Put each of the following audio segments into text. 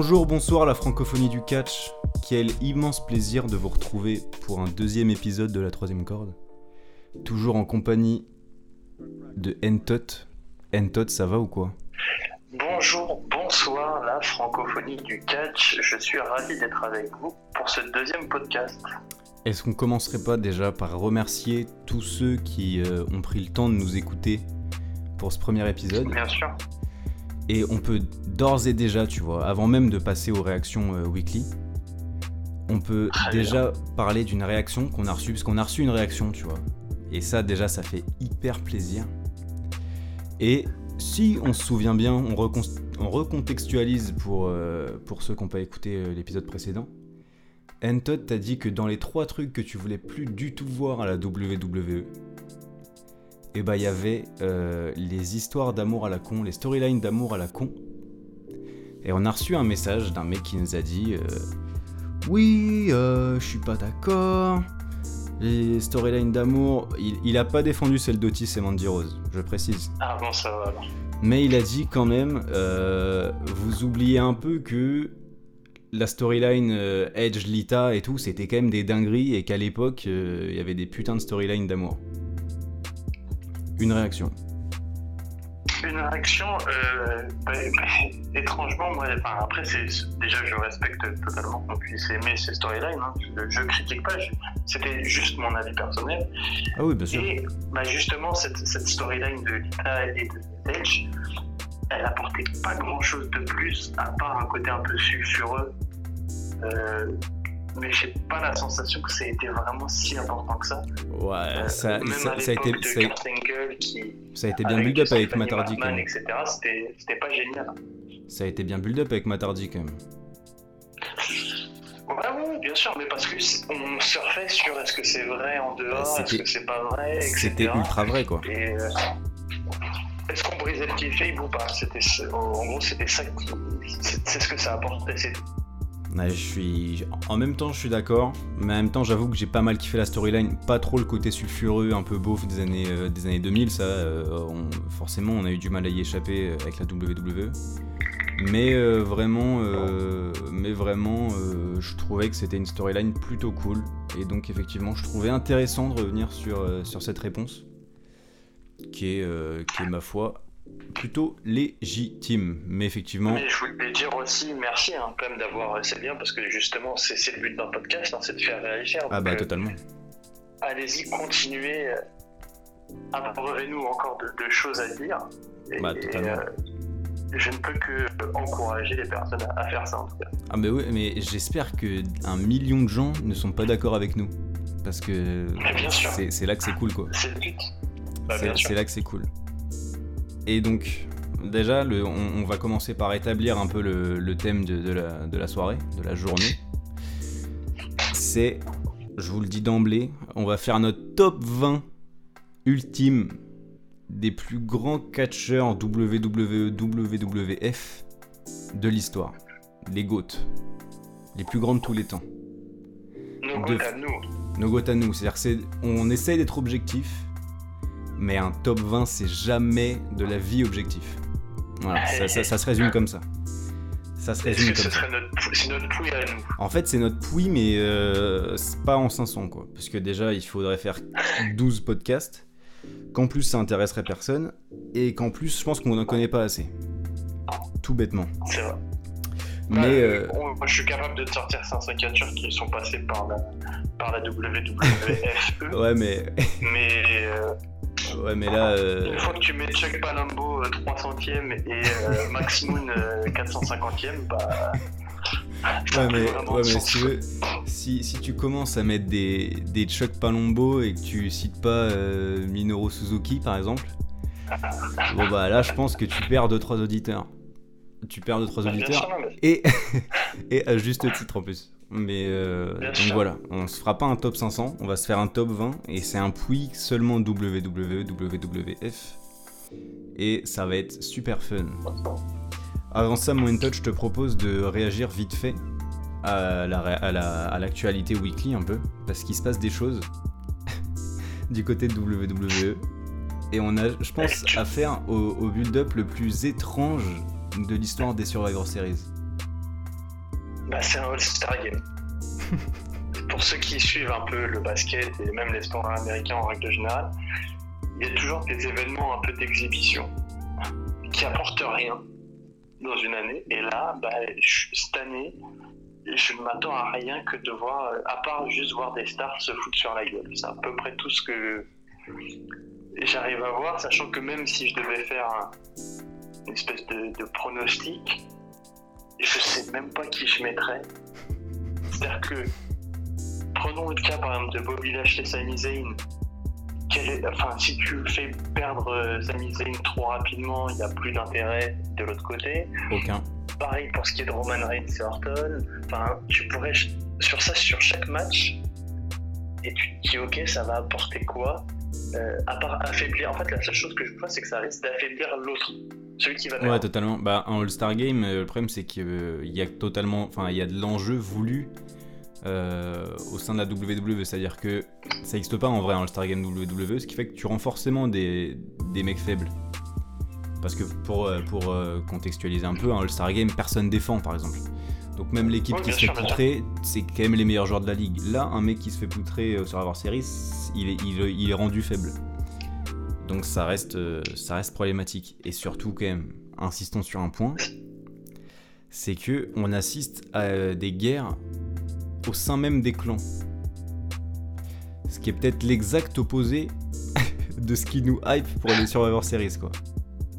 Bonjour, bonsoir la francophonie du catch. Quel immense plaisir de vous retrouver pour un deuxième épisode de la troisième corde. Toujours en compagnie de Entot. Entot, ça va ou quoi? Bonjour, bonsoir la francophonie du catch. Je suis ravi d'être avec vous pour ce deuxième podcast. Est-ce qu'on commencerait pas déjà par remercier tous ceux qui euh, ont pris le temps de nous écouter pour ce premier épisode? Bien sûr. Et on peut d'ores et déjà, tu vois, avant même de passer aux réactions euh, weekly, on peut Très déjà parler d'une réaction qu'on a reçue, parce qu'on a reçu une réaction, tu vois. Et ça, déjà, ça fait hyper plaisir. Et si on se souvient bien, on, recon- on recontextualise pour, euh, pour ceux qui n'ont pas écouté euh, l'épisode précédent. Entot t'a dit que dans les trois trucs que tu voulais plus du tout voir à la WWE, et bah il y avait euh, les histoires d'amour à la con, les storylines d'amour à la con. Et on a reçu un message d'un mec qui nous a dit euh, Oui, euh, je suis pas d'accord. Les storylines d'amour, il, il a pas défendu celle d'Otis et Mandy Rose, je précise. Ah bon, ça va alors. Mais il a dit quand même, euh, vous oubliez un peu que la storyline Edge, Lita et tout, c'était quand même des dingueries et qu'à l'époque, il y avait des putains de storylines d'amour. Une réaction. Une réaction, euh, bah, bah, étrangement, moi, enfin, après, c'est déjà, je respecte totalement qu'on puisse aimer ces storylines. Hein. Je, je critique pas, c'était juste mon avis personnel. Ah oui, bien sûr. Et bah, justement, cette, cette storyline de Lita et de Edge, elle apportait pas grand chose de plus, à part un côté un peu sulfureux. Euh, mais j'ai pas la sensation que ça a été vraiment si important que ça. Ouais, Euh, ça, même ça, à ça a été, de ça, a- Kurt Angle qui, ça a été bien build-up avec Hardy quand même. etc., c'était pas génial. Ça a été bien build-up avec Matt Hardy quand même. Ouais, ouais, bien sûr, mais parce que c- on surfait sur est-ce que c'est vrai en dehors, est-ce que c'est pas vrai. C'était ultra vrai quoi. Et euh, est-ce qu'on brisait le kayfabe ou pas? En gros c'était ça qui c'est c'est ce que ça apportait. C'est En même temps, je suis d'accord, mais en même temps, j'avoue que j'ai pas mal kiffé la storyline. Pas trop le côté sulfureux, un peu beauf des années, euh, des années 2000, ça, euh, forcément, on a eu du mal à y échapper euh, avec la WWE. Mais vraiment, mais vraiment, je trouvais que c'était une storyline plutôt cool. Et donc, effectivement, je trouvais intéressant de revenir sur, sur cette réponse, qui est, qui est, ma foi, plutôt légitime. Mais effectivement, Mais je voulais dire aussi merci hein, quand même d'avoir c'est bien parce que justement c'est le but d'un podcast, hein, c'est de faire réagir. ah bah euh, totalement. allez-y, continuez. euh, Abreuvez-nous encore de, de choses à dire. Et, Bah, totalement. euh, je ne peux que encourager les personnes à, faire ça en tout cas. Ah bah oui, mais j'espère que un million de gens ne sont pas d'accord avec nous. Parce que c'est là que c'est cool quoi. C'est le but. Bah, c'est là que c'est cool. Et donc, déjà, le- on, on va commencer par établir un peu le, le thème de, de la, de la soirée, de la journée. C'est, je vous le dis d'emblée, on va faire notre top 20 ultime des plus grands catcheurs WWE, WWF de l'histoire. Les GOAT. Les plus grands de tous les temps. Nos à nous. nos GOAT à nous. C'est-à-dire que c'est- on essaye d'être objectif, mais un top 20, c'est jamais de la vie objectif. Voilà, ça, ça- ça se résume comme ça. Ça se résume comme ça. c'est notre pouille à nous? En fait, c'est notre pouille, mais euh, c'est pas en 500, quoi. Parce que déjà, il faudrait faire 12 podcasts, qu'en plus, ça intéresserait personne, et qu'en plus, je pense qu'on n'en connaît pas assez. Tout bêtement. C'est vrai. Mais... Bah, euh, moi, je suis capable de te sortir 500 catcheurs qui sont passés par la, par la WWF. Ouais, mais... mais euh, Ouais, mais là... euh, une fois que tu mets Chuck Palumbo euh, 300ème et euh, Max Moon euh, 450ème, bah. Ouais mais, ouais, mais si, tu veux, si, si tu commences à mettre des, des Chuck Palombo et que tu cites pas euh, Minoru Suzuki par exemple, bon bah là je pense que tu perds 2-3 auditeurs. Tu perds 2-3 Bah, auditeurs et, et à juste titre en plus. Mais euh, donc voilà, on se fera pas un top 500, on va se faire un top 20 et c'est un pouille seulement WWE, WWF. Et ça va être super fun. Avant ça, touch, je te propose de réagir vite fait à la ré- à la- à l'actualité weekly un peu, parce qu'il se passe des choses du côté de WWE. Et on a, je pense, affaire au, au build-up le plus étrange de l'histoire des Survivor Series. Bah, C'est un All-Star Game. Pour ceux qui suivent un peu le basket et même les sports américains en règle générale, il y a toujours des événements un peu d'exhibition qui apportent rien dans une année. Et là, bah, cette année, je ne m'attends à rien que de voir, à part juste voir des stars se foutre sur la gueule. C'est à peu près tout ce que j'arrive à voir, sachant que même si je devais faire une espèce de, pronostic, je sais même pas qui je mettrais. C'est-à-dire que, prenons le cas par exemple de Bobby Lashley et Sami Zayn. enfin, si tu fais perdre euh, Sami Zayn trop rapidement, il n'y a plus d'intérêt de l'autre côté. Aucun. Pareil pour ce qui est de Roman Reigns et Orton. Enfin, tu pourrais, sur ça, sur chaque match, et tu te dis, ok, ça va apporter quoi euh, à part affaiblir. En fait, la seule chose que je vois, c'est que ça risque d'affaiblir l'autre. Celui qui va perdre. Ouais, totalement. Bah, un All-Star Game, euh, le problème, c'est qu'il euh, y a totalement. Enfin, il y a de l'enjeu voulu. au sein de la WWE, c'est-à-dire que ça n'existe pas en vrai un All-Star Game WWE, ce qui fait que tu rends forcément des, des mecs faibles. Parce que pour, pour contextualiser un peu, un All-Star Game, personne défend par exemple. Donc même l'équipe qui se fait poutrer, c'est quand même les meilleurs joueurs de la ligue. Là, un mec qui se fait poutrer euh, sur avoir Series, il est, il, est rendu faible. Donc ça reste, euh, ça reste problématique. Et surtout quand même, insistons sur un point, c'est que on assiste à euh, des guerres au sein même des clans. Ce qui est peut-être l'exact opposé de ce qui nous hype pour les Survivor Series quoi.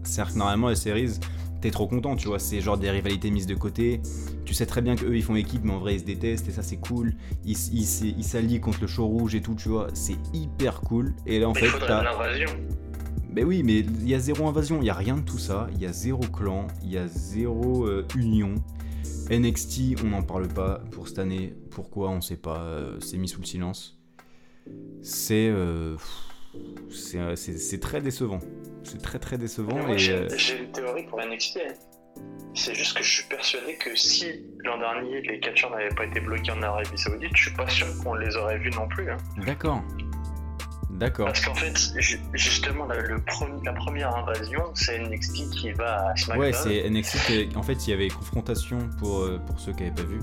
C'est-à-dire que normalement les series, t'es trop content, tu vois, c'est genre des rivalités mises de côté, tu sais très bien qu'eux ils font équipe, mais en vrai ils se détestent et ça c'est cool. Ils s'allient contre le show rouge et tout, tu vois, c'est hyper cool. Et là en fait, t'as. Mais oui, mais il y a zéro invasion, il y a rien de tout ça, il y a zéro clan, il y a zéro euh, union. NXT, on n'en parle pas pour cette année. Pourquoi On sait pas. Euh, c'est mis sous le silence. C'est euh, c'est très décevant. C'est très très décevant. J'ai une théorie pour NXT. C'est juste que je suis persuadé que si l'an dernier les catcheurs n'avaient pas été bloqués en Arabie Saoudite, je suis pas sûr qu'on les aurait vus non plus. Hein. D'accord. D'accord. Parce qu'en fait, justement, la, le la première invasion, c'est NXT qui va à SmackDown. Ouais, c'est NXT. en fait, il y avait confrontation pour, euh, pour ceux qui n'avaient pas vu.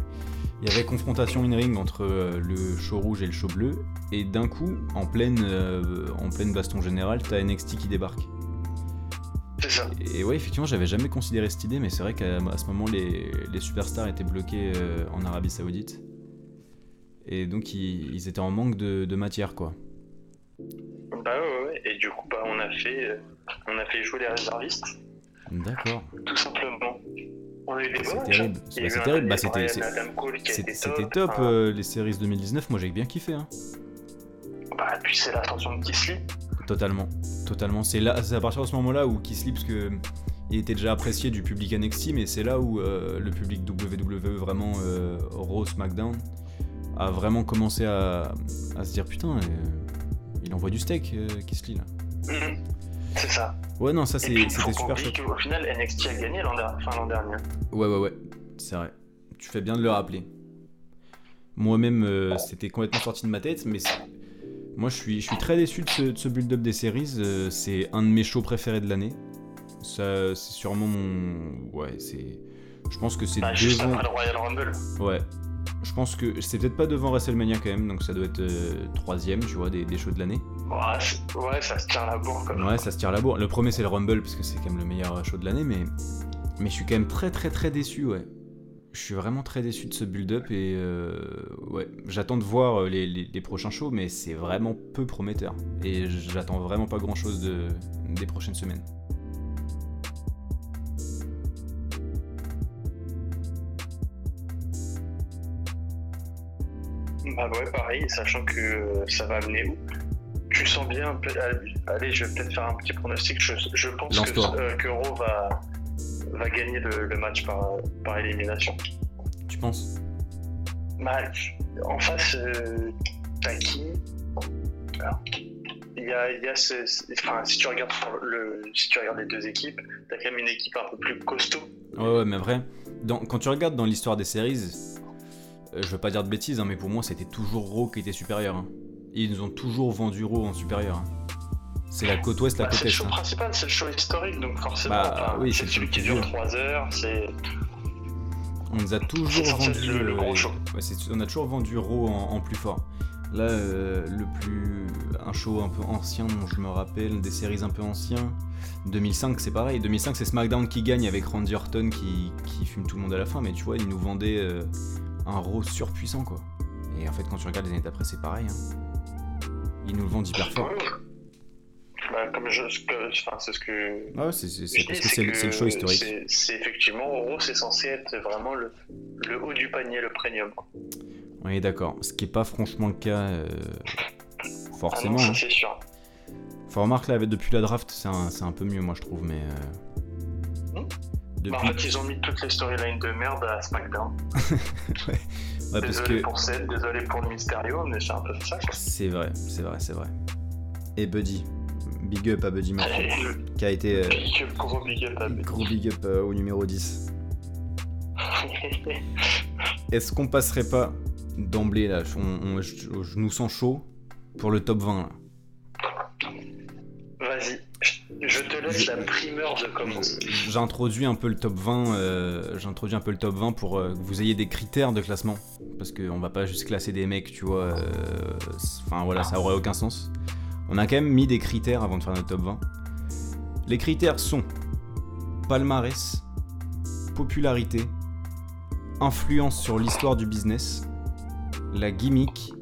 Il y avait confrontation in-ring entre euh, le show rouge et le show bleu. Et d'un coup, en pleine, euh, en pleine baston générale, t'as NXT qui débarque. Et ouais, effectivement, j'avais jamais considéré cette idée, mais c'est vrai qu'à ce moment, les, superstars étaient bloqués euh, en Arabie Saoudite. Et donc, ils, étaient en manque de, matière, quoi. Bah ouais, ouais, et du coup, bah, on, a fait, euh, on a fait jouer les réservistes. D'accord. Tout simplement. C'est terrible. c'est terrible. Bah, c'était c'était top, euh, les séries 2019. Moi, j'ai bien kiffé. Hein. Bah, puis c'est l'ascension de Kisly. Totalement, totalement. C'est là, à partir de ce moment-là où Kisly, parce que il était déjà apprécié du public NXT, mais c'est là où euh, le public WWE vraiment euh, Raw SmackDown a vraiment commencé à, se dire putain, euh, il envoie du steak euh, Kisly là. C'est ça. Ouais non ça c'était super chouette. Au final NXT a gagné l'an dernier. Ouais ouais ouais, c'est vrai. Tu fais bien de le rappeler. Moi-même c'était complètement sorti de ma tête, mais moi, je suis, je suis très déçu de ce, build-up des séries. Euh, c'est un de mes shows préférés de l'année. Ça, c'est sûrement mon. Ouais, c'est. Je pense que c'est bah, devant. le Royal Rumble. Ouais. Je pense que c'est peut-être pas devant WrestleMania quand même, donc ça doit être euh, troisième, tu vois, des, des shows de l'année. Ouais, ça se tire la bourre quand même. Ouais, ça se tire la bourre. Le premier c'est le Rumble parce que c'est quand même le meilleur show de l'année, mais mais je suis quand même très très très déçu, ouais je suis vraiment très déçu de ce build-up et euh, ouais, j'attends de voir euh, les, prochains shows, mais c'est vraiment peu prometteur. Et j'attends vraiment pas grand-chose de, des prochaines semaines. Bah ouais, pareil, sachant que euh, ça va amener où? Tu sens bien, allez, je vais peut-être faire un petit pronostic, je, pense que, que Raw va, va gagner le, match par, par, élimination. Tu penses? Bah, En face, euh, t'as qui? Il y a, y a ce, enfin, si tu regardes le, si tu regardes les deux équipes, t'as quand même une équipe un peu plus costaud. Ouais, ouais mais vrai. Dans, quand tu regardes dans l'histoire des séries, euh, je veux pas dire de bêtises, hein, mais pour moi c'était toujours Raw qui était supérieur. Hein. Ils nous ont toujours vendu Raw en supérieur. Hein. C'est la côte ouest, la bah, côte est. C'est le show principal, c'est le show historique, donc forcément. Bah, oui, c'est celui qui dure 3 heures, c'est. on nous a toujours vendu. le- le gros show. ouais, on a toujours vendu Raw en, en plus fort. Là, euh, le plus. Un show un peu ancien dont je me rappelle, des séries un peu anciens. 2005, c'est pareil. 2005, c'est SmackDown qui gagne avec Randy Orton qui, qui fume tout le monde à la fin. Mais tu vois, ils nous vendaient euh, un Raw surpuissant, quoi. Et en fait, quand tu regardes les années d'après, c'est pareil. hein. Ils nous le vendent hyper fort. Bah, comme je, enfin, c'est ce que. Ah ouais, c'est c'est- c'est je parce dis, que c'est le- show historique. c'est- effectivement, en gros, c'est censé être vraiment le, le haut du panier, le premium. est d'accord. Ce qui est pas franchement le cas. euh, Ah forcément. non, ça hein. c'est sûr. Faut remarquer là, depuis la draft, c'est un, c'est un peu mieux, moi je trouve, mais. euh, Hmm. Depuis. Bah, en fait, ils ont mis toutes les storylines de merde à SmackDown. ouais, désolé que. pour Seth, désolé pour le Mysterio, mais c'est un peu ça. quoi. C'est vrai, c'est vrai, c'est vrai. Et Buddy? Big up à Buddy Murphy, qui a été. euh, big up, gros big up à Buddy. gros big up euh, au numéro 10. Est-ce qu'on passerait pas d'emblée là on, on- je, je nous sens chaud pour le top 20 là? Vas-y, je- te laisse Je- la primeur de commencer. J'introduis un peu le top 20, euh, j'introduis un peu le top 20 pour euh, que vous ayez des critères de classement. Parce qu'on va pas juste classer des mecs, tu vois. euh, Enfin voilà, ça aurait aucun sens. On a quand même mis des critères avant de faire notre top 20. Les critères sont palmarès, popularité, influence sur l'histoire du business, la gimmick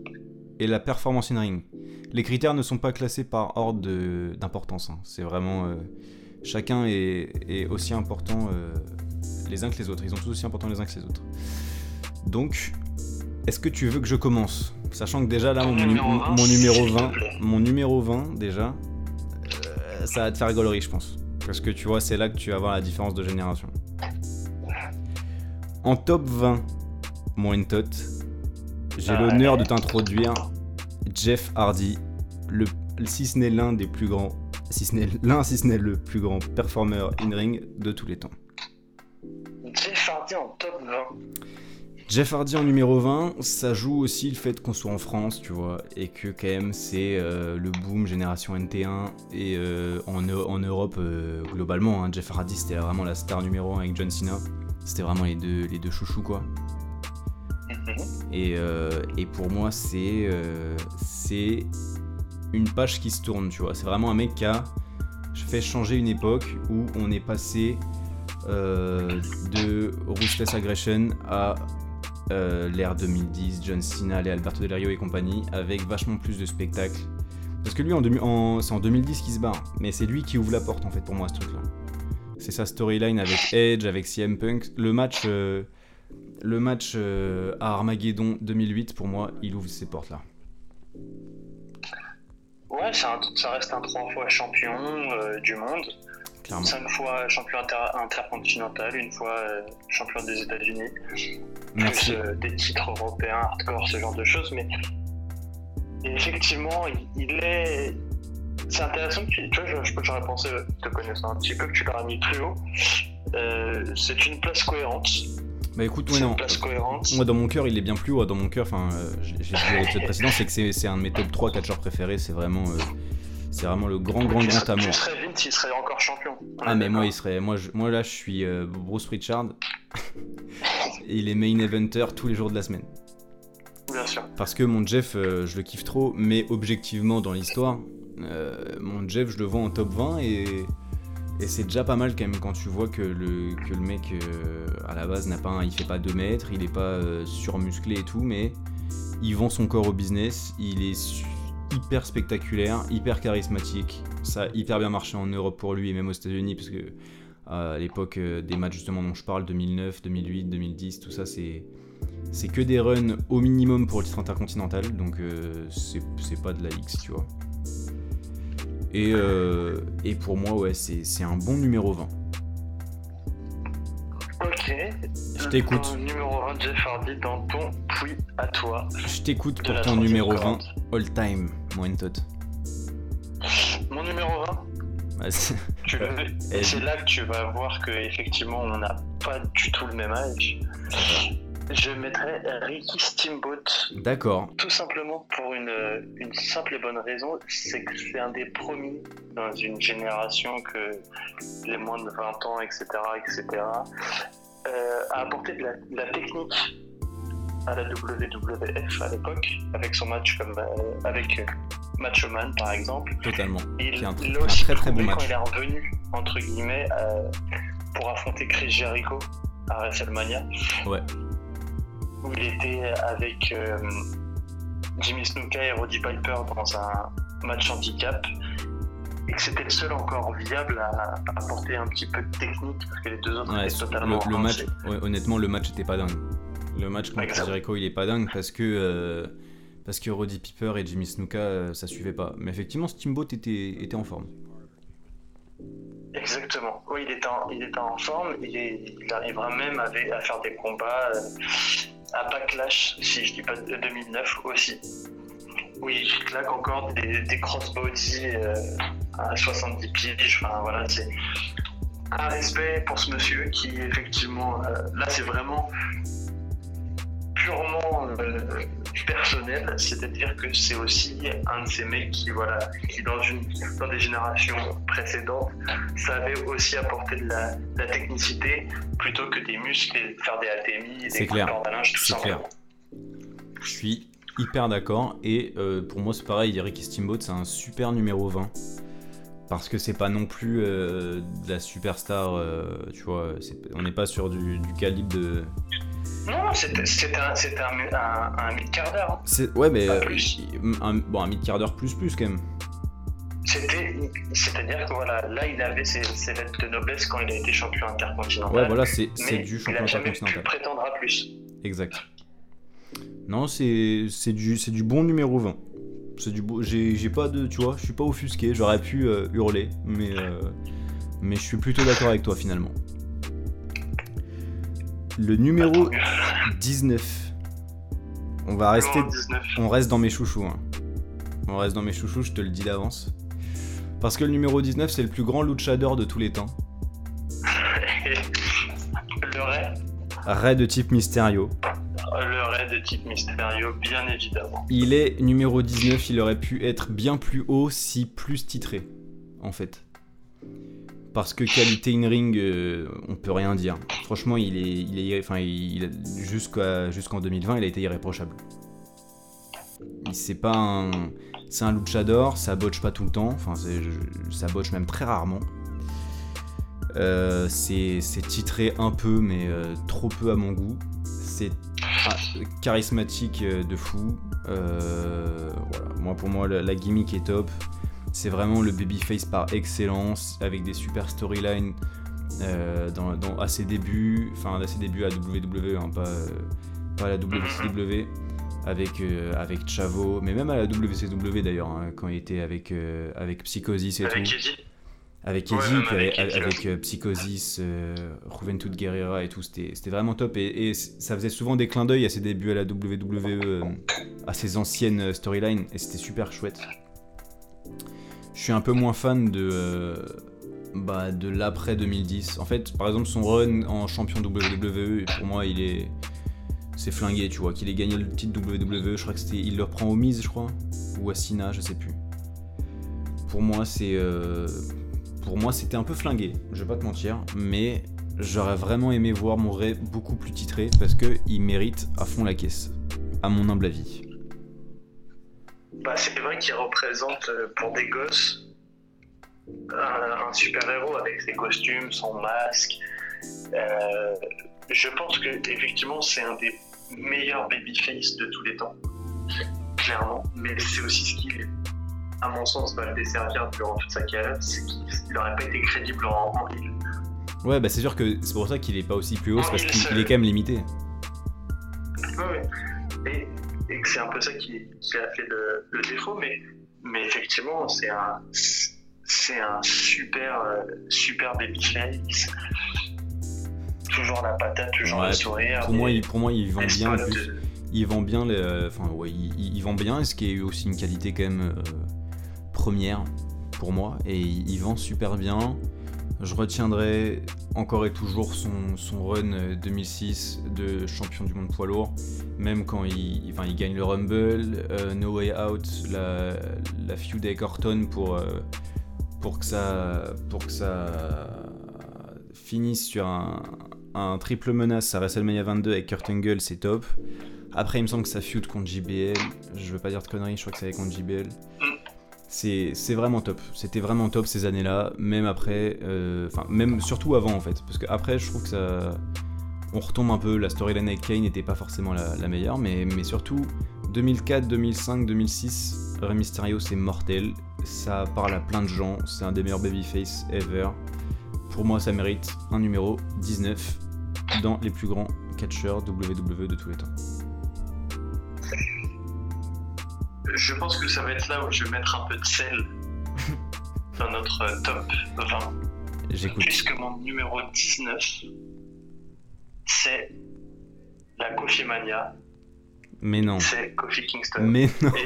et la performance in ring. Les critères ne sont pas classés par ordre d'importance. hein. C'est vraiment. euh, chacun est, est aussi important euh, les uns que les autres. Ils sont tous aussi importants les uns que les autres. Donc, est-ce que tu veux que je commence? Sachant que déjà là, mon, nu- numéro mon- 20, mon numéro s'il te 20, plaît. mon numéro 20 déjà, euh, ça va te faire gaulerie, je pense. Parce que tu vois, c'est là que tu vas voir la différence de génération. En top 20, mon Entot, j'ai Ah l'honneur de t'introduire Jeff Hardy, le, si ce n'est l'un des plus grands, si ce n'est l'un, si ce n'est le plus grand performeur in-ring de tous les temps. Jeff Hardy en top 20. Jeff Hardy en numéro 20, ça joue aussi le fait qu'on soit en France, tu vois, et que quand même c'est euh, le boom génération NT1 et euh, en, Eu- en Europe euh, globalement, hein, Jeff Hardy c'était vraiment la star numéro 1 avec John Cena, c'était vraiment les deux, les deux chouchous quoi. Mhm. Et, et pour moi, c'est c'est une page qui se tourne, tu vois. C'est vraiment un mec qui a fait changer une époque où on est passé de Ruthless Aggression à euh, l'ère 2010, John Cena, les Alberto Del Rio et compagnie, avec vachement plus de spectacles. Parce que lui, c'est en 2010 qu'il se barre, mais c'est lui qui ouvre la porte en fait pour moi, ce truc-là. C'est sa storyline avec Edge, avec CM Punk. Le match, euh, le match euh, à Armageddon 2008, pour moi, il ouvre ces portes-là. Ouais, un- ça reste un trois fois champion du monde, Clairement. cinq fois champion inter- intercontinental, une fois euh, champion des États-Unis, plus euh, des titres européens, hardcore, ce genre de choses. Mais et effectivement, il, est. C'est intéressant que tu, tu vois, j'aurais pensé, euh, te connaissant un petit peu, que tu l'aurais mis plus haut. Euh, c'est une place cohérente. Bah écoute, ouais, c'est non. une place cohérente. Moi, dans mon cœur, il est bien plus haut. Dans mon cœur, enfin, euh, j'ai dit à l'épisode précédent, c'est que c'est c'est un de mes top 3 catcheurs préférés. C'est vraiment, euh, c'est vraiment le grand, grand, tu, grand amour. tu serais Vince, il serait encore champion. On Ah mais moi il serait moi je- moi là je suis euh, Bruce Richard il est main eventer tous les jours de la semaine Bien sûr. parce que mon Jeff euh, je le kiffe trop mais objectivement dans l'histoire euh, mon Jeff je le vois en top 20 et et c'est déjà pas mal quand même quand tu vois que le que le mec euh, à la base n'a pas un- il fait pas 2 mètres il est pas euh, surmusclé et tout mais il vend son corps au business il est hyper spectaculaire hyper charismatique. Ça a hyper bien marché en Europe pour lui et même aux États-Unis parce que à l'époque euh, des matchs justement dont je parle 2009 2008 2010 tout ça c'est que des runs au minimum pour le titre intercontinental. Donc euh, c'est pas de la X tu vois. Et, euh, et pour moi ouais c'est un bon numéro 20 Ok. Je t'écoute. Numéro 20, Jeff Hardy dans ton puis à toi. je t'écoute pour ton numéro 20 cohorte. all time mon Mon numéro 20, Bah, c'est- là que tu vas voir que effectivement on n'a pas du tout le même âge. Je mettrais Ricky Steamboat d'accord tout simplement pour une, une simple et bonne raison, c'est que c'est un des premiers dans une génération que les moins de 20 ans, etc., etc., a apporté de la, technique à la WWF à l'époque, avec son match comme avec Macho Man par exemple. Totalement. Il, un, très très bon match. Quand il est revenu entre guillemets pour affronter Chris Jericho à WrestleMania. Ouais. Où il était avec Jimmy Snuka et Roddy Piper dans un match handicap. Et que c'était le seul encore viable à, apporter un petit peu de technique parce que les deux autres étaient totalement le, match, honnêtement le match était pas dingue. Le match contre Jericho il est pas dingue parce que euh, parce que Roddy Piper et Jimmy Snuka euh, ça suivait pas. Mais effectivement Steamboat était, était en forme. Exactement. Oui, il était en, il était en forme. Il, il arrivera même à, à, faire des combats euh, à Backlash, si je dis pas de 2009 aussi. Oui, il claque encore des, des crossbody euh, à 70 pieds. Enfin, voilà, c'est un respect pour ce monsieur qui, effectivement, euh, là, c'est vraiment purement euh, personnel, c'est-à-dire que c'est aussi un de ces mecs qui, voilà, qui dans, une, dans des générations précédentes savait aussi apporter de la, technicité plutôt que des muscles et faire des ATMI, des clair. tout simplement. Clair. Je suis hyper d'accord et euh, pour moi c'est pareil, Ricky Steamboat c'est un super numéro 20 parce que c'est pas non plus euh, de la superstar, tu vois, on n'est pas sur du, du calibre de non, c'était un, un, un mid-quart d'heure. Hein. Ouais, mais euh, Un, bon, un mid-quart d'heure plus plus quand même. C'est-à-dire que voilà, là il avait ses, lettres de noblesse quand il a été champion intercontinental. Ouais, voilà, c'est du champion intercontinental. Il prétendra plus. Exact. Non, c'est du, du bon numéro 20. C'est du beau. J'ai pas de. Tu vois, je suis pas offusqué. J'aurais pu euh, hurler, mais, euh, mais je suis plutôt d'accord avec toi finalement. Le numéro 19. On va rester. On reste dans mes chouchous. Hein. On reste dans mes chouchous, je te le dis d'avance. Parce que le numéro 19, c'est le plus grand luchador de tous les temps. le Ray Ray de type Mysterio. Le Ray de type Mysterio, bien évidemment. Il est numéro 19, il aurait pu être bien plus haut si plus titré, en fait parce que qualité in ring, euh, on peut rien dire. Franchement, il est, il est, enfin, il, jusqu'à, jusqu'en 2020, il a été irréprochable. C'est pas un, c'est un luchador, ça botche pas tout le temps, enfin, ça botche même très rarement. Euh, c'est, titré un peu, mais euh, trop peu à mon goût. C'est ah, charismatique de fou. voilà. Moi, pour moi, la gimmick est top. C'est vraiment le babyface par excellence, avec des super storylines euh, dans, à ses débuts, enfin à ses débuts à WWE, hein, pas, pas, à la WCW, avec, euh, avec Chavo, mais même à la WCW d'ailleurs, hein, quand il était avec, euh, avec Psychosis et avec tout. Avec Eddie, avec, Psychosis, Juventud Guerrera et tout, c'était vraiment top. Et, et, ça faisait souvent des clins d'œil à ses débuts à la WWE, à ses anciennes storylines, et c'était super chouette. Je suis un peu moins fan de, euh, bah, de l'après 2010. En fait, par exemple, son run en champion WWE, pour moi, il est. C'est flingué, tu vois. Qu'il ait gagné le titre WWE, je crois que c'était. Il le reprend au Miz, je crois. Ou à Sina, je sais plus. Pour moi, c'est. Pour moi, c'était un peu flingué, je vais pas te mentir. Mais j'aurais vraiment aimé voir mon Ray beaucoup plus titré parce qu'il mérite à fond la caisse, à mon humble avis bah, c'est vrai qu'il représente euh, pour des gosses un, super-héros avec ses costumes, son masque. Euh, je pense que effectivement c'est un des meilleurs babyface de tous les temps, clairement. Mais c'est aussi ce qui, à mon sens, va le desservir durant toute sa carrière, c'est qu'il n'aurait pas été crédible en, en Ouais, bah c'est sûr que c'est pour ça qu'il est pas aussi plus haut, c'est parce qu'il est quand même limité. Ouais, ouais et que c'est un peu ça qui, a fait le, défaut. Mais, mais effectivement, c'est un, c'est un super, euh, super babyface. Toujours la patate, toujours le sourire. Pour, moi, il, pour moi, il vend bien. Il vend bien, les, enfin, ouais, il, vend bien, ce qui est aussi une qualité quand même euh, première pour moi. Et il vend super bien. Je retiendrai encore et toujours son, run 2006 euh, de champion du monde poids lourd, même quand il, gagne le Rumble, euh, No Way Out, la, la feud avec Orton pour, euh, que ça, pour que ça finisse sur un, un triple menace à WrestleMania 22 avec Kurt Angle, c'est top. Après, il me semble que ça feud contre JBL. Je veux pas dire de conneries, je crois que c'est avec contre JBL. C'est vraiment top. C'était vraiment top ces années-là, même après, euh, enfin même surtout avant en fait, parce que après je trouve que ça, on retombe un peu. La storyline avec Kane n'était pas forcément la, la meilleure, mais, mais surtout 2004, 2005, 2006, Rey Mysterio c'est mortel. Ça parle à plein de gens. C'est un des meilleurs babyface ever. Pour moi, ça mérite un numéro 19 dans les plus grands catcheurs WWE de tous les temps. Je pense que ça va être là où je vais mettre un peu de sel dans notre euh, top 20. J'écoute. Puisque mon numéro 19, c'est la Kofi Mania, Mais non. c'est Kofi Kingston. Mais non.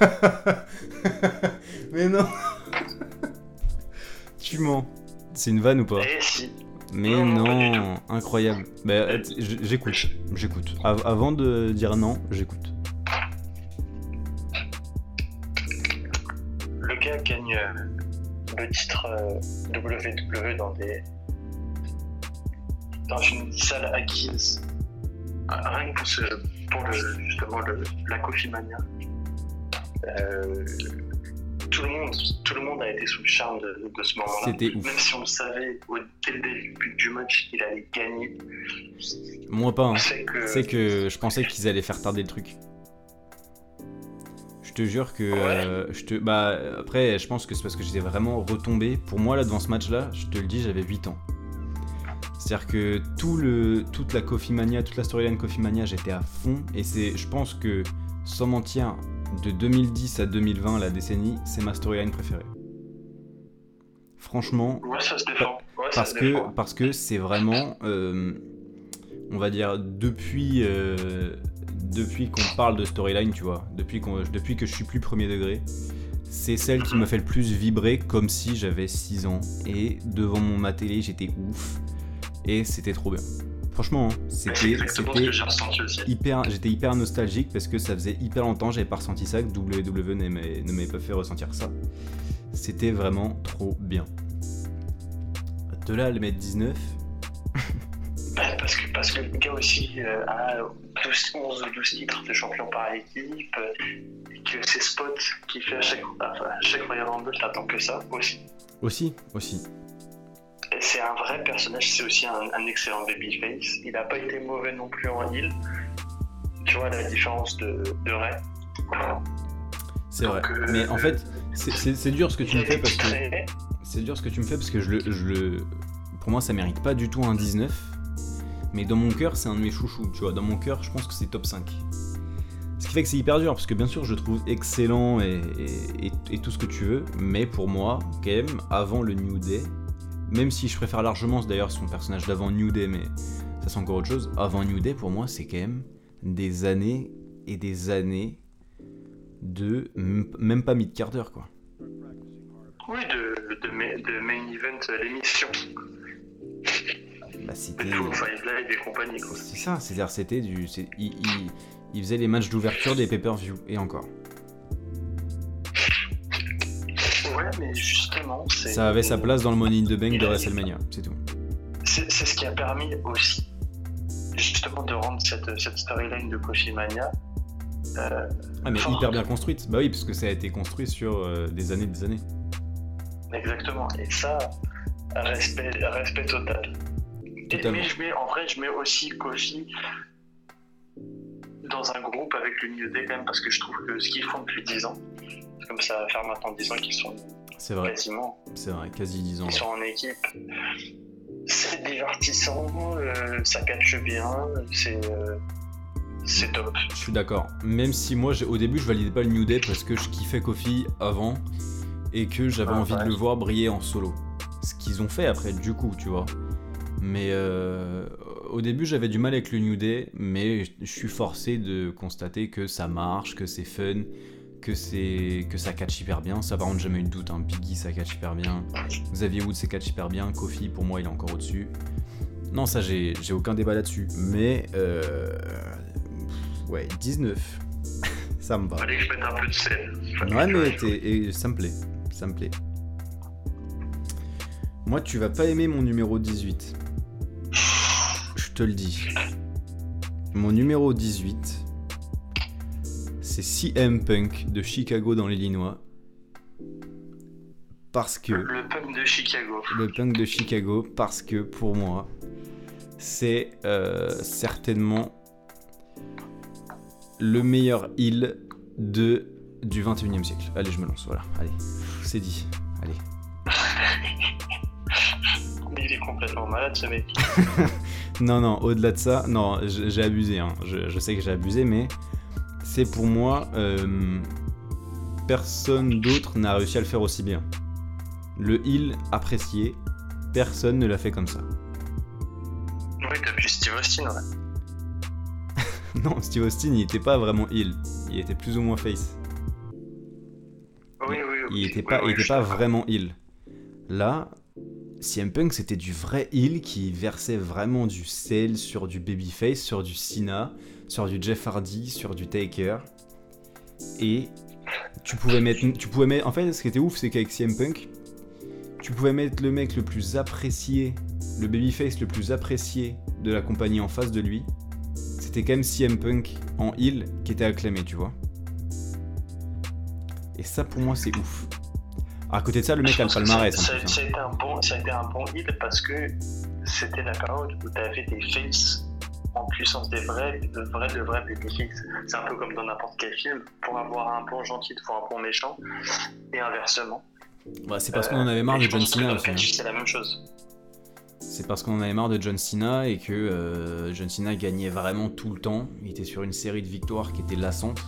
Mais non. tu mens. C'est une vanne ou pas et si, Mais Non, non, incroyable. Bah, j'écoute, j'écoute. Av- avant de dire non, j'écoute. Le gars gagne euh, le titre euh, WWE dans des dans une salle acquise Ah, rien que pour, ce, pour le, justement le, la Kofi Mania. Euh, tout le monde tout le monde a été sous le charme de, de ce moment-là. Même si on savait au, dès le début du match qu'il allait gagner, Moi pas. Hein. que C'est que je pensais qu'ils allaient faire tarder le truc. Je te jure que euh, je te bah après je pense que c'est parce que j'étais vraiment retombé. Pour moi là devant ce match là, je te le dis, j'avais 8 ans. C'est-à-dire que tout le toute la Coffee Mania, toute la storyline Coffee Mania, j'étais à fond et c'est je pense que sans mentir de 2010 à 2020 la décennie, c'est ma storyline préférée. Franchement, ouais, ça se défend. Ouais, ça parce que parce que c'est vraiment euh, on va dire depuis euh, depuis qu'on parle de storyline tu vois depuis depuis que je suis plus premier degré c'est celle qui me fait le plus vibrer comme si j'avais 6 ans. Et devant mon ma télé j'étais ouf. Et c'était trop bien. Franchement hein, c'était exactement ce c'était que j'ai ressenti aussi. hyper j'étais hyper nostalgique parce que ça faisait hyper longtemps j'avais pas ressenti ça que WWE ne m'avait pas fait ressentir ça. C'était vraiment trop bien. De là le mettre 19 Bah, parce, que, parce que le gars aussi euh, a 12, 11 ou 12 titres de champion par équipe, et que ses spots qu'il fait à chaque, à chaque Royal Rumble, t'attends que ça aussi. Aussi, aussi. C'est un vrai personnage, c'est aussi un, un excellent babyface. Il n'a pas été mauvais non plus en heal. Tu vois la différence de, de Ray. C'est vrai. Euh, Mais en fait, c'est- c'est c'est dur ce que tu me fais parce que c'est dur ce que tu me fais parce que je le, je le, pour moi ça mérite pas du tout un 19. Mais dans mon cœur, c'est un de mes chouchous. Tu vois, dans mon cœur, je pense que c'est top 5. Ce qui fait que c'est hyper dur parce que bien sûr, je le trouve excellent et, tout ce que tu veux. Mais pour moi, quand même, avant le New Day, même si je préfère largement d'ailleurs son personnage d'avant New Day, mais ça c'est encore autre chose. Avant New Day, pour moi, c'est quand même des années et des années de même pas mid d'heure quoi. Oui, de, de, ma- de main event, euh, l'émission. Bah, De c'était Full Five Live et compagnie. Quoi. c'est ça, c'est-à-dire c'était du c'est- il, il- il faisait les matchs d'ouverture des pay-per-view et encore. Ouais, mais justement, c'est. Ça avait sa place dans le Money in the Bank de WrestleMania, c'est tout. C'est c'est ce qui a permis aussi, justement, de rendre cette, cette storyline de Kofi Mania. euh, Ah mais Fort. hyper bien construite. Bah oui, parce que ça a été construit sur euh, des années et des années. exactement. Et ça, respect, respect total. Totalement. mais je mets, en vrai, je mets aussi Kofi dans un groupe avec le New Day quand même, parce que je trouve que ce qu'ils font depuis 10 ans, c'est comme ça va faire maintenant 10 ans qu'ils sont C'est vrai, quasiment c'est vrai, quasi 10 ans. Ils sont en équipe. C'est divertissant, euh, ça catche bien, c'est euh, c'est top. Je suis d'accord. Même si moi, j'ai- au début, je validais pas le New Day parce que je kiffais Kofi avant et que j'avais Ah, envie ouais. de le voir briller en solo. Ce qu'ils ont fait après, du coup, tu vois. Mais euh, au début, j'avais du mal avec le New Day, mais je suis forcé de constater que ça marche, que c'est fun, que c'est que ça catch hyper bien. Ça, par contre, jamais eu de doute. Hein. Biggie, ça catch hyper bien. Xavier Woods, ça catch hyper bien. Kofi, pour moi, il est encore au-dessus. Non, ça, j'ai j'ai aucun débat là-dessus. Mais euh, ouais, 19. ça me va. Fallait que je mette un peu de scène. Ouais, mais et ça me plaît. Ça me plaît. Moi, tu vas pas aimer mon numéro 18. Te le dis. Mon numéro 18, c'est CM Punk de Chicago dans l'Illinois. Parce que. Le punk de Chicago. Le punk de Chicago, parce que pour moi, c'est euh, certainement le meilleur heal de, du 21 e siècle. Allez, je me lance, voilà. Allez, c'est dit. Allez. Il est complètement malade ce mec. non, non, au-delà de ça, non, j'ai abusé. Hein. Je, sais que j'ai abusé, mais c'est pour moi. Euh, personne d'autre n'a réussi à le faire aussi bien. Le heal apprécié, personne ne l'a fait comme ça. Oui, vu Steve Austin, ouais. non, Steve Austin, il était pas vraiment heal. Il était plus ou moins face. Oui, oui, oui. Il était pas, il était pas vraiment heal. Là, CM Punk, c'était du vrai heal qui versait vraiment du sel sur du babyface, sur du Cena, sur du Jeff Hardy, sur du Taker. Et tu pouvais mettre, tu pouvais mettre, en fait, ce qui était ouf, c'est qu'avec CM Punk, tu pouvais mettre le mec le plus apprécié, le babyface le plus apprécié de la compagnie en face de lui. C'était quand même CM Punk en heal qui était acclamé, tu vois. Et ça pour moi c'est ouf. À côté de ça, le mec a le palmarès. Ça, ça, a été un bon, ça a été un bon heal parce que c'était la période où tu avais des faces en puissance des vrais, de vrais, de vrais babyface. C'est un peu comme dans n'importe quel film. Pour avoir un bon gentil, il faut un bon méchant. Et inversement. Bah, c'est parce qu'on en avait marre de John Cena aussi. Hein. C'est la même chose. C'est parce qu'on en avait marre de John Cena et que euh, John Cena gagnait vraiment tout le temps. Il était sur une série de victoires qui était lassante.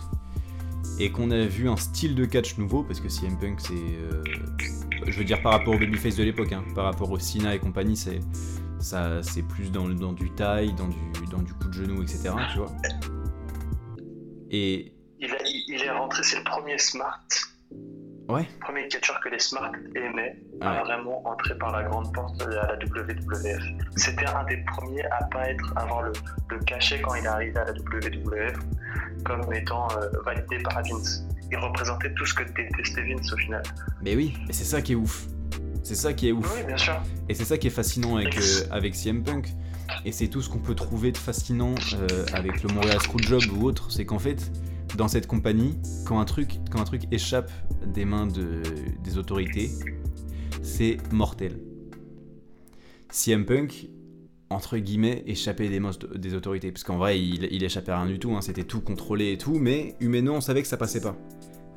Et qu'on a vu un style de catch nouveau, parce que CM Punk, c'est. Euh, je veux dire, par rapport au Babyface de l'époque, hein, par rapport au Cena et compagnie, c'est. Ça, c'est plus dans, dans, du taille, dans du, dans du coup de genou, etc. Tu vois. Et. Il, il est rentré, c'est le premier smart Ouais. Premier catcheur que les Smart aimaient a vraiment entré par la grande porte à la WWF. C'était un des premiers à pas être avoir le, le cachet quand il est arrivé à la WWF comme étant euh, validé par Vince. Il représentait tout ce que détestait Vince au final. Mais oui, mais c'est ça qui est ouf. C'est ça qui est ouf. Oui, bien sûr. Et c'est ça qui est fascinant avec, euh, avec CM Punk. Et c'est tout ce qu'on peut trouver de fascinant euh, avec le Montreal Screwjob ou autre. C'est qu'en fait, dans cette compagnie, quand un truc, quand un truc échappe des mains de, des autorités, c'est mortel. CM Punk, entre guillemets, échappait des mains des autorités. Parce qu'en vrai, il, échappait à rien du tout, hein. c'était tout contrôlé et tout, mais humainement, on savait que ça passait pas.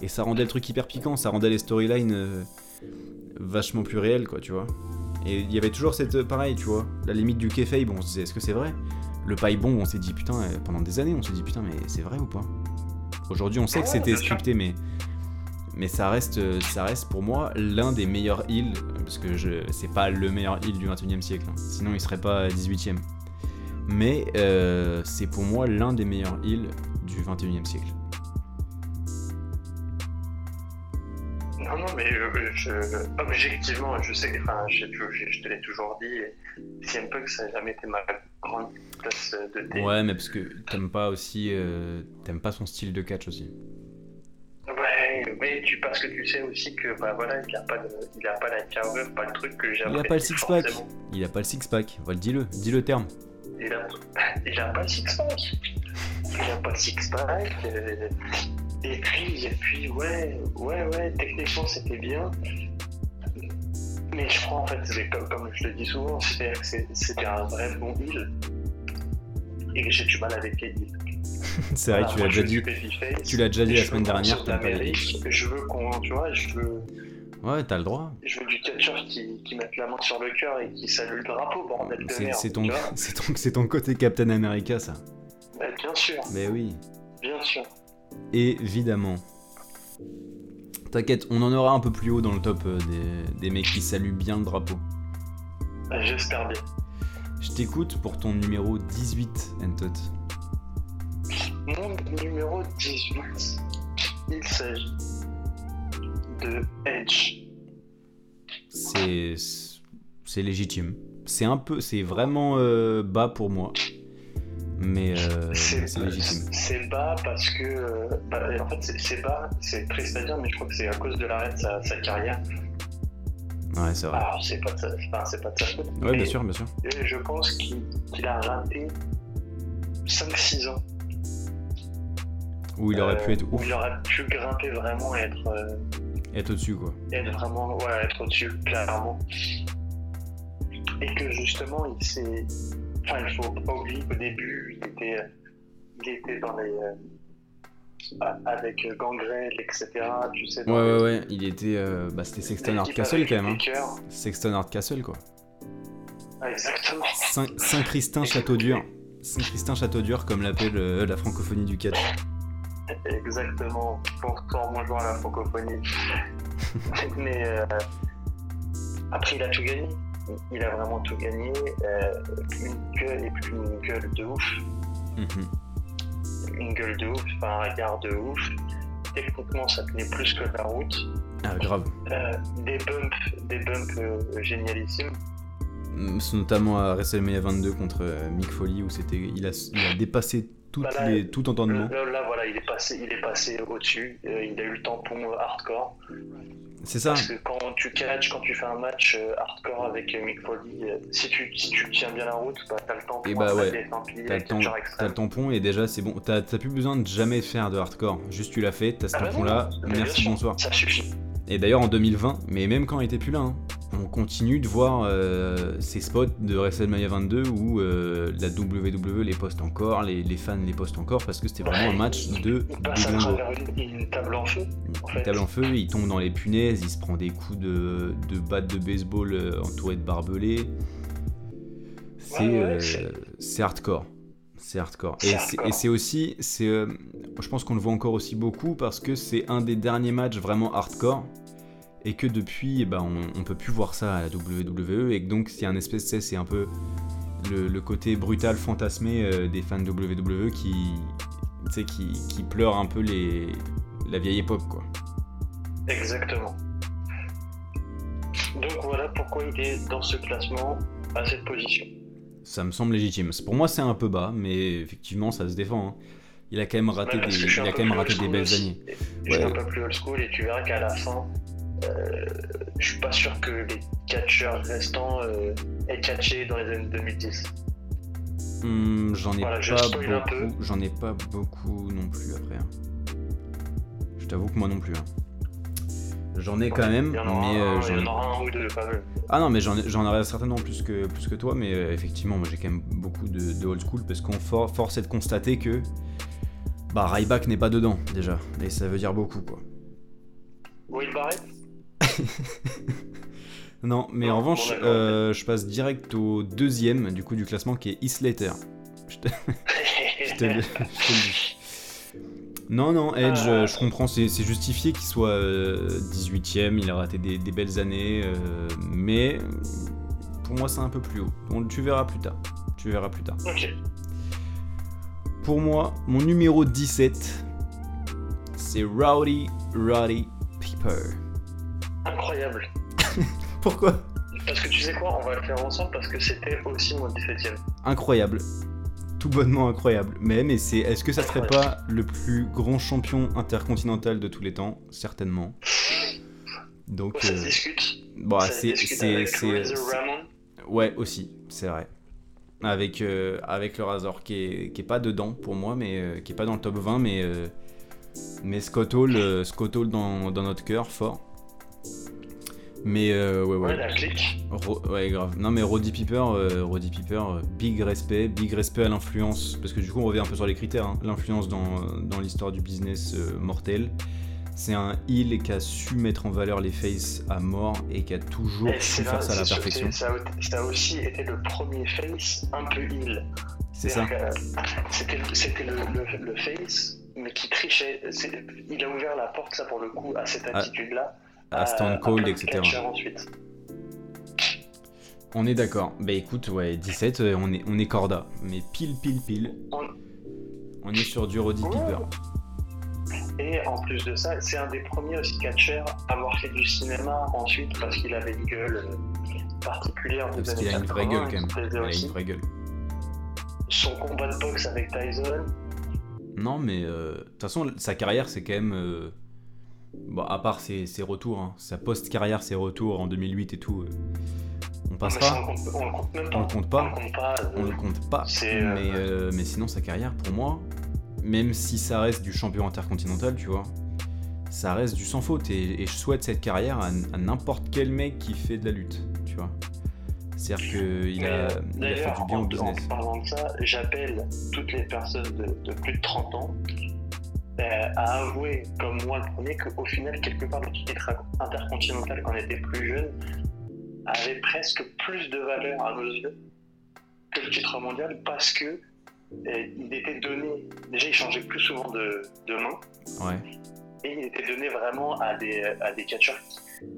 Et ça rendait le truc hyper piquant, ça rendait les storylines euh, vachement plus réelles, quoi, tu vois. Et il y avait toujours cette, pareil, tu vois, la limite du kayfabe, on se disait, est-ce que c'est vrai? Le paille bon, on s'est dit, putain, euh, pendant des années, on s'est dit, putain, mais c'est vrai ou pas? Aujourd'hui, on sait que c'était scripté, mais, ça, reste, ça reste pour moi l'un des meilleurs heals, parce que je, c'est pas le meilleur heal du 21 e siècle, hein. sinon il serait pas 18 e Mais euh, c'est pour moi l'un des meilleurs heals du 21 e siècle. Non, non, mais objectivement, je sais, enfin, je, je, te l'ai toujours dit, CM Punk, ça n'a jamais été ma grande tasse de thé. Ouais, mais parce que t'aimes pas aussi, euh, t'aimes pas son style de catch aussi. Ouais, mais tu, parce que tu sais aussi que, bah voilà, il a pas, de, il a pas la carrure, pas le truc que j'aime. Il a pas le six-pack. Il a pas le six-pack. Voilà, dis-le, dis le terme. Il a, il a pas le six-pack. Il a pas le six-pack. Euh, et puis, et puis, ouais, ouais, ouais, techniquement c'était bien. Mais je crois en fait, comme, comme je le dis souvent, c'est-à-dire que c'était un vrai bon heal. Et que j'ai du mal avec les c'est vrai, tu l'as déjà dit. Tu l'as déjà dit la semaine dernière, t'aimes pas les Je veux qu'on, tu vois, je veux. Ouais, t'as le droit. Je veux du catcher qui, qui mette la main sur le cœur et qui salue le drapeau, bordel de merde. C'est ton, ton, ton, côté Captain America, ça. Bah, bien sûr. Mais oui. Bien sûr évidemment. T'inquiète, on en aura un peu plus haut dans le top euh, des, mecs qui saluent bien le drapeau. J'espère bien. Je t'écoute pour ton numéro 18, Entot. Mon numéro 18, il s'agit de Edge. C'est c'est légitime. C'est un peu, c'est vraiment euh, bas pour moi mais euh, c'est légitime. C'est bas parce que. Euh, bah, en fait, c'est bas, c'est triste à dire, mais je crois que c'est à cause de l'arrêt de sa, carrière. Ouais, c'est vrai. Alors, c'est pas, de sa- enfin, pas de sa faute. Ouais, bien sûr, bien sûr. Je pense qu'il a raté 5-6 ans. Où il aurait euh, pu être Où il aurait pu grimper vraiment et être, euh, être au-dessus, quoi. être vraiment, ouais, être au-dessus, clairement. Et que justement, il s'est. Enfin, il faut pas oublier qu'au début, il était, il était dans les. euh, avec euh, Gangrel, etc. Tu sais, Ouais, ouais, les- ouais. Il était. euh, Bah, c'était Sexton Hardcastle quand même. Hein. Sexton Hardcastle, quoi. Ah, exactement. Saint- Saint-Christin Château-Dur. Saint-Christin Château-Dur, comme l'appelle euh, la francophonie du catch. Exactement. Pour pour moins jouer à la francophonie. Mais euh, après, il a tout gagné. Il a vraiment tout gagné. Euh, une gueule et puis une gueule de ouf. Mhm. Une gueule de ouf, enfin, un regard de ouf. Techniquement, ça tenait plus que la route. Ah, grave. Euh, des bumps, des bumps euh, génialissimes. Mm, notamment à WrestleMania 22 contre Mick Foley où c'était, il a, il a dépassé toutes Bah là, les, tout entendement. Là, là, voilà, il est passé, il est passé au-dessus. Il a eu le tampon hardcore. C'est ça. Parce que quand tu catches, quand tu fais un match euh, hardcore avec euh, Mick Foley, euh, si, tu, si tu tiens bien la route, bah, t'as le temps Et pour bah ouais. T'as le, le tampon et déjà c'est bon. T'as plus besoin de jamais faire de hardcore. Juste tu l'as fait, t'as ce Ah bah tampon là. non, Merci, bonsoir. Ça suffit. Et d'ailleurs en 2020, mais même quand il était plus là, hein, on continue de voir euh, ces spots de WrestleMania 22 où euh, la WWE les poste encore, les, les fans les postent encore parce que c'était vraiment un match de Il passe à de dingo. travers une, une table en feu. en Il fait. table en feu, il tombe dans les punaises, il se prend des coups de, de batte de baseball euh, entouré de barbelés. C'est Ouais, ouais, c'est- c'est hardcore. C'est hardcore. Et c'est- aussi, c'est, euh, je pense qu'on le voit encore aussi beaucoup parce que c'est un des derniers matchs vraiment hardcore et que depuis, eh ben, on, on peut plus voir ça à la WWE et que donc c'est un espèce, c'est un peu le, le côté brutal fantasmé euh, des fans de WWE qui, qui, qui pleurent un peu les, la vieille époque, quoi. Exactement. Donc voilà pourquoi il est dans ce classement à cette position. Ça me semble légitime. Pour moi, c'est un peu bas, mais effectivement, ça se défend. hein. Il a quand même raté Ouais, des, il a quand même raté des belles années. Je suis Ouais. un peu plus old school et tu verras qu'à la fin, euh, je suis pas sûr que les catcheurs restants euh, aient catché dans les années 2010. Hmm, j'en ai Voilà, pas beaucoup. J'en ai pas beaucoup non plus après. hein. Je t'avoue que moi non plus. hein. J'en ai quand même, Il y en aura, mais euh, un, j'en il ai- y en aura un ou deux. Ah non, mais j'en ai- j'en aurais certainement plus que, plus que toi, mais euh, effectivement, moi j'ai quand même beaucoup de, de old school parce qu'on for- force est de constater que bah Ryback n'est pas dedans déjà, et ça veut dire beaucoup quoi. Will Barrett Non, mais Non, en revanche, bon, euh, je passe direct au deuxième du coup du classement qui est Heath Slater. Je te, je te le, je te le dis. Non, non, Edge, euh, je comprends, c'est c'est justifié qu'il soit euh, 18ème, il a raté des, des belles années, euh, mais pour moi c'est un peu plus haut. On- tu verras plus tard. Tu verras plus tard. ok. Pour moi, mon numéro 17, c'est Rowdy Roddy Piper. Incroyable. Pourquoi? Parce que tu sais quoi, on va le faire ensemble parce que c'était aussi mon 17ème. Incroyable. Tout bonnement incroyable. Mais, mais c'est, est-ce que ça serait pas le plus grand champion intercontinental de tous les temps? Certainement. Donc, Ça se euh, discute. bah, c'est, discute c'est, avec c'est- Razor c'est- Ramon. ouais aussi, c'est vrai. Avec, euh, avec le Razor qui est, qui est pas dedans pour moi, mais euh, qui est pas dans le top 20, mais, euh, mais Scott Hall, euh, Scott Hall dans, dans notre cœur, fort. Mais euh, ouais, ouais. Ouais, la clique. Ro- ouais, grave. Non, mais Roddy Piper, euh, Roddy Piper, euh, big respect, big respect à l'influence, parce que du coup, on revient un peu sur les critères, hein. l'influence dans, dans l'histoire du business euh, mortel. C'est un heel qui a su mettre en valeur les faces à mort et qui a toujours Et su faire ça à la perfection. Ça, a- ça a aussi été le premier face un peu heal. C'est ça. C'était le, le- le face, mais qui trichait. Il a ouvert la porte, ça pour le coup, à cette Ah, attitude-là. À Stone Cold, etc. ensuite. On est d'accord. Bah écoute, ouais, 17, euh, on est, on est corda. Mais pile, pile, pile. On- On est sur du Roddy. Piper. Et en plus de ça, c'est un des premiers aussi catcheurs à avoir fait du cinéma ensuite parce qu'il avait une gueule euh, particulière. des Parce qu'il a une vraie 80, gueule quand même. Il a une vraie gueule. Son combat de boxe avec Tyson, Non, mais euh, de toute façon, sa carrière, c'est quand même. euh, Bon, à part ses, ses retours, hein. sa post-carrière, ses retours en 2008 et tout, euh, on ça, on, le compte même pas. On le compte pas. On le compte pas. On euh, le compte pas. Euh, Mais, euh, mais sinon, sa carrière, pour moi, même si ça reste du champion intercontinental, tu vois, ça reste du sans faute. Et, et je souhaite cette carrière à, à n'importe quel mec qui fait de la lutte, tu vois. C'est-à-dire qu'il a, euh, il a fait du bien en, au en business. parlant de ça, j'appelle toutes les personnes de, de plus de 30 ans euh, à avouer, comme moi le premier, qu'au final, quelque part, le titre intercontinental, quand on était plus jeune, avait presque plus de valeur à nos yeux que le titre mondial parce que euh, il était donné, déjà il changeait plus souvent de, de main, Ouais. et il était donné vraiment à des, à des catcheurs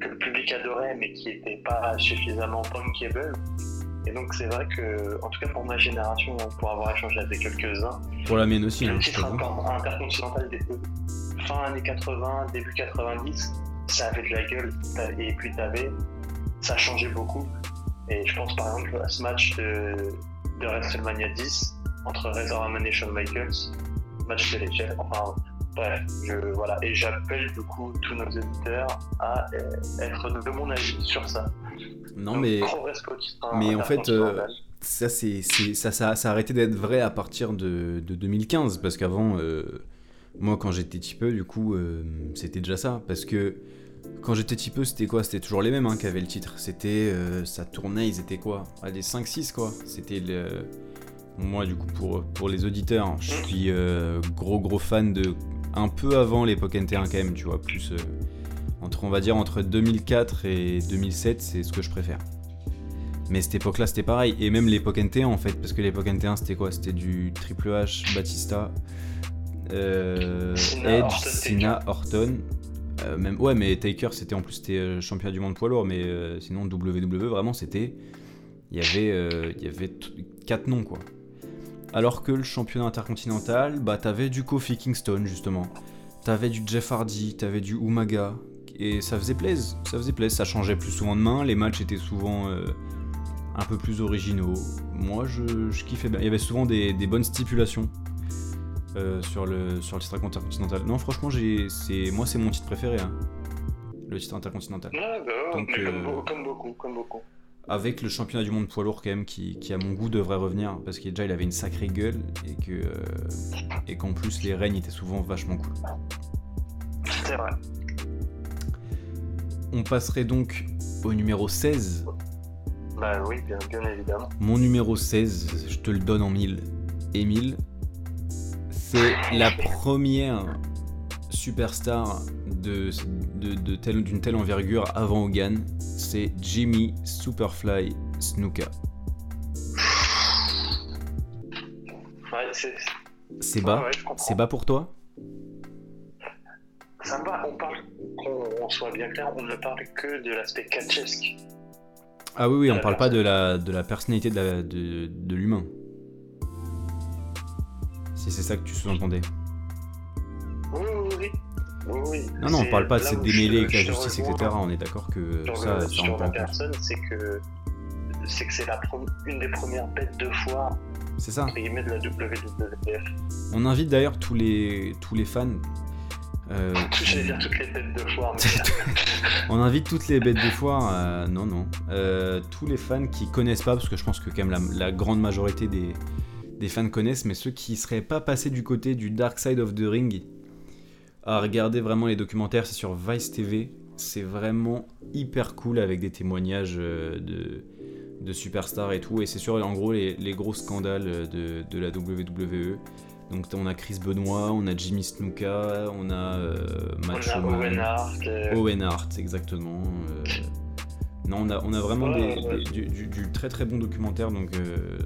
que le public adorait mais qui n'étaient pas suffisamment punkable. Et donc c'est vrai que, en tout cas pour ma génération, pour avoir échangé avec quelques-uns, Pour la mienne aussi, hein, le je titre intercontinental des fin années 80, début 90, ça avait de la gueule. Et puis t'avais, ça changeait beaucoup. Et je pense par exemple à ce match de, de WrestleMania 10 entre Razor Ramon et Shawn Michaels, match de l'échelle. Enfin, bref, je, voilà. Et j'appelle du coup tous nos auditeurs à euh, être de mon avis sur ça. Non, Donc, mais mais en fait, euh, ça, c'est, ça, ça, ça a arrêté d'être vrai à partir de, de 2015. Parce qu'avant, euh, moi, quand j'étais petit peu, du coup, euh, c'était déjà ça. Parce que quand j'étais petit peu, c'était quoi? C'était toujours les mêmes hein, qui avaient le titre. C'était. ça tournait, ils étaient quoi? Des 5-6, quoi. C'était le. Moi, du coup, pour, pour les auditeurs, je suis euh, gros, gros fan de. Un peu avant l'époque NT1, quand même, tu vois. Plus. euh, entre, on va dire, entre 2004 et 2007, c'est ce que je préfère. Mais cette époque-là, c'était pareil. Et même l'époque NT1, en fait. Parce que l'époque NT1, c'était quoi? C'était du Triple H, Batista, euh, Edge, Orton, Cena, Orton. Euh, même, ouais, mais Taker, c'était en plus c'était champion du monde poids lourd. Mais sinon, WWE, vraiment, c'était. Il y avait, il y avait quatre noms, quoi. Alors que le championnat intercontinental, bah, t'avais du Kofi Kingston, justement. T'avais du Jeff Hardy, t'avais du Umaga. Et ça faisait plaisir, ça faisait plaisir. Ça changeait plus souvent de main, les matchs étaient souvent euh, un peu plus originaux. Moi, je, je kiffais bien. Il y avait souvent des, des bonnes stipulations euh, sur, le, sur le titre intercontinental. Non, franchement, j'ai, c'est, moi, c'est mon titre préféré, hein, le titre intercontinental. Ouais, bah ouais, Donc, mais comme, euh, comme beaucoup, comme beaucoup. Avec le championnat du monde poids lourd, quand même, qui, qui à mon goût devrait revenir, parce qu'il déjà il avait une sacrée gueule et que euh, et qu'en plus les règnes étaient souvent vachement cool. C'est vrai. On passerait donc au numéro 16. Bah oui, bien, bien évidemment. Mon numéro 16, je te le donne en mille. Émile, c'est la première superstar de, de, de telle- d'une telle envergure avant Hogan. C'est Jimmy Superfly Snuka. Ouais, c'est. C'est bas Ouais, ouais. C'est bas pour toi? Ça me va, on parle, qu'on on soit bien clair, on ne parle que de l'aspect catchesque. Ah oui, oui, on parle pas de la, de la personnalité de, la- de, de l'humain. Si c'est ça que tu sous-entendais. Oui, oui, oui. Oui, oui. Non, non, on parle pas de se démêler je- avec la justice, etc. On est d'accord que Sur, ça, le- ça sur la personne, c'est que c'est que c'est la une des premières bêtes de foire C'est ça. entre guillemets, de la WWF. On invite d'ailleurs tous les, tous les fans. euh, J'allais dire toutes les bêtes de foire, mais on invite toutes les bêtes de foire. euh, non, non. Euh, tous les fans qui connaissent pas, parce que je pense que quand même la, la grande majorité des, des fans connaissent, mais ceux qui seraient pas passés du côté du Dark Side of the Ring à regarder vraiment les documentaires, c'est sur Vice TV. C'est vraiment hyper cool avec des témoignages euh, de, de superstars et tout. Et c'est sur en gros les, les gros scandales de, de la WWE. Donc on a Chris Benoit, on a Jimmy Snuka, on a euh, on Macho a. Owen Hart. euh, Owen Hart, exactement. euh, Non, on a, on a vraiment Ouais, des- ouais. des- du, du- du très très bon documentaire, donc euh,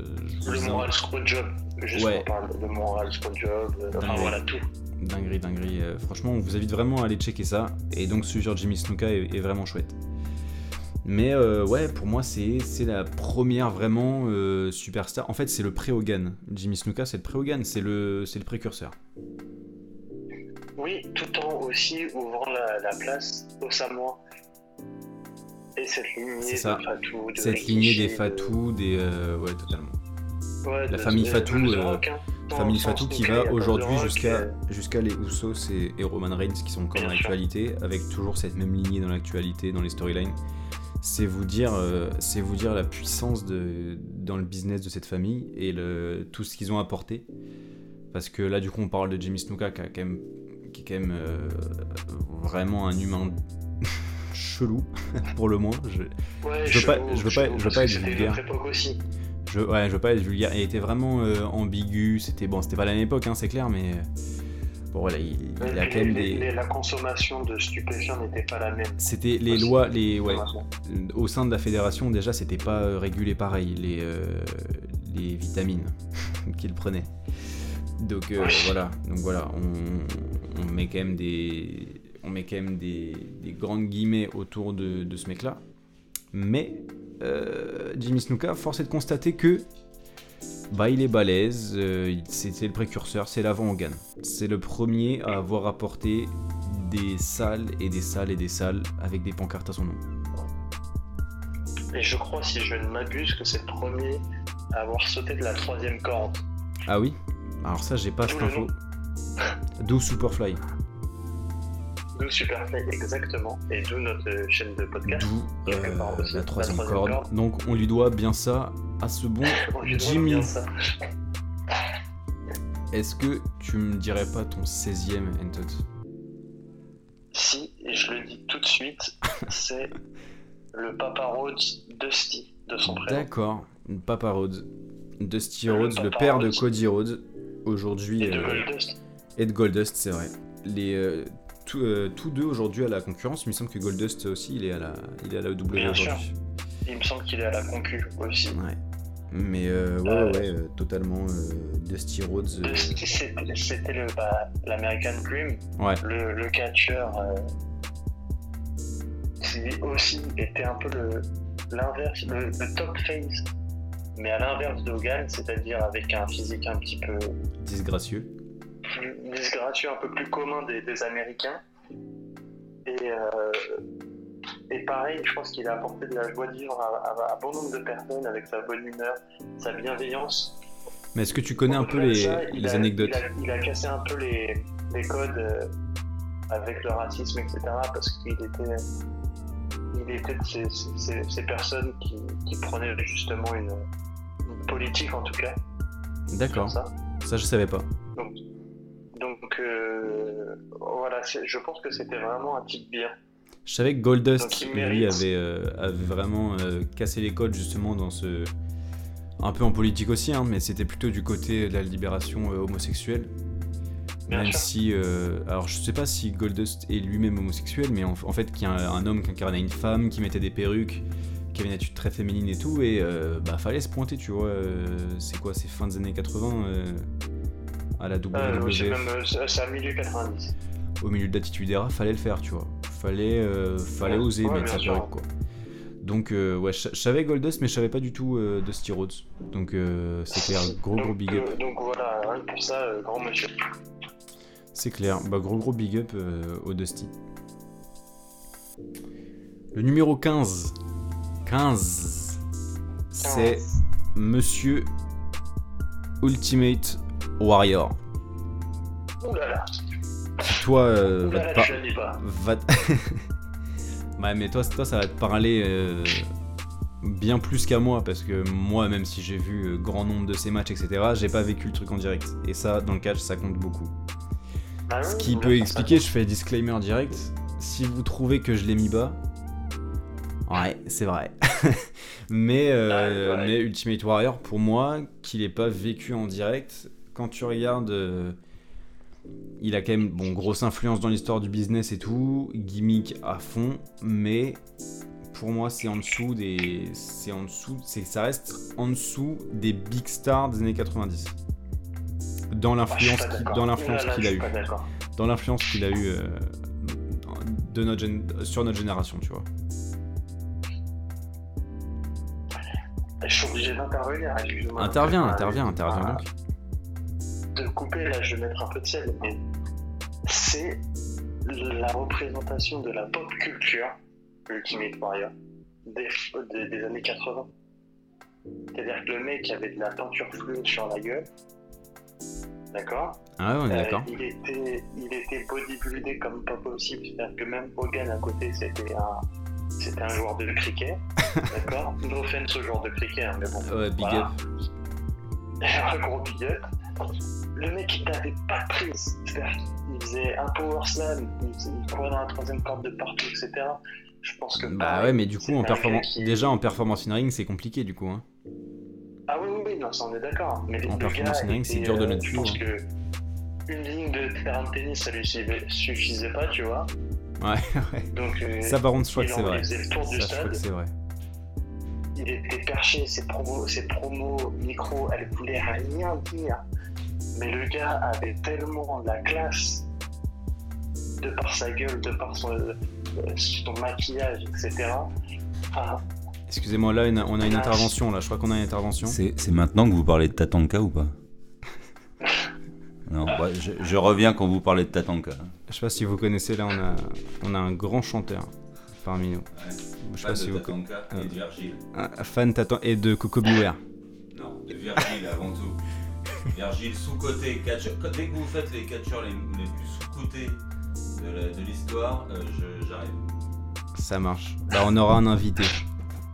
je Le moral screw job, juste Ouais. on parle de moral screw job, euh, enfin voilà tout. Dinguerie, dinguerie. euh, franchement, on vous invite vraiment à aller checker ça. Et donc, celui sur Jimmy Snuka est, est vraiment chouette. Mais euh, ouais, pour moi, c'est la première vraiment superstar. En fait, c'est le pré-Hogan. Jimmy Snuka, c'est le pré-Hogan, c'est le, le précurseur. Oui, tout en aussi ouvrant la, la place aux Samoa. Et cette lignée ça. de Fatou, de Cette lignée des des. euh, ouais, totalement. Ouais, la famille Fatou, euh, Rock, hein. famille Fatou qui va aujourd'hui jusqu'à euh, jusqu'à les Usos et, et Roman Reigns qui sont encore Bien dans l'actualité, avec toujours cette même lignée dans l'actualité, dans les storylines. C'est vous dire, euh, c'est vous dire la puissance de, dans le business de cette famille et le, tout ce qu'ils ont apporté. Parce que là, du coup, on parle de Jimmy Snuka qui, a quand même, qui est quand même euh, vraiment un humain chelou, pour le moins. Je, Ouais, Je veux pas- je veux pas- je veux pas être vulgaire. aussi. Je, ouais, je veux pas être vulgaire. Il était vraiment euh, ambigu. C'était bon, c'était pas la même époque, hein, c'est clair, mais euh, bon voilà, il, il a quand même des. les- la consommation de stupéfiants n'était pas la même. C'était les Aussi, lois, les ouais, au sein de la fédération déjà c'était pas euh, régulé pareil les euh, les vitamines qu'il prenait. Donc euh, voilà, donc voilà, on, on met quand même des on met quand même des, des grandes guillemets autour de, de ce mec-là. Mais euh, Jimmy Snuka, force est de constater que bah il est balèze, euh, c'est le précurseur, c'est l'avant Hogan. C'est le premier à avoir apporté des salles et des salles et des salles avec des pancartes à son nom. Et je crois, si je ne m'abuse, que c'est le premier à avoir sauté de la troisième corde. Ah oui? Alors ça j'ai pas cette info. D'où Superfly. D'où Superfly, exactement. Et d'où notre chaîne de podcast. D'où euh, la troisième corde. corde. Donc on lui doit bien ça à ce bon Jimmy. Est-ce que tu me dirais pas ton 16ème Entot? Si, je le dis tout de suite, c'est le Papa Rhodes Dusty de son prénom. D'accord, Papa Rhodes. Dusty Rhodes, le père de. Cody Rhodes, aujourd'hui. Et de euh, Goldust. et de Goldust, c'est vrai. Les, euh, tous- euh, tous deux aujourd'hui à la concurrence, il me semble que Goldust aussi, il est à la, il est à la W Bien sûr. aujourd'hui. Il me semble qu'il est à la concu aussi. Ouais. Mais euh, ouais, Euh, ouais, euh, totalement Dusty Rhodes. Dusty, c'était le bah, l'American Dream, ouais, le, le catcheur qui aussi était un peu le l'inverse, le, le top face, mais à l'inverse d'Hogan, c'est-à-dire avec un physique un petit peu disgracieux. Disgracieux, un peu plus commun des, des Américains. Et, euh, et pareil, je pense qu'il a apporté de la joie de vivre à, à- à bon nombre de personnes avec sa bonne humeur, sa bienveillance. Mais est-ce que tu connais un peu les, ça, il les a- anecdotes il a, il a cassé un peu les, les codes euh, avec le racisme, etc. Parce qu'il était, il était de ces, ces- ces personnes qui, qui prenaient justement une, une politique, en tout cas, D'accord, ça. ça je savais pas. Donc euh, voilà, je pense que c'était vraiment un type bien. Je savais que Goldust, Donc, lui, avait, euh, avait vraiment euh, cassé les codes justement dans ce. Un peu en politique aussi, hein, mais c'était plutôt du côté de la libération homosexuelle. Bien Même sûr. si. alors je sais pas si Goldust est lui-même homosexuel, mais en, en fait, qu'il y a un, un homme qui incarnait une femme, qui mettait des perruques, qui avait une attitude très féminine et tout, et bah fallait se pointer, tu vois. c'est quoi, c'est fin des années 80 euh, à la Euh, c'est même euh, c'est à milieu 90. au milieu de l'attitude era, fallait le faire, tu vois. Fallait, euh, fallait Ouais, oser ouais, mettre sa perruque, quoi. Donc, euh, ouais, je savais Goldust, mais je savais pas du tout euh, Dusty Rhodes. Donc, euh, c'est clair, gros gros donc, big up. euh, donc voilà, rien que pour ça, euh, grand monsieur. C'est clair, bah gros gros big up euh, au Dusty. Le numéro 15. 15. C'est Monsieur Ultimate Warrior. Ouh là là, Toi, euh, va te par- ouais, mais toi, toi, ça va te parler euh, bien plus qu'à moi, parce que moi, même si j'ai vu euh, grand nombre de ces matchs, etc., j'ai pas vécu le truc en direct. Et ça, dans le catch, ça compte beaucoup. Ah Ce qui peut expliquer, je fais disclaimer direct, si vous trouvez que je l'ai mis bas, ouais, c'est vrai. mais, euh, ouais. mais Ultimate Warrior, pour moi, qu'il ait pas vécu en direct, quand tu regardes, euh, il a quand même, bon, grosse influence dans l'histoire du business et tout, gimmick à fond, mais pour moi, c'est en dessous des, c'est en dessous, c'est, ça reste en dessous des big stars des années 90. Dans Ah, l'influence, d'accord. dans l'influence qu'il a eu dans l'influence qu'il a eu euh, de notre gén- sur notre génération, tu vois. Je suis obligé d'intervenir. Interviens, Ah, interviens, interviens ah, donc. De couper, là, je vais mettre un peu de sel, mais c'est la représentation de la pop culture, Ultimate Warrior, des, des, des années 80. C'est-à-dire que le mec avait de la peinture fluide sur la gueule, D'accord? Ah ouais, on est Euh, d'accord. il, était, il était bodybuildé comme pas possible. C'est-à-dire que même Hogan à côté, c'était un, c'était un joueur de cricket. D'accord? No offense au joueur de cricket, hein, mais bon. Ouais, big voilà. up. un gros big up. Le mec, il n'avait pas de prise. C'est-à-dire qu'il faisait un power slam, il, il courait dans la troisième corde de partout, etc. Je pense que. Bah ouais, mais du coup, en un gars performance... qui- déjà en performance in ring, c'est compliqué du coup. Hein. Ah oui, oui, oui, non, ça on est d'accord. Mais En performance in ring, c'est dur de euh, le Je pense tout, que une ligne de terrain de tennis, ça lui suffisait, pas, tu vois. Ouais, ouais. Donc, euh, Ça, par contre, je crois il que c'est vrai. il Ça, je crois que c'est vrai. Il était perché, ses promos, ses promos micro, elle voulait rien dire. Mais le gars avait tellement de la classe, de par sa gueule, de par son, euh, son maquillage, etc. Enfin, Excusez-moi, là, une- on a une Ah, intervention. Là, je crois qu'on a une intervention. C'est maintenant que vous parlez de Tatanka ou pas? Non, ouais, je, je reviens quand vous parlez de Tatanka. Je sais pas si vous connaissez, là, on a, on a un grand chanteur parmi nous. Je sais pas si vous et de Virgile. Un fan t'attend et de Coco Beware. Non, de Virgile avant tout. Virgile sous-côté, catcheur. Dès que vous faites les catcheurs les, les plus sous-cotés de l'histoire, euh, je- j'arrive. Ça marche. Bah, on aura un invité.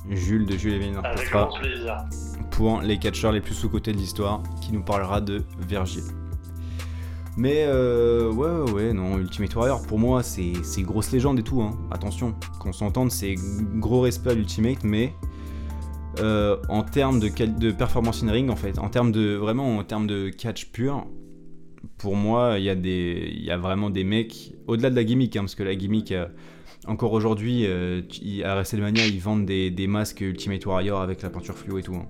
Jules de Jules et Vénère avec passera grand plaisir. pour les catcheurs les plus sous-cotés de l'histoire, qui nous parlera de Virgile. Mais euh, ouais, ouais, non, Ultimate Warrior, pour moi, c'est grosse légende et tout. Hein. Attention, qu'on s'entende, c'est gros respect à l'Ultimate, mais euh, en termes de, performance in ring, en fait, en termes de vraiment en termes de catch pur, pour moi, il y a vraiment des mecs au-delà de la gimmick, hein, parce que la gimmick, euh, encore aujourd'hui, à WrestleMania, ils vendent des, des masques Ultimate Warrior avec la peinture fluo et tout. hein.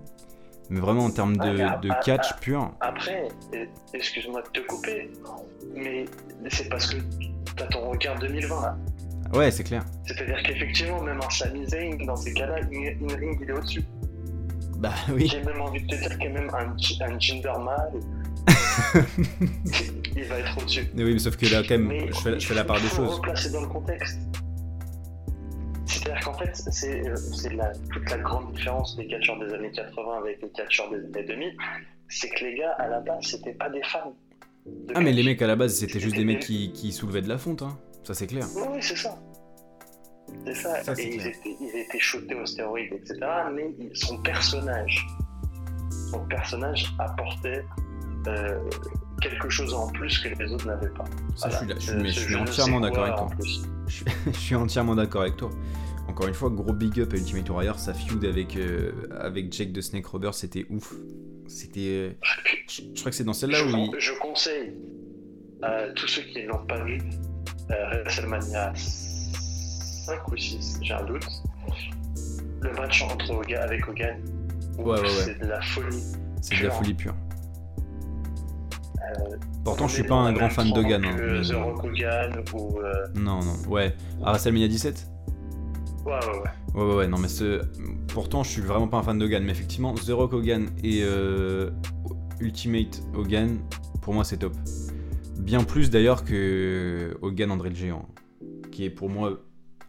Mais vraiment en termes Ah, de, catch pur, Après, excuse-moi de te couper, mais c'est parce que t'as ton regard 2020 là. ouais, c'est clair. C'est-à-dire qu'effectivement, même un Sami Zayn, dans ces cas-là, ring, il est au-dessus. Bah oui. J'ai même envie de te dire que même un, un Jinder Mahal, il va être au-dessus. Mais oui, mais sauf que là, quand même, Mais je fais, je fais la part des il faut choses. replacer dans le contexte. C'est-à-dire qu'en fait, c'est euh, toute la grande différence des catcheurs des années 80 avec les catcheurs des années 2000, c'est que les gars, à la base, c'était pas des fans. de Ah, mais les mecs à la base, c'était juste des mecs qui, qui soulevaient de la fonte, hein. Ça, c'est clair. Oui, c'est ça. C'est ça. Et ils étaient, ils étaient shootés aux stéroïdes, etc. Mais son personnage, son personnage apportait euh, quelque chose en plus que les autres n'avaient pas. Ça, je suis, là- je suis- mais je ne entièrement d'accord avec toi. en plus. Je suis, je suis entièrement d'accord avec toi. Encore une fois, gros big up à Ultimate Warrior, sa feud avec, euh, avec Jake de Snake Rober, c'était ouf. C'était. euh, je, je crois que c'est dans celle-là où il. je conseille à tous ceux qui ne l'ont pas vu, euh, WrestleMania 5 ou 6, j'ai un doute, le match entre Hogan, avec Hogan, où Ouais, ouais, ouais. c'est de la folie. C'est de la folie pure. Euh, Pourtant, je suis pas un grand fan trempe d'Hogan. hein, The Rock Hogan ou. euh, Non, non. Ouais. À WrestleMania 17 Ouais, ouais, ouais. Ouais, ouais, ouais, non, mais ce... pourtant, je suis vraiment pas un fan d'Hogan, mais effectivement, The Rock Hogan et euh, Ultimate Hogan, pour moi, c'est top. Bien plus d'ailleurs que Hogan André le Géant, qui est pour moi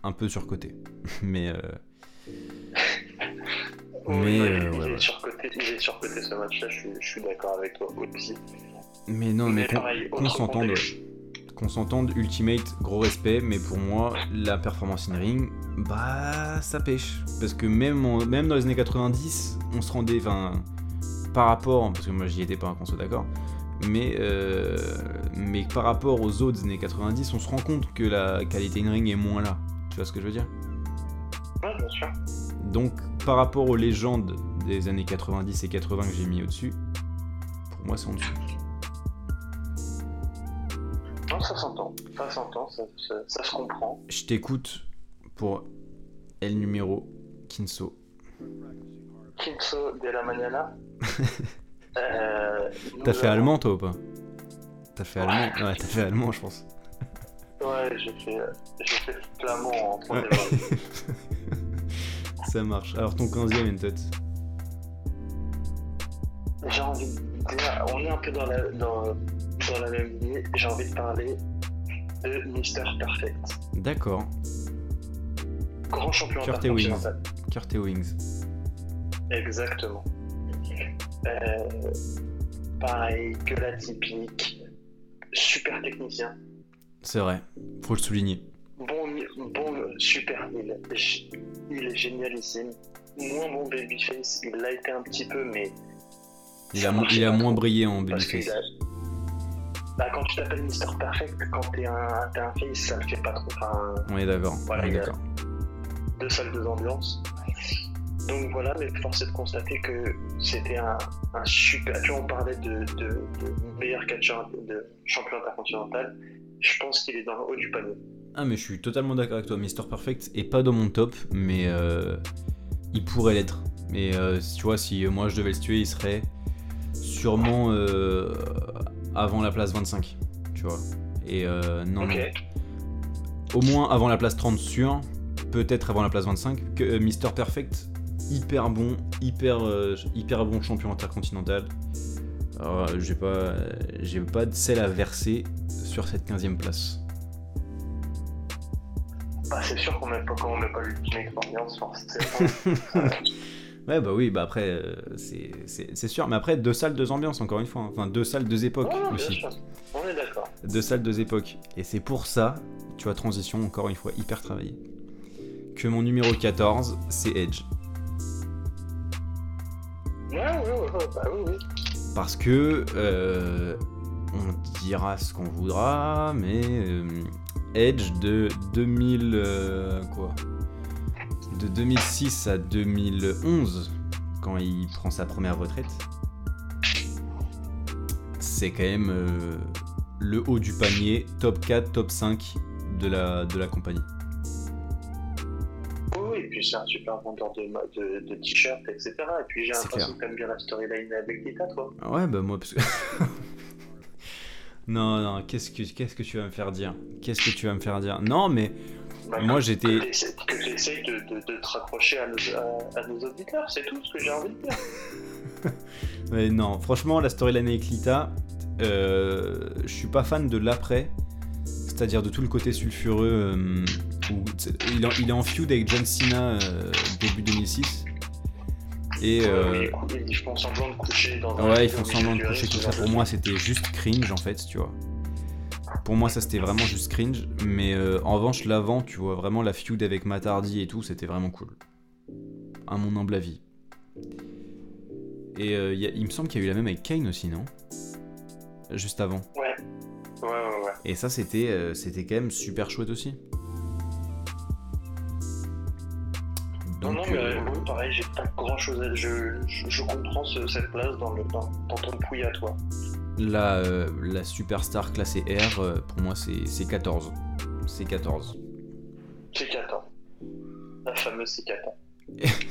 un peu surcoté. mais euh, Mais, il, euh, est ouais. surcoté, il est surcoté ce match-là, je je suis d'accord avec toi aussi. Mais non, mais, Mais qu'on s'entende, qu'on s'entende, Ultimate, gros respect, mais pour moi, la performance in ring, bah, ça pêche. Parce que même, en- même dans les années 90, on se rendait, enfin, par rapport, parce que moi j'y étais pas, qu'on soit d'accord, mais, euh, mais par rapport aux autres années 90, on se rend compte que la qualité in ring est moins là. Tu vois ce que je veux dire? Ouais, bien sûr. Donc, par rapport aux légendes des années 90 et 80 que j'ai mis au-dessus, pour moi c'est en dessous. Ça s'entend. Ça s'entend, ça, ça, ça se comprend. Je t'écoute pour El Numéro Kinso. Kinso de la Manana. euh, T'as fait avons- allemand toi ou pas? T'as fait allemand Ouais, t'as fait allemand, je pense. Ouais, j'ai fait, j'ai fait flamand en Ouais. année. Ça marche. Alors ton 15ème une tête. J'ai envie de dire, on est un peu dans la, dans, dans la même lignée. J'ai envie de parler de Mister Perfect. D'accord. Grand champion Kurt intercontinental. Kurt Wings. Exactement. Euh, pareil, que la typique, super technicien. C'est vrai, faut le souligner. Bon, bon super, il, il est génialissime. Moins bon babyface, il l'a été un petit peu, mais. Il a, il a moins brillé en babyface. Bah, quand tu t'appelles Mister Perfect, quand t'es un, un face, ça le fait pas trop. Enfin, est d'accord. Voilà, d'accord. Deux salles, deux ambiances. Donc voilà, mais force est de constater que c'était un, un, super. Tu vois, on parlait de, de, de meilleur catcheur de champion intercontinental. Je pense qu'il est dans le haut du panier. Ah, mais je suis totalement d'accord avec toi. Mister Perfect est pas dans mon top, mais euh, il pourrait l'être. Mais euh, tu vois, si moi je devais le tuer, il serait sûrement euh, avant la place 25. Tu vois. Et euh, non, non. Au moins avant la place 30 sûr. Peut-être avant la place 25. Que Mister Perfect, hyper bon, hyper, hyper bon champion intercontinental. j'ai pas, j'ai pas de sel à verser sur cette 15e place. Bah, c'est sûr qu'on met pas, quand on pas l'ultimate ambiance, forcément. Ouais, bah oui, bah après, euh, c'est sûr. Mais après, deux salles, deux ambiances, encore une fois. Hein. Enfin, deux salles, deux époques ouais, aussi. Sûr. On est d'accord. Deux salles, deux époques. Et c'est pour ça, tu vois, transition, encore une fois, hyper travaillé. Que mon numéro 14, c'est Edge. Ouais, ouais, ouais, bah oui, oui. Parce que, euh, on dira ce qu'on voudra, mais euh, Edge de 2000 euh, quoi? De 2006 à 2011, quand il prend sa première retraite, c'est quand même euh, le haut du panier, top 4, top 5 de la, de la compagnie. Oui, et puis c'est un super vendeur de, de, de t-shirts, etc. Et puis j'ai l'impression que t'aimes bien la storyline avec Dita, toi. Ouais, bah moi, parce que. Non, non, qu'est-ce que, qu'est-ce que tu vas me faire dire? Qu'est-ce que tu vas me faire dire? Non, mais moi j'étais. Que tu essayes de, de, de, te raccrocher à nos, à, nos, auditeurs, c'est tout ce que j'ai envie de dire. mais non, franchement, la storyline avec Lita, euh, je suis pas fan de l'après, c'est-à-dire de tout le côté sulfureux. Euh, où il, est, il, est en feud avec John Cena euh, début 2006. Et euh... ils font semblant de coucher dans Ouais, ils font semblant de coucher, tout ça. Pour moi, c'était juste cringe en fait, tu vois. Pour moi, ça c'était vraiment juste cringe. Mais euh, en revanche, l'avant, tu vois, vraiment la feud avec Matardi et tout, c'était vraiment cool. À mon humble avis. Et euh, y a, il me semble qu'il y a eu la même avec Kane aussi, non? Juste avant. Ouais. Ouais, ouais, ouais. Et ça, c'était euh, c'était quand même super chouette aussi. Donc, non, non, mais euh... oui, pareil, j'ai pas grand chose à. Je, je, je comprends ce, cette place dans, le, dans, dans ton pouille à toi. La, euh, la superstar classée R, euh, pour moi, c'est 14. C'est 14. C'est 14. La fameuse c'est 14.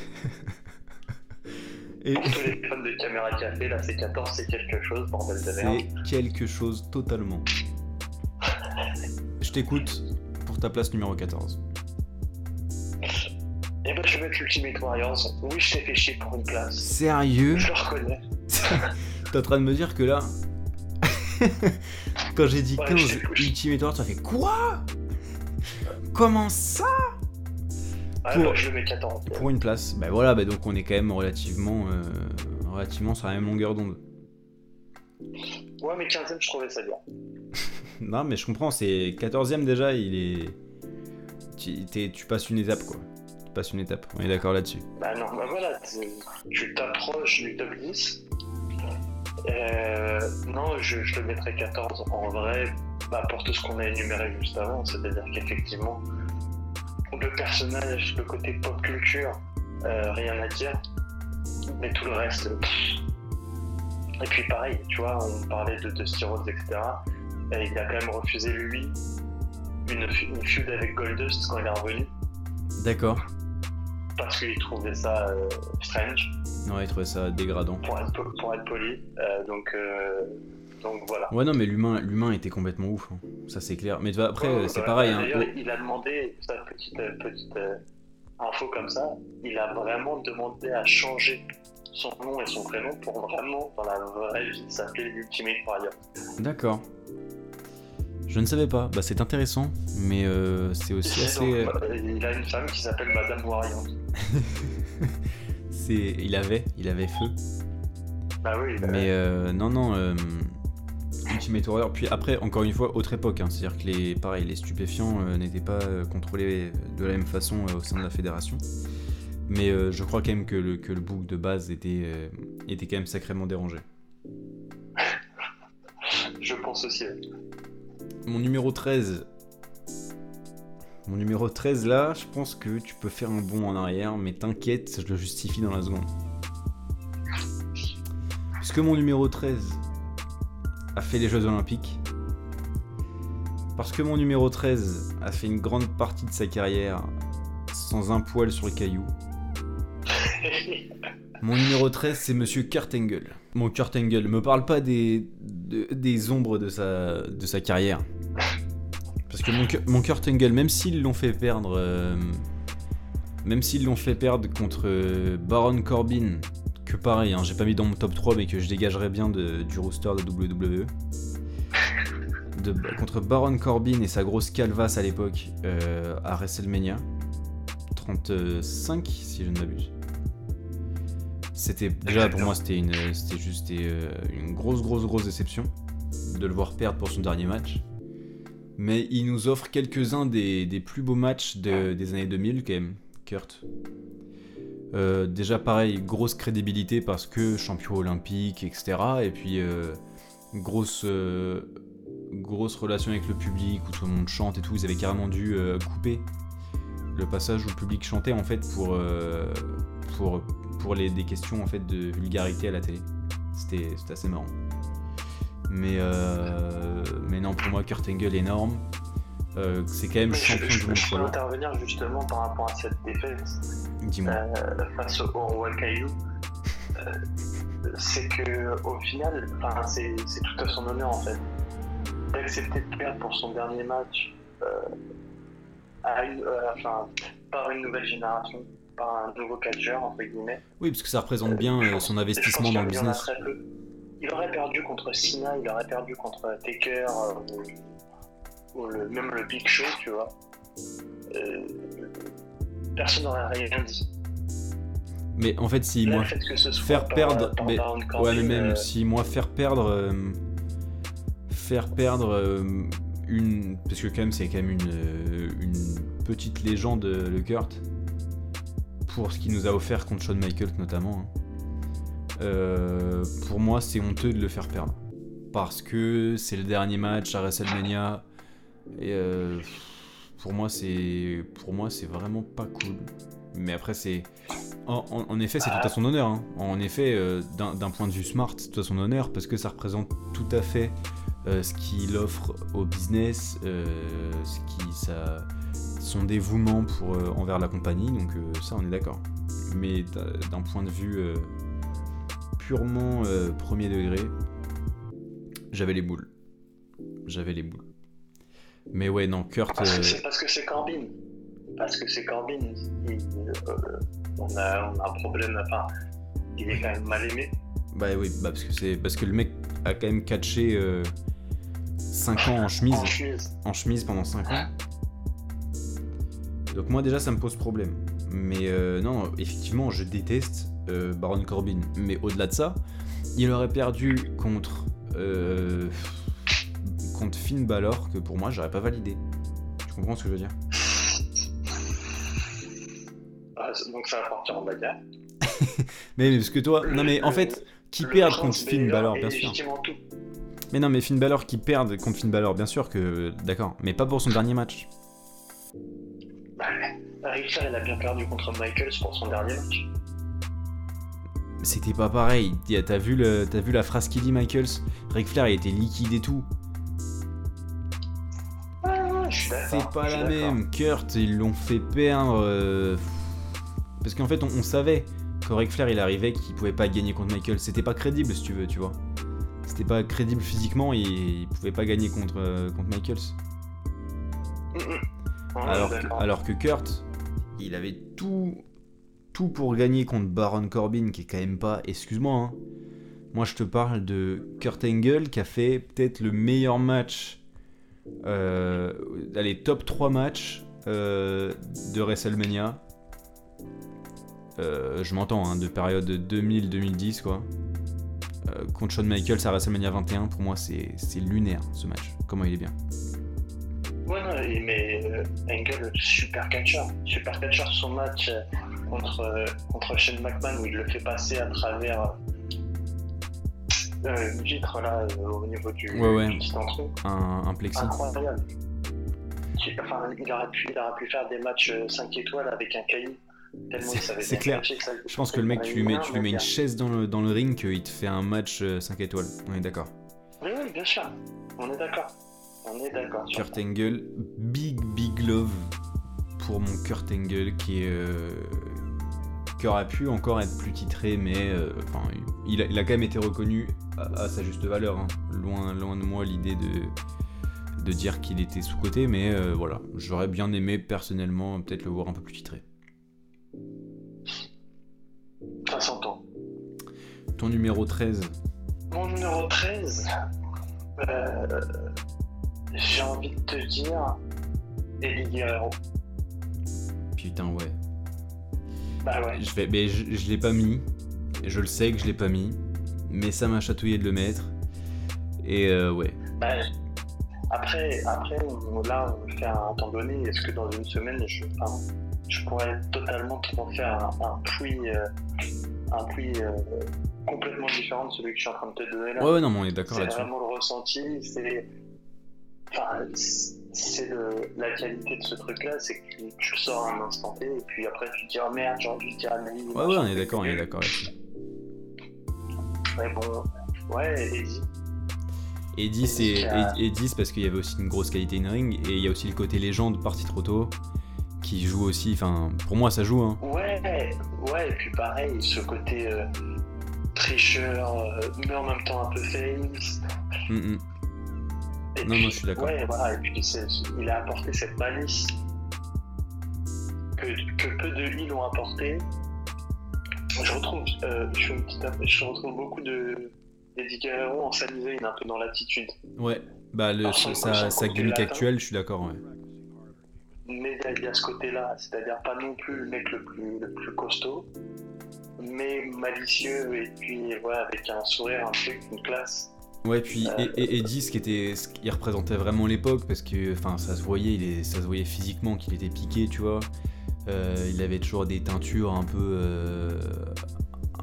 Et... Pour tous les fans de caméra café, là, c'est 14, c'est quelque chose, bordel de merde. C'est quelque chose totalement. je t'écoute pour ta place numéro 14. Eh ben, je vais mettre l'Ultimate Warriors. Oui, je t'ai fait chier pour une place. Sérieux? Je le reconnais. T'es en train de me dire que là. Quand j'ai dit Ouais, 15 je sais plus. Ultimate Warriors, tu as fait quoi? Comment ça? Ah, Pour- non, je le mets 14. Pour une place. Bah voilà, bah donc on est quand même relativement, euh, relativement sur la même longueur d'onde. Ouais, mais 15ème, je trouvais ça bien. Non, mais je comprends, c'est 14ème déjà, il est. Tu, t'es- tu passes une étape quoi. Tu passes une étape, on est d'accord là-dessus. Bah non, bah voilà, tu t'approches du top 10. Euh, non, je, le mettrais 14 en vrai, bah, pour tout ce qu'on a énuméré juste avant, c'est-à-dire qu'effectivement, le personnage, le côté pop culture, euh, rien à dire, mais tout le reste. Et puis pareil, tu vois, on parlait de Rhodes, etc. Et il a quand même refusé, lui, une, une feud avec Goldust quand il est revenu, D'accord. Parce qu'il trouvait ça euh, strange. Ouais, il trouvait ça dégradant. pour être, po- pour être poli. Euh, donc, euh, donc voilà. Ouais, non, mais l'humain, l'humain était complètement ouf. hein. Ça, c'est clair. Mais après, Ouais, c'est bah, pareil. hein. D'ailleurs, il a demandé, sa petite, petite info comme ça, il a vraiment demandé à changer son nom et son prénom pour vraiment, dans la vraie vie, s'appeler l'Ultimate Warrior. D'accord. Je ne savais pas. Bah, c'est intéressant, mais euh, c'est aussi assez. donc, bah, il a une femme qui s'appelle Madame Warrior. c'est, il avait, il avait feu. Bah oui. bah Mais euh, non, non. euh, Ultimate Warrior. Puis après, encore une fois, autre époque. hein. C'est-à-dire que les, pareil, les stupéfiants euh, n'étaient pas euh, contrôlés de la même façon euh, au sein de la fédération. Mais euh, je crois quand même que le, que le book de base était, euh, était quand même sacrément dérangé. Je pense aussi. Mon numéro 13. Mon numéro 13 là, je pense que tu peux faire un bond en arrière, mais t'inquiète, je le justifie dans la seconde. Puisque mon numéro 13 a fait les Jeux Olympiques. Parce que mon numéro 13 a fait une grande partie de sa carrière sans un poil sur le caillou. Mon numéro 13, c'est Monsieur Kurt Angle. Mon Kurt Angle, me parle pas des, de- des ombres de sa, carrière. Parce que mon, Ku- mon Kurt Angle, même s'ils l'ont fait perdre... euh, même s'ils l'ont fait perdre contre euh, Baron Corbin, que pareil, hein, j'ai pas mis dans mon top 3, mais que je dégagerais bien du roster de WWE. Contre Baron Corbin et sa grosse calvasse à l'époque euh, à WrestleMania 35, si je ne m'abuse. C'était déjà pour moi c'était une c'était juste euh, une grosse grosse grosse déception de le voir perdre pour son dernier match. Mais il nous offre quelques-uns des, des plus beaux matchs de- des années 2000 quand même, Kurt. Euh, déjà pareil, grosse crédibilité parce que champion olympique, etc. Et puis euh, grosse, euh, grosse relation avec le public où tout le monde chante et tout. Ils avaient carrément dû couper le passage où le public chantait en fait pour, pour, pour les, des questions en fait de vulgarité à la télé. C'était assez marrant. Mais, euh, mais non, pour moi, Kurt Angle énorme. Euh, c'est quand même Mais je, champion je- du monde je peux intervenir justement par rapport à cette défaite euh, face au roi Caillou. Euh, c'est que au final, c'est tout à son honneur en fait. D'accepter de perdre pour son dernier match euh, à une, enfin, par une nouvelle génération, par un nouveau catcheur entre guillemets. Oui, parce que ça représente bien euh, pense- son investissement dans le business. Il aurait perdu contre Cena, il aurait perdu contre Taker, euh, ou, ou le- même le Big Show, tu vois. Euh, personne n'aurait rien dit. Mais en fait, si Là, moi. faire par- perdre, par mais- Ouais, mais même euh, si moi faire perdre. euh, faire perdre euh, une. Parce que quand même, c'est quand même une, euh, une petite légende, euh, le Kurt. Pour ce qu'il nous a offert contre Shawn Michaels notamment. hein. Euh, pour moi, c'est honteux de le faire perdre. Parce que c'est le dernier match à WrestleMania. Et euh, pour moi, c'est vraiment pas cool. Mais après, c'est en, effet, c'est tout à son honneur. hein. En effet, euh, d'un point de vue smart, c'est tout à son honneur parce que ça représente tout à fait ce qu'il offre au business, ce qui, ça, son dévouement pour, euh, envers la compagnie. Donc euh, ça, on est d'accord. Mais d'un point de vue euh, purement euh, premier degré, j'avais les boules. J'avais les boules. Mais ouais, non, Kurt. Parce euh, que c'est parce que c'est Corbin. Parce que c'est Corbin. il- euh, on, a, on a un problème. Enfin, il est quand même mal aimé. Bah oui, bah parce que c'est parce que le mec a quand même catché 5 ans en chemise, En chemise. en chemise pendant 5 ans. Donc moi déjà ça me pose problème. Mais euh, non, effectivement, je déteste euh, Baron Corbin. Mais au-delà de ça, il aurait perdu contre euh, contre Finn Balor que pour moi j'aurais pas validé. Tu comprends ce que je veux dire? Ah, donc ça va partir en bagarre. Mais parce que toi, non mais en fait, qui perd contre Finn Balor bien sûr. tout. Mais non, mais Finn Balor qui perd contre Finn Balor, bien sûr que d'accord, mais pas pour son dernier match. Bah, Ric Flair, il a bien perdu contre Michaels pour son dernier match. C'était pas pareil. T'as vu, le, t'as vu la phrase qu'il dit Michaels? Ric Flair il était liquide et tout. D'accord. C'est pas la même. Kurt, ils l'ont fait perdre. euh, Parce qu'en fait, on, on savait quand Ric Flair il arrivait qu'il pouvait pas gagner contre Michaels. C'était pas crédible si tu veux, tu vois. C'était pas crédible physiquement et il pouvait pas gagner contre, euh, contre Michaels. Mm, mm. Ouais, Alors que, d'accord. alors que Kurt, il avait tout, tout pour gagner contre Baron Corbin, qui est quand même pas. Excuse-moi, hein. Moi, je te parle de Kurt Angle qui a fait peut-être le meilleur match. Euh, allez, top 3 matchs euh, de WrestleMania. Euh, je m'entends, hein, de période 2000-2010, quoi. euh, contre Shawn Michaels à WrestleMania 21, pour moi, c'est lunaire ce match. Comment il est bien. Ouais, mais euh, Angle, super catcheur. Super catcheur, son match euh, contre, euh, contre Shane McMahon où il le fait passer à travers euh, une vitre là au niveau du, Ouais, ouais. du. Un, un plexi. Incroyable. Enfin, il aurait, pu, il aurait pu faire des matchs 5 étoiles avec un caillou. Tellement il C'est- clair. catcher ça- Je pense que le mec, tu lui mets, tu lui mets une chaise dans le, dans le ring, qu'il te fait un match 5 étoiles. On est d'accord. Oui, oui, bien sûr. On est d'accord. On est d'accord. Kurt Angle, big big love pour mon Kurt Angle qui est euh, qui pu encore être plus titré, mais euh, enfin il, a, il a quand même été reconnu à, à sa juste valeur. hein. Loin loin de moi l'idée de de dire qu'il était sous côté, mais euh, voilà, j'aurais bien aimé personnellement peut-être le voir un peu plus titré. Ça s'entend. Ton numéro 13, Mon numéro 13, euh, j'ai envie de te dire Eddie Guerrero. putain ouais. Bah ouais. Je, vais, mais je, je l'ai pas mis. Je le sais que je l'ai pas mis. Mais ça m'a chatouillé de le mettre. Et euh, ouais. Bah, après, après on- là, on fait un temps donné. Est-ce que dans une semaine, je, enfin, je pourrais totalement te refaire un, un puits, euh, un puits euh, complètement différent de celui que je suis en train de te donner là? Ouais, ouais, non, mais on est d'accord C'est vraiment le ressenti, c'est. Enfin, c'est le- la qualité de ce truc-là, c'est que tu sors un instant T et puis après tu te dis oh merde, j'ai envie de dire Amélie. Ouais, ouais, on est d'accord, on est d'accord. Mais bon, ouais, Eddie. C'est a- Eddie, c'est parce qu'il y avait aussi une grosse qualité in ring. Et il y a aussi le côté légende parti trop tôt. Qui joue aussi. Enfin, pour moi, ça joue. Hein. Ouais, ouais, et puis pareil, ce côté euh, tricheur, euh, mais en même temps un peu face. Mm, mm. Et Non, puis, non, je suis d'accord. Ouais, voilà, et puis il a apporté cette malice que, que peu de heals ont apporté. Je retrouve, euh, je, retrouve beaucoup de d'Eddie Guerrero en Zayn, un peu dans l'attitude. Ouais. Bah, le, sa, sa gimmick latin. actuelle, je suis d'accord, ouais. Mais il y a- il y a ce côté-là, c'est-à-dire pas non plus le mec le plus, le plus costaud, mais malicieux et puis voilà, avec un sourire, un truc, une classe. Ouais, puis Euh, et, et- Eddie, ce qui était, ce qui représentait vraiment l'époque, parce que, enfin, ça se voyait, il est, ça se voyait physiquement qu'il était piqué, tu vois. Euh, il avait toujours des teintures un peu, euh,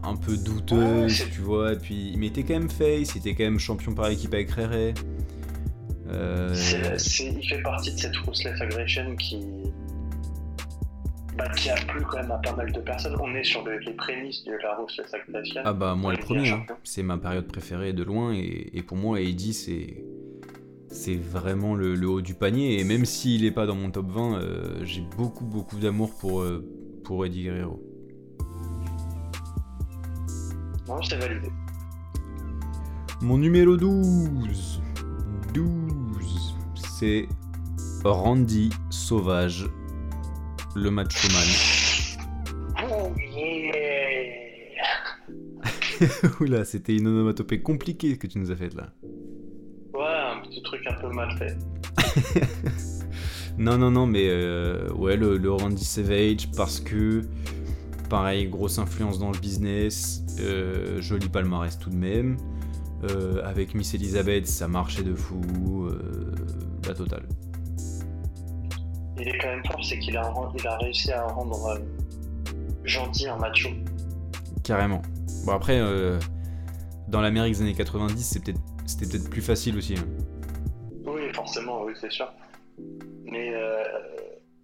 un peu douteuses, Ouais, tu vois. Et puis, il était quand même face, il était quand même champion par équipe avec c'est- il fait partie de cette ruthless aggression qui, bah, qui a plu quand même à pas mal de personnes. On est sur le- les prémices de la ruthless aggression. Ah bah moi le premier, hein. c'est ma période préférée de loin et, et pour moi Eddie c'est c'est vraiment le, le haut du panier et même s'il est pas dans mon top 20, euh, j'ai beaucoup beaucoup d'amour pour, euh, pour Eddie Guerrero. Non, c'est validé. Mon numéro 12 12 c'est Randy Sauvage, le macho man. Oh yeah Oula, c'était une onomatopée compliquée que tu nous as faite là. Ouais, un petit truc un peu mal fait. Non, non, non, mais euh, ouais, le, le Randy Savage parce que, pareil, grosse influence dans le business, euh, joli palmarès tout de même. Euh, avec Miss Elizabeth, ça marchait de fou, euh, la totale. Il est quand même fort, c'est qu'il a, il a réussi à rendre euh, gentil un macho. Carrément. Bon, après, euh, dans l'Amérique des années 90, c'est peut-être- c'était peut-être plus facile aussi. hein. Oui, forcément, oui, c'est sûr. Mais euh,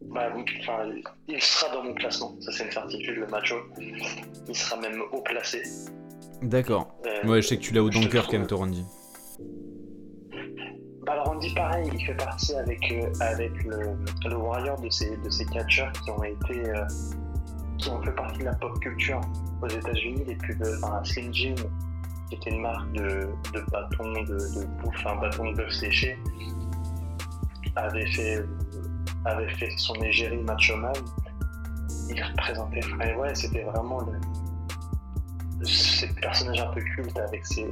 bah, enfin, il sera dans mon classement, ça c'est une certitude, le macho. Il sera même haut placé. D'accord. Ouais, je sais que tu l'as au je le Dunker quand même, toi, pareil, il fait partie avec, euh, avec le, le Warrior de ces, de ces catcheurs qui ont été. euh, qui ont fait partie de la pop culture aux États-Unis, les pubs, enfin, Slim Jim, qui était une marque de, de bâton de, bouffe, un bâton de bœuf séché, avait fait, avait fait son égérie Macho Man. Il représentait, enfin, ouais, c'était vraiment le, ces personnages un peu cultes avec ses,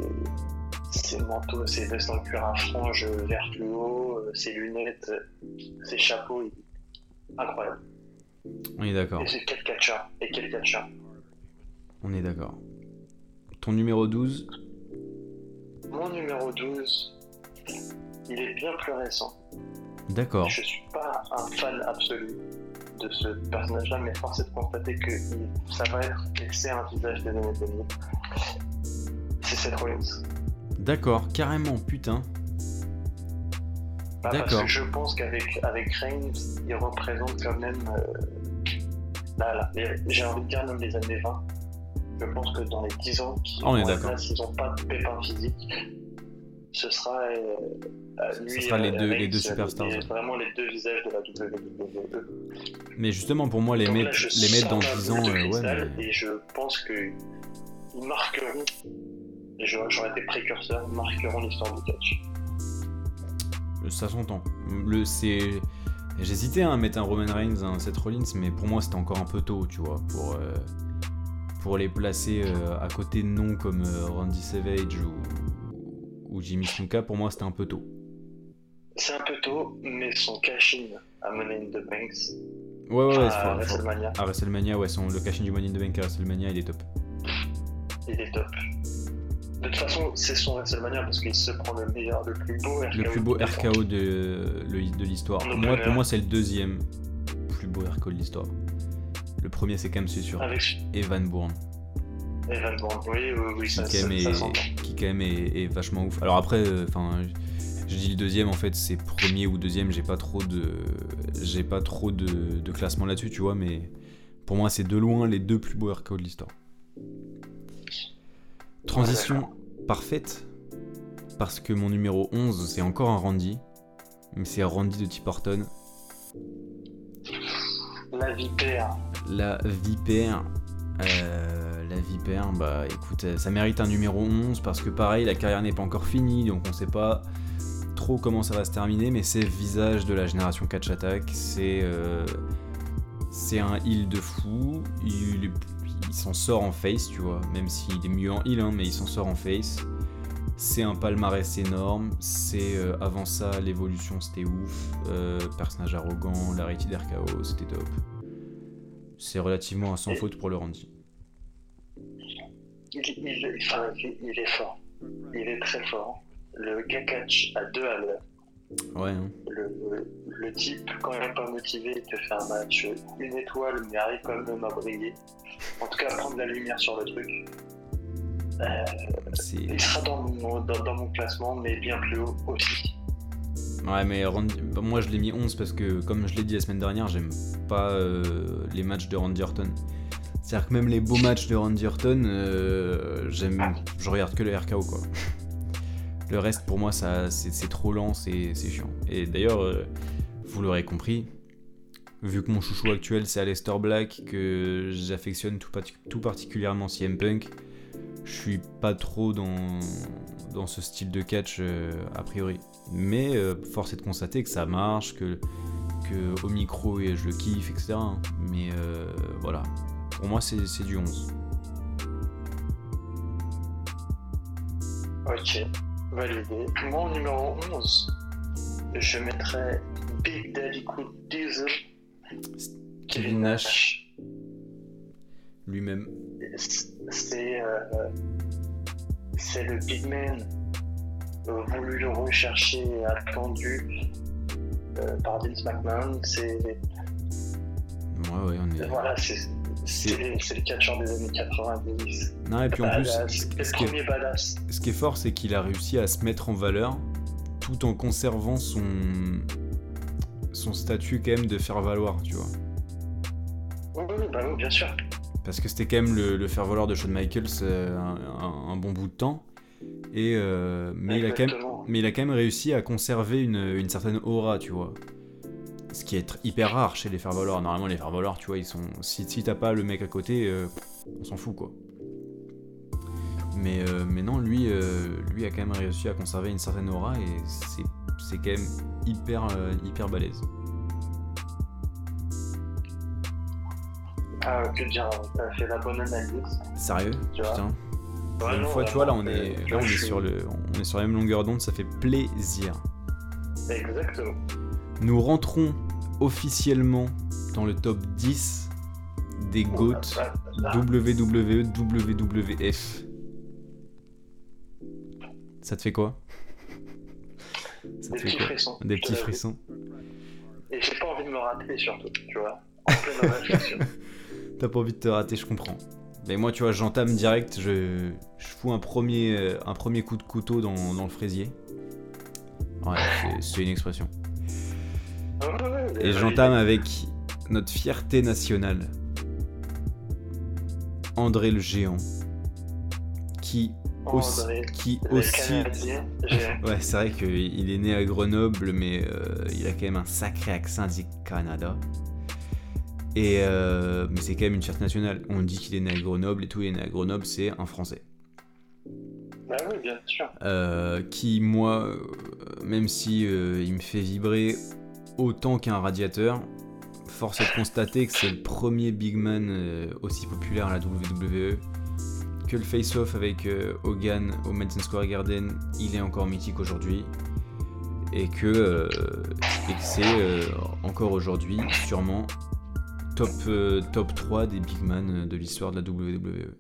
ses manteaux, ses vestes en cuir à franges vert fluo, euh, ses lunettes, euh, ses chapeaux, il- incroyable. On est d'accord. Et c'est quel catcheur Et quel catcheur On est d'accord. Ton numéro 12 Mon numéro 12, il est bien plus récent. D'accord. Je suis pas un fan absolu de ce personnage-là, mais force est de constater que il- ça va être un visage des années 2000. C'est Seth Rollins. D'accord, carrément, putain. Bah, parce D'accord. que je pense qu'avec avec Reigns, il représente quand même. euh, là, là, j'ai envie de dire même les années 20. Je pense que dans les 10 ans qui on est d'accord. s'ils n'ont pas de pépin physique, ce sera. euh, lui, sera les euh, deux- les deux superstars, les-. Vraiment les deux visages de la WWE. Mais justement, pour moi, les Donc là, les mettre dans ma 10 boule ans, euh, ouais, mais- Et je pense qu'ils marqueront. Et J'aurais j'aurais été précurseur, ils marqueront l'histoire du catch. ça s'entend. Le, c'est... J'hésitais hein, à mettre un Roman Reigns, un Seth Rollins, mais pour moi, c'était encore un peu tôt, tu vois, pour, euh, pour les placer euh, à côté de noms comme euh, Randy Savage ou, ou Jimmy Snuka. Pour moi, c'était un peu tôt. C'est un peu tôt, mais son cash-in à Money in the Banks Ouais, ouais, ouais. à WrestleMania, à WrestleMania, ouais, son, le cash du Money in the Bank à WrestleMania, il est top. il est top. De toute façon, c'est son WrestleMania parce qu'il se prend le meilleur, le plus beau RKO. Le plus beau. RKO de, l'histoire. Moi, pour moi, c'est le deuxième plus beau RKO de l'histoire. Le premier, c'est quand même, c'est sûr, Avec Evan Bourne. Evan Bourne. Oui, oui, oui, ça, qui quand même, est, qui quand même est, est vachement ouf. Alors après, enfin, je dis le deuxième en fait, c'est premier ou deuxième, j'ai pas trop de, j'ai pas trop de, de classement là-dessus, tu vois, mais pour moi c'est de loin les deux plus beaux RKO de l'histoire. Transition parfaite parce que mon numéro 11 c'est encore un Randy, mais c'est un Randy de Tim Horton, La vipère. La Vipère. euh, la Vipère, bah écoute, euh, ça mérite un numéro 11 parce que pareil, la carrière n'est pas encore finie, donc on sait pas trop comment ça va se terminer, mais c'est le visage de la génération Catch Attack, c'est euh, c'est un heal de fou, il, est- il s'en sort en face, tu vois, même s'il est mieux en heal, hein, mais il s'en sort en face. C'est un palmarès énorme, c'est euh, avant ça l'évolution c'était ouf, euh, personnage arrogant, la réussite d'RKO c'était top. C'est relativement à sans faute pour le Randy. Il, il- enfin, il- il est fort. Il est très fort. Le gars catch à deux à l'heure. Ouais, hein. Le, le type, quand il n'est pas motivé, il te fait un match une étoile, mais arrive quand même à briller. En tout cas, à prendre la lumière sur le truc. c'est... Il sera dans mon, dans, dans mon classement, mais bien plus haut aussi. Ouais, mais Randy- bah, moi je l'ai mis 11 parce que, comme je l'ai dit la semaine dernière, j'aime pas euh, les matchs de Randy Orton. C'est-à-dire que même les beaux matchs de Randy Orton, euh, j'aime, je regarde que le RKO quoi. Le reste pour moi c'est, trop lent, c'est, chiant. Et d'ailleurs, euh, vous l'aurez compris, vu que mon chouchou actuel c'est Aleister Black, que j'affectionne tout, parti- tout particulièrement CM Punk, je suis pas trop dans, ce style de catch euh, a priori. Mais euh, force est de constater que ça marche, que, que au micro je le kiffe, etc. Mais euh, voilà, pour moi c'est c'est du 11. Ok, validé. Mon numéro 11, je mettrais Big Daddy Cool Diesel. Kevin Nash, lui-même. C'est euh, c'est le big man euh, voulu, recherché et attendu euh, par Vince McMahon. C'est Ouais, ouais, on est. voilà, c'est C'est- les catcheurs des années 90. Non, et puis en plus, Badass, ce, le ce qui est, premier badass. ce qui est fort, c'est qu'il a réussi à se mettre en valeur tout en conservant son, son statut quand même de faire valoir, tu vois. Oui, oui, bah oui, bien sûr. Parce que c'était quand même le, le faire valoir de Shawn Michaels euh, un, un- un bon bout de temps. Et, euh, mais, il a quand même, mais il a quand même réussi à conserver une, une certaine aura, tu vois. Ce qui est hyper rare chez les faire valoir. Normalement, les faire valoir, tu vois, ils sont. Si, si t'as pas le mec à côté, euh, on s'en fout, quoi. Mais, euh, mais non, lui, euh, lui a quand même réussi à conserver une certaine aura et c'est, c'est quand même hyper, hyper balèze. Ah, que dire, t'as fait la bonne analyse. Sérieux? Tu vois? Putain. Ouais, une fois, tu vois, là, on est, là, vois, on est sur le, on est sur la même longueur d'onde, ça fait plaisir. Exactement. Nous rentrons officiellement dans le top 10 des GOAT WWE WWF. Ça te fait quoi? Ça Des petits frissons. Des petits frissons. Et j'ai pas envie de me rater surtout, tu vois. En pleine réflexion. T'as pas envie de te rater, je comprends. Mais moi, tu vois, j'entame direct, je, je fous un premier, euh, un premier coup de couteau dans, dans le fraisier. Ouais, c'est une expression. Et j'entame avec notre fierté nationale. André le géant. Qui aussi, qui aussi... ouais, c'est vrai qu'il est né à Grenoble, mais euh, il a quand même un sacré accent du Canada. Et euh, mais c'est quand même une fierté nationale. On dit qu'il est né à Grenoble et tout, il est né à Grenoble, c'est un Français. Bah oui, bien sûr. Euh, qui, moi, même si il me fait vibrer autant qu'un radiateur, force est de constater que c'est le premier big man aussi populaire à la WWE que le face-off avec euh, Hogan au Madison Square Garden, il est encore mythique aujourd'hui. Et que, euh, c'est euh, encore aujourd'hui sûrement top, top 3 des big man de l'histoire de la WWE.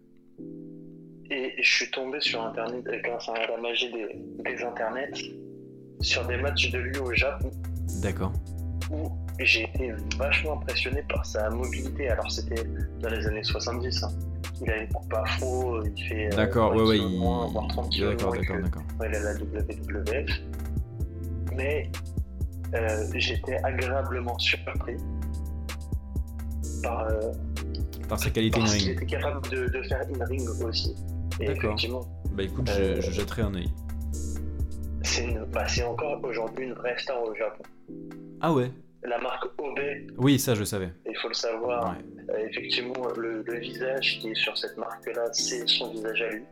Et je suis tombé sur internet grâce à la magie des, des internets sur des matchs de lui au Japon. D'accord. Où j'ai été vachement impressionné par sa mobilité. Alors c'était dans les années 70 il a une coupe afro, il fait. Euh, d'accord, ouais, ouais, il. voire 30 D'accord, d'accord, d'accord. Il a la WWF. Mais euh, j'étais agréablement surpris par. Euh, par sa qualité in-ring. Il était capable de, de faire in-ring aussi. D'accord. Bah écoute, je, je, jetterai un œil. Bah, c'est encore aujourd'hui une vraie star au Japon. Ah ouais la marque OB. Oui, ça je savais. Il faut le savoir. Euh, effectivement, le, visage qui est sur cette marque-là, c'est son visage à lui.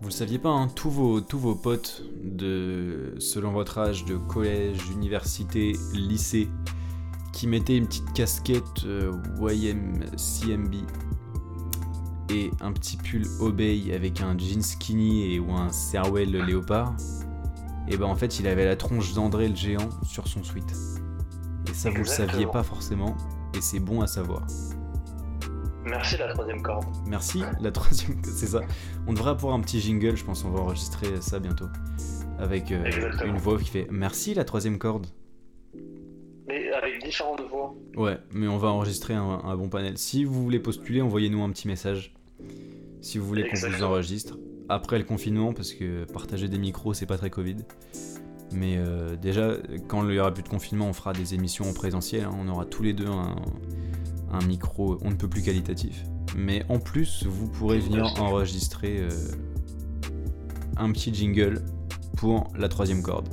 Vous le saviez pas, hein, tous, vos, tous vos potes, de, selon votre âge, de collège, université, lycée, qui mettaient une petite casquette euh, YMCMB et un petit pull Obey avec un jean skinny et, ou un Serwell léopard, et ben en fait il avait la tronche d'André le géant sur son sweat. Ça, vous le saviez pas forcément, et c'est bon à savoir. Merci la troisième corde. Merci la troisième, c'est ça. On devrait avoir un petit jingle, je pense, on va enregistrer ça bientôt. Avec euh, une voix qui fait Merci la troisième corde. Mais avec différentes voix. Ouais, mais on va enregistrer un, bon panel. Si vous voulez postuler, envoyez-nous un petit message. Si vous voulez qu'on vous enregistre. Après le confinement, parce que partager des micros, c'est pas très Covid. Mais euh, déjà, quand il y aura plus de confinement, on fera des émissions en présentiel. Hein. on aura tous les deux un, micro on ne peut plus qualitatif. Mais en plus, vous pourrez venir enregistrer euh, un petit jingle pour la troisième corde.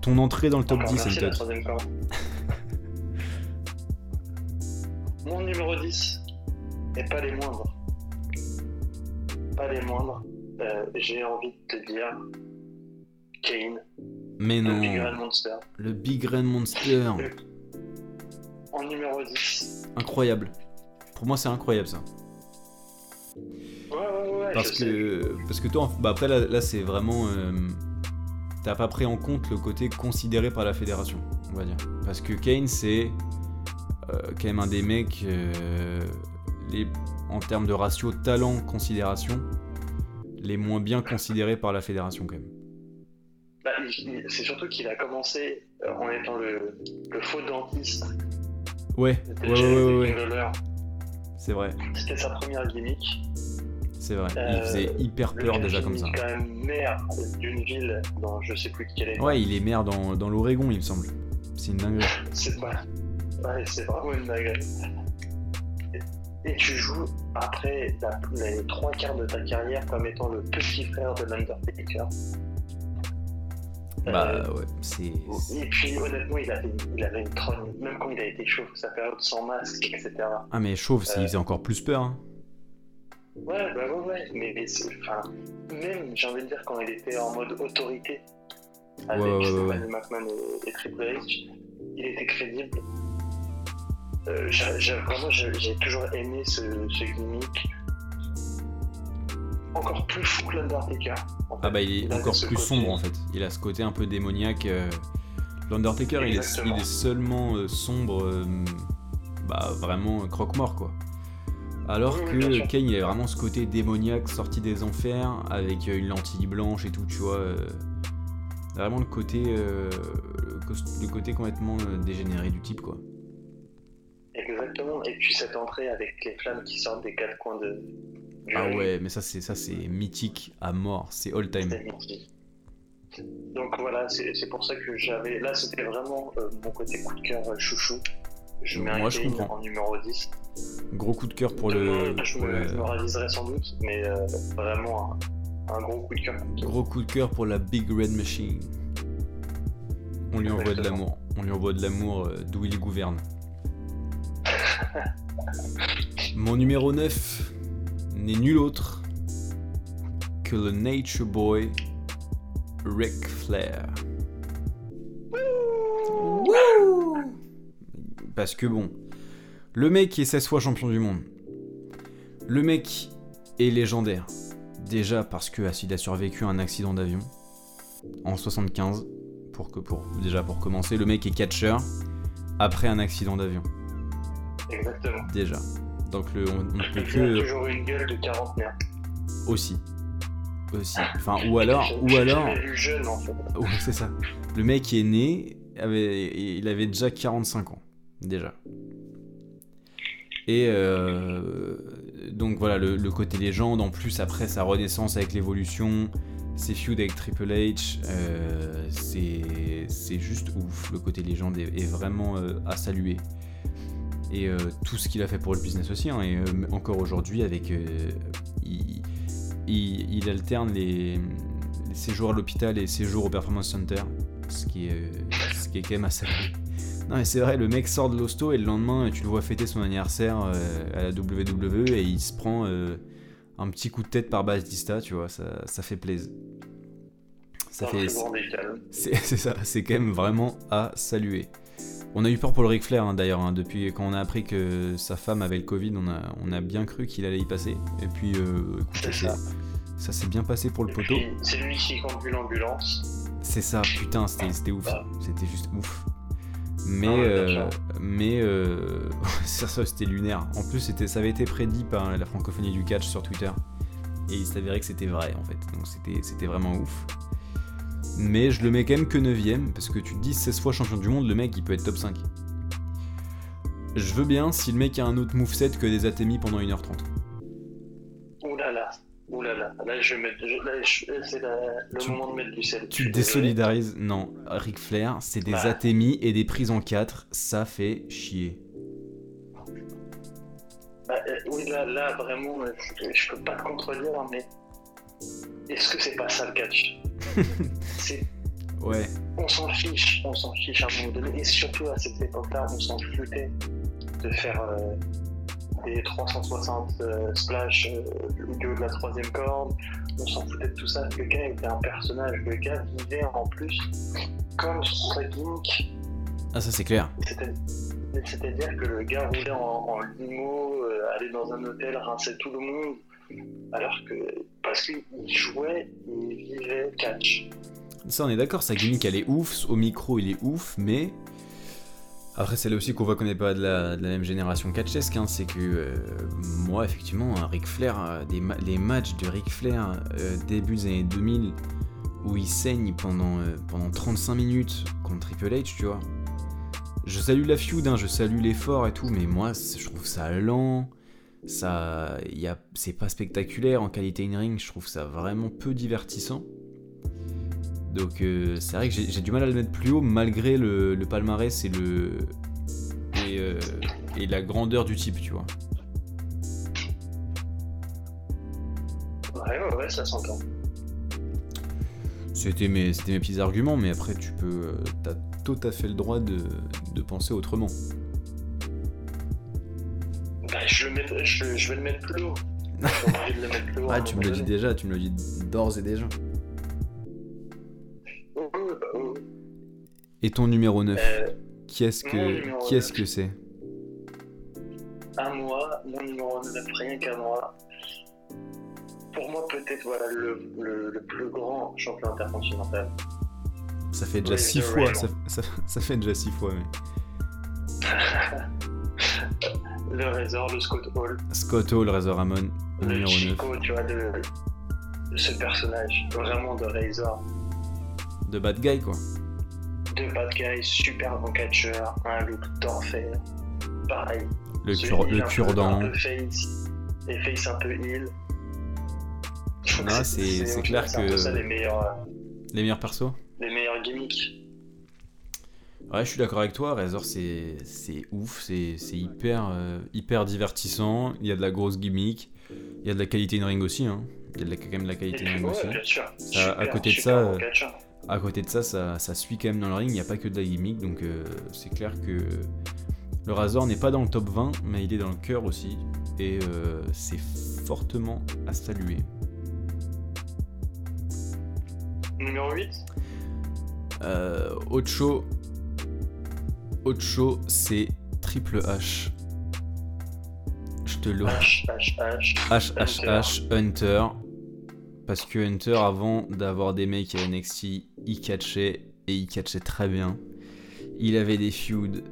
Ton entrée dans le top 10, c'est le Mon numéro 10, et pas les moindres. Pas les moindres. Euh, j'ai envie de te dire Kane. Mais non. Le Big Red Monster. Le Big Red Monster. En numéro 10. Incroyable. Pour moi, c'est incroyable ça. Ouais, ouais, ouais. Parce, que, parce que toi, bah après là, c'est vraiment. Euh, t'as pas pris en compte le côté considéré par la fédération, on va dire. Parce que Kane, c'est euh, quand même un des mecs. Euh, les, en termes de ratio talent-considération, les moins bien considérés par la fédération quand même. Bah, c'est surtout qu'il a commencé euh, en étant le, faux dentiste. Ouais, ouais, ouais, ouais, C'est vrai. C'était sa première gimmick. C'est vrai, il euh, faisait hyper peur déjà comme ça. Il est quand même maire d'une ville dans je sais plus quelle est. Ouais, il est maire dans, dans l'Oregon, il me semble. C'est une dinguerie. c'est ouais, c'est vraiment une dinguerie. Et, tu joues après les trois quarts de ta carrière comme étant le petit frère de l'Undertaker. Bah euh, ouais, c'est. Et puis honnêtement, il avait, il avait une trône, même quand il a été chauve, sa période sans masque, etc. Ah, mais chauve, il faisait encore plus peur. Hein. Ouais, bah ouais, ouais, mais, mais enfin, même, j'ai envie de dire, quand il était en mode autorité, avec ouais, ouais, McMahon et, Triple H, il était crédible. Euh, j'ai, vraiment, j'ai toujours aimé ce, ce gimmick encore plus fou que l'Undertaker. Ah bah il est encore plus sombre en fait. Il a ce côté un peu démoniaque. Euh. L'Undertaker il est, il est, seulement euh, sombre, euh, bah vraiment croque-mort quoi. Alors Oui, que. Kane, il a vraiment ce côté démoniaque sorti des enfers avec euh, une lentille blanche et tout, tu vois. vraiment le côté, le côté complètement dégénéré du type, quoi. Exactement. Et puis cette entrée avec les flammes qui sortent des quatre coins de. Ah ring, ouais, mais ça c'est ça c'est mythique à mort, c'est all time. Donc voilà, c'est pour ça que j'avais. Là, c'était vraiment euh, mon côté coup de cœur euh, chouchou. Je mets Moi, je comprends. en numéro 10. Gros coup de cœur pour Demain, le, je, pour me, le- je me raviserai sans doute, mais euh, vraiment un, un gros coup de cœur. gros coup de cœur pour la Big Red Machine. On lui envoie de l'amour, on lui envoie de l'amour euh, d'où il gouverne. Mon numéro 9 n'est nul autre que le Nature Boy Ric Flair. Parce que bon, le mec est 16 fois champion du monde. Le mec est légendaire. Déjà parce que a survécu à un accident d'avion en 75. Pour que, pour, déjà pour commencer, le mec est catcheur après un accident d'avion. Exactement. Déjà. Donc le, on, on peut que toujours une gueule de quarantenaire. aussi. Aussi. Enfin, ou alors, ou alors, jeune en fait. Ouais, c'est ça. Le mec est né, avait, il avait déjà 45 ans, déjà. Et euh, donc voilà, le, le côté légende, en plus après sa renaissance avec l'évolution, ses feuds avec Triple H, euh, c'est c'est juste ouf. Le côté légende est, est vraiment euh, à saluer. Et euh, tout ce qu'il a fait pour le business aussi, hein, et euh, encore aujourd'hui, avec. euh, il, il- il alterne les, les séjours à l'hôpital et les séjours au Performance Center, ce qui est, ce qui est quand même à saluer. Non mais c'est vrai, le mec sort de l'hosto et le lendemain tu le vois fêter son anniversaire à la WWE et il se prend un petit coup de tête par Batista, tu vois, ça, ça fait plaisir. Ça fait, c'est ça, c'est quand même vraiment à saluer. On a eu peur pour le Ric Flair hein, d'ailleurs, hein, depuis quand on a appris que sa femme avait le Covid, on a, on a bien cru qu'il allait y passer. Et puis, euh, ça. s'est bien passé pour le poteau. C'est lui qui conduit l'ambulance. C'est ça, putain, c'était c'était ouf. Ah. C'était juste ouf. Mais, Ah bien euh, mais euh, ça, ça, c'était lunaire. En plus, c'était, ça avait été prédit par la francophonie du catch sur Twitter. Et il s'avérait que c'était vrai en fait. Donc c'était, c'était vraiment ouf. Mais je le mets quand même que 9ème, parce que tu te dis 16 fois champion du monde, le mec il peut être top 5. Je veux bien si le mec a un autre moveset que des atémis pendant 1h30. Ouh là là. Ouh là là. Là, je vais mettre- je- là, je- c'est le Tu- moment de mettre du sel. Je Tu désolidarises Non, Ric Flair, c'est des Bah. et des prises en 4, ça fait chier. Bah, euh, oui, là, là vraiment, euh, je, je peux pas te contredire, mais est-ce que c'est pas ça le catch C'est- Ouais, On s'en fiche, on s'en fiche à un moment donné, et surtout à cette époque-là, on s'en foutait de faire euh, des 360 euh, splash euh, du haut de la troisième corde, on s'en foutait de tout ça. Le gars était un personnage, le gars vivait en plus comme sa gimmick ah ça c'est clair. C'est- C'est-à-dire que le gars roulait en, en limo, euh, allait dans un hôtel, rinçait tout le monde, alors que parce qu'il jouait, il vivait catch. Ça on est d'accord, sa gimmick elle est ouf, au micro il est ouf, mais... Après c'est là aussi qu'on voit qu'on n'est pas de la, même génération catchesque, hein, c'est que euh, moi effectivement, Ric Flair, euh, des les matchs de Ric Flair euh, début des années 2000, où il saigne pendant, pendant 35 minutes contre Triple H, tu vois. Je salue la feud, hein, je salue l'effort et tout, mais moi je trouve ça lent, ça, y a, c'est pas spectaculaire en qualité in-ring, je trouve ça vraiment peu divertissant. Donc euh, c'est vrai que j'ai j'ai du mal à le mettre plus haut malgré le, le palmarès et le et, euh, et la grandeur du type, tu vois. Ouais, ouais, ouais, ça s'entend. C'était mes, c'était mes petits arguments, mais après tu peux, euh, t'as tout à fait le droit de, de penser autrement. Je, le mets- je, je vais le mettre plus haut. Le mettre plus Ah, tu me le dis déjà, tu me le dis d'ores et déjà. Bah. Et ton numéro 9, Euh, qui est-ce que, numéro qui est-ce 9. que c'est? À moi, mon numéro 9, rien qu'à moi. Pour moi, peut-être voilà, le, le, le plus grand champion intercontinental. Ça fait déjà Oui, 6 The fois, ça, ça- ça fait déjà 6 fois, mais. Le Razor, le Scott Hall, Scott Hall, Razor Ramon, le numéro 9. Chico, tu vois, de, de ce personnage, vraiment de Razor. De bad guy, quoi. De bad guy, super bon catcheur, un look d'enfer. Pareil. Le, cure- le cure-dent. Un peu face, et face un peu heal. Ah, c'est- clair que- les meilleurs, euh, Les meilleurs persos les meilleurs gimmicks. Ouais, je suis d'accord avec toi. Razor, c'est ouf, c'est hyper, euh, hyper divertissant. Il y a de la grosse gimmick, il y a de la qualité in ring aussi. Hein. Il y a de la- quand même de la qualité in ring ouais, aussi. bien sûr. Ça, à côté de ça, bon catcheur. À côté de ça, ça, ça suit quand même dans le ring. Il n'y a pas que de la gimmick, donc euh, c'est clair que le Razor n'est pas dans le top 20, mais il est dans le cœur aussi. Et euh, c'est fortement à saluer. Numéro 8 Euh, Ocho. Ocho, c'est Triple H. Je te le H, H, H. HHH Hunter. Parce que Hunter, avant d'avoir des mecs à NXT, il catchait et il catchait très bien. Il avait des feuds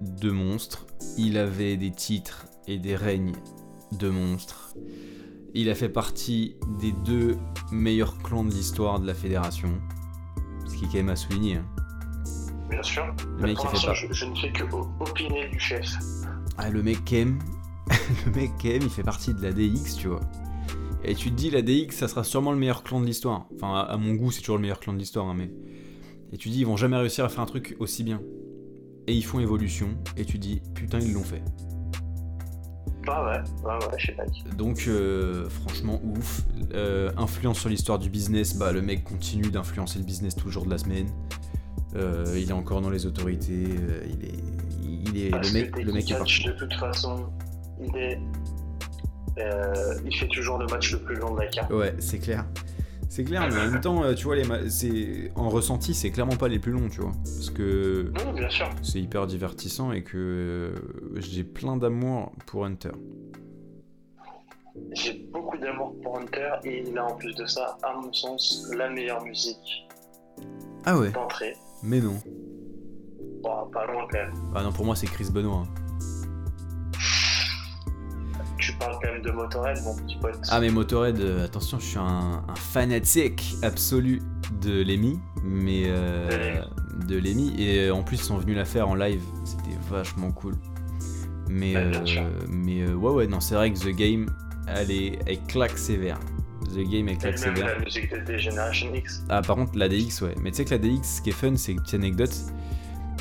de monstres. Il avait des titres et des règnes de monstres. Il a fait partie des deux meilleurs clans de l'histoire de la fédération. Ce qui est quand même à souligner. hein. Bien sûr. Le mec, Pour il fait l'instant, pas. je, je ne fais que opiner du chef. Ah, le mec Kem, le mec Kem, il fait partie de la DX, tu vois. Et tu te dis, la DX, ça sera sûrement le meilleur clan de l'histoire. Enfin, à, à mon goût, c'est toujours le meilleur clan de l'histoire, hein, mais. Et tu dis, ils vont jamais réussir à faire un truc aussi bien. Et ils font évolution, et tu dis, putain, ils l'ont fait. Ah ouais, ouais, ouais, je sais pas. Donc, euh, franchement, ouf. Euh, influence sur l'histoire du business, bah, le mec continue d'influencer le business tout le jour de la semaine. Euh, il est encore dans les autorités, euh, il est. Il est Parce le mec, que le mec est de toute façon, il est. euh, il fait toujours le match le plus long de la carte. Ouais, c'est clair. C'est clair, mais en même temps, euh, tu vois, les ma- c'est en ressenti, c'est clairement pas les plus longs, tu vois. Parce que Non, bien sûr. c'est hyper divertissant et que euh, j'ai plein d'amour pour Hunter. J'ai beaucoup d'amour pour Hunter et il a en plus de ça, à mon sens, la meilleure musique Ah ouais d'entrée. Mais non. Bon, pas loin quand même. Ah non, pour moi, c'est Chris Benoit. hein. Tu parles quand même de Motorhead, mon petit pote. Ah, mais Motorhead, euh, attention, je suis un, un fanatique absolu de Lemmy, mais. euh, de Lemmy. Et euh, en plus, ils sont venus la faire en live, c'était vachement cool. Mais, Ouais, euh, mais euh, ouais, ouais, non, c'est vrai que The Game, elle, est, elle claque sévère. The Game, sévère. la musique de X. Ah, par contre, la DX, ouais. Mais tu sais que la DX, ce qui est fun, c'est une petite anecdote.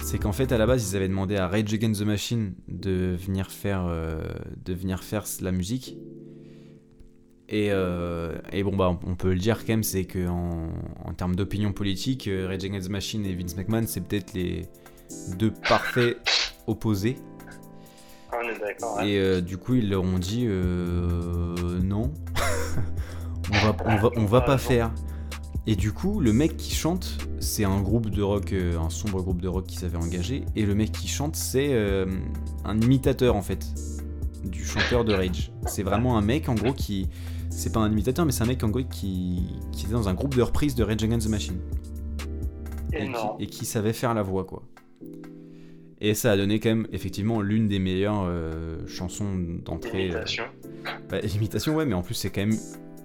C'est qu'en fait, à la base, ils avaient demandé à Rage Against the Machine de venir faire, euh, de venir faire la musique. Et, euh, et bon, bah, on- peut le dire quand même, c'est qu'en en termes d'opinion politique, euh, Rage Against the Machine et Vince McMahon, c'est peut-être les deux parfaits opposés. On est d'accord. hein. Et euh, du coup, ils leur ont dit euh, non, on va, on va, on va pas faire. Et du coup, le mec qui chante, c'est un groupe de rock, euh, un sombre groupe de rock qui s'avait engagé. Et le mec qui chante, c'est euh, un imitateur en fait du chanteur de Rage. C'est vraiment un mec en gros qui. C'est pas un imitateur, mais c'est un mec en gros qui, qui était dans un groupe de reprise de Rage Against the Machine et qui, Énorme. et qui savait faire la voix quoi. Et ça a donné quand même effectivement l'une des meilleures euh, chansons d'entrée. Imitation. bah, imitation ouais, mais en plus c'est quand même.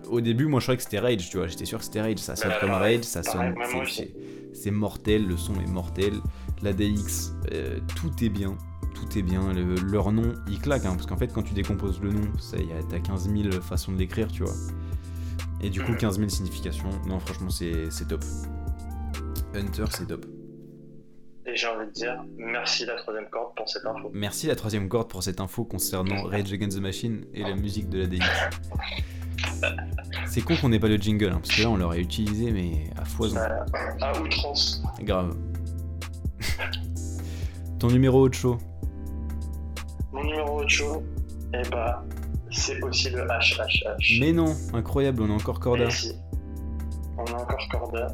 Au début, moi je croyais que c'était Rage, tu vois. J'étais sûr que c'était Rage. Ça sonne Bah, comme pareil, Rage, ça pareil, sonne. c'est- mortel, le son est mortel. La DX, euh, tout est bien. Tout est bien. Le- leur nom, il claque, hein, parce qu'en fait, quand tu décomposes le nom, ça, y a- t'as 15 000 façons de l'écrire, tu vois. Et du coup, Mhm. 15 000 significations. Non, franchement, c'est c'est top. Hunter, c'est top. Et j'ai envie de dire, merci la troisième corde pour cette info. Merci la troisième corde pour cette info concernant Rage Against the Machine et la musique de la DX. C'est con qu'on n'ait pas le jingle, hein, parce que là on l'aurait utilisé, mais à foison. Euh, à outrance. Grave. Ton numéro au show Mon numéro de show, eh bah, c'est aussi le HHH. Mais non, incroyable, on a encore Corda. On a encore Corda.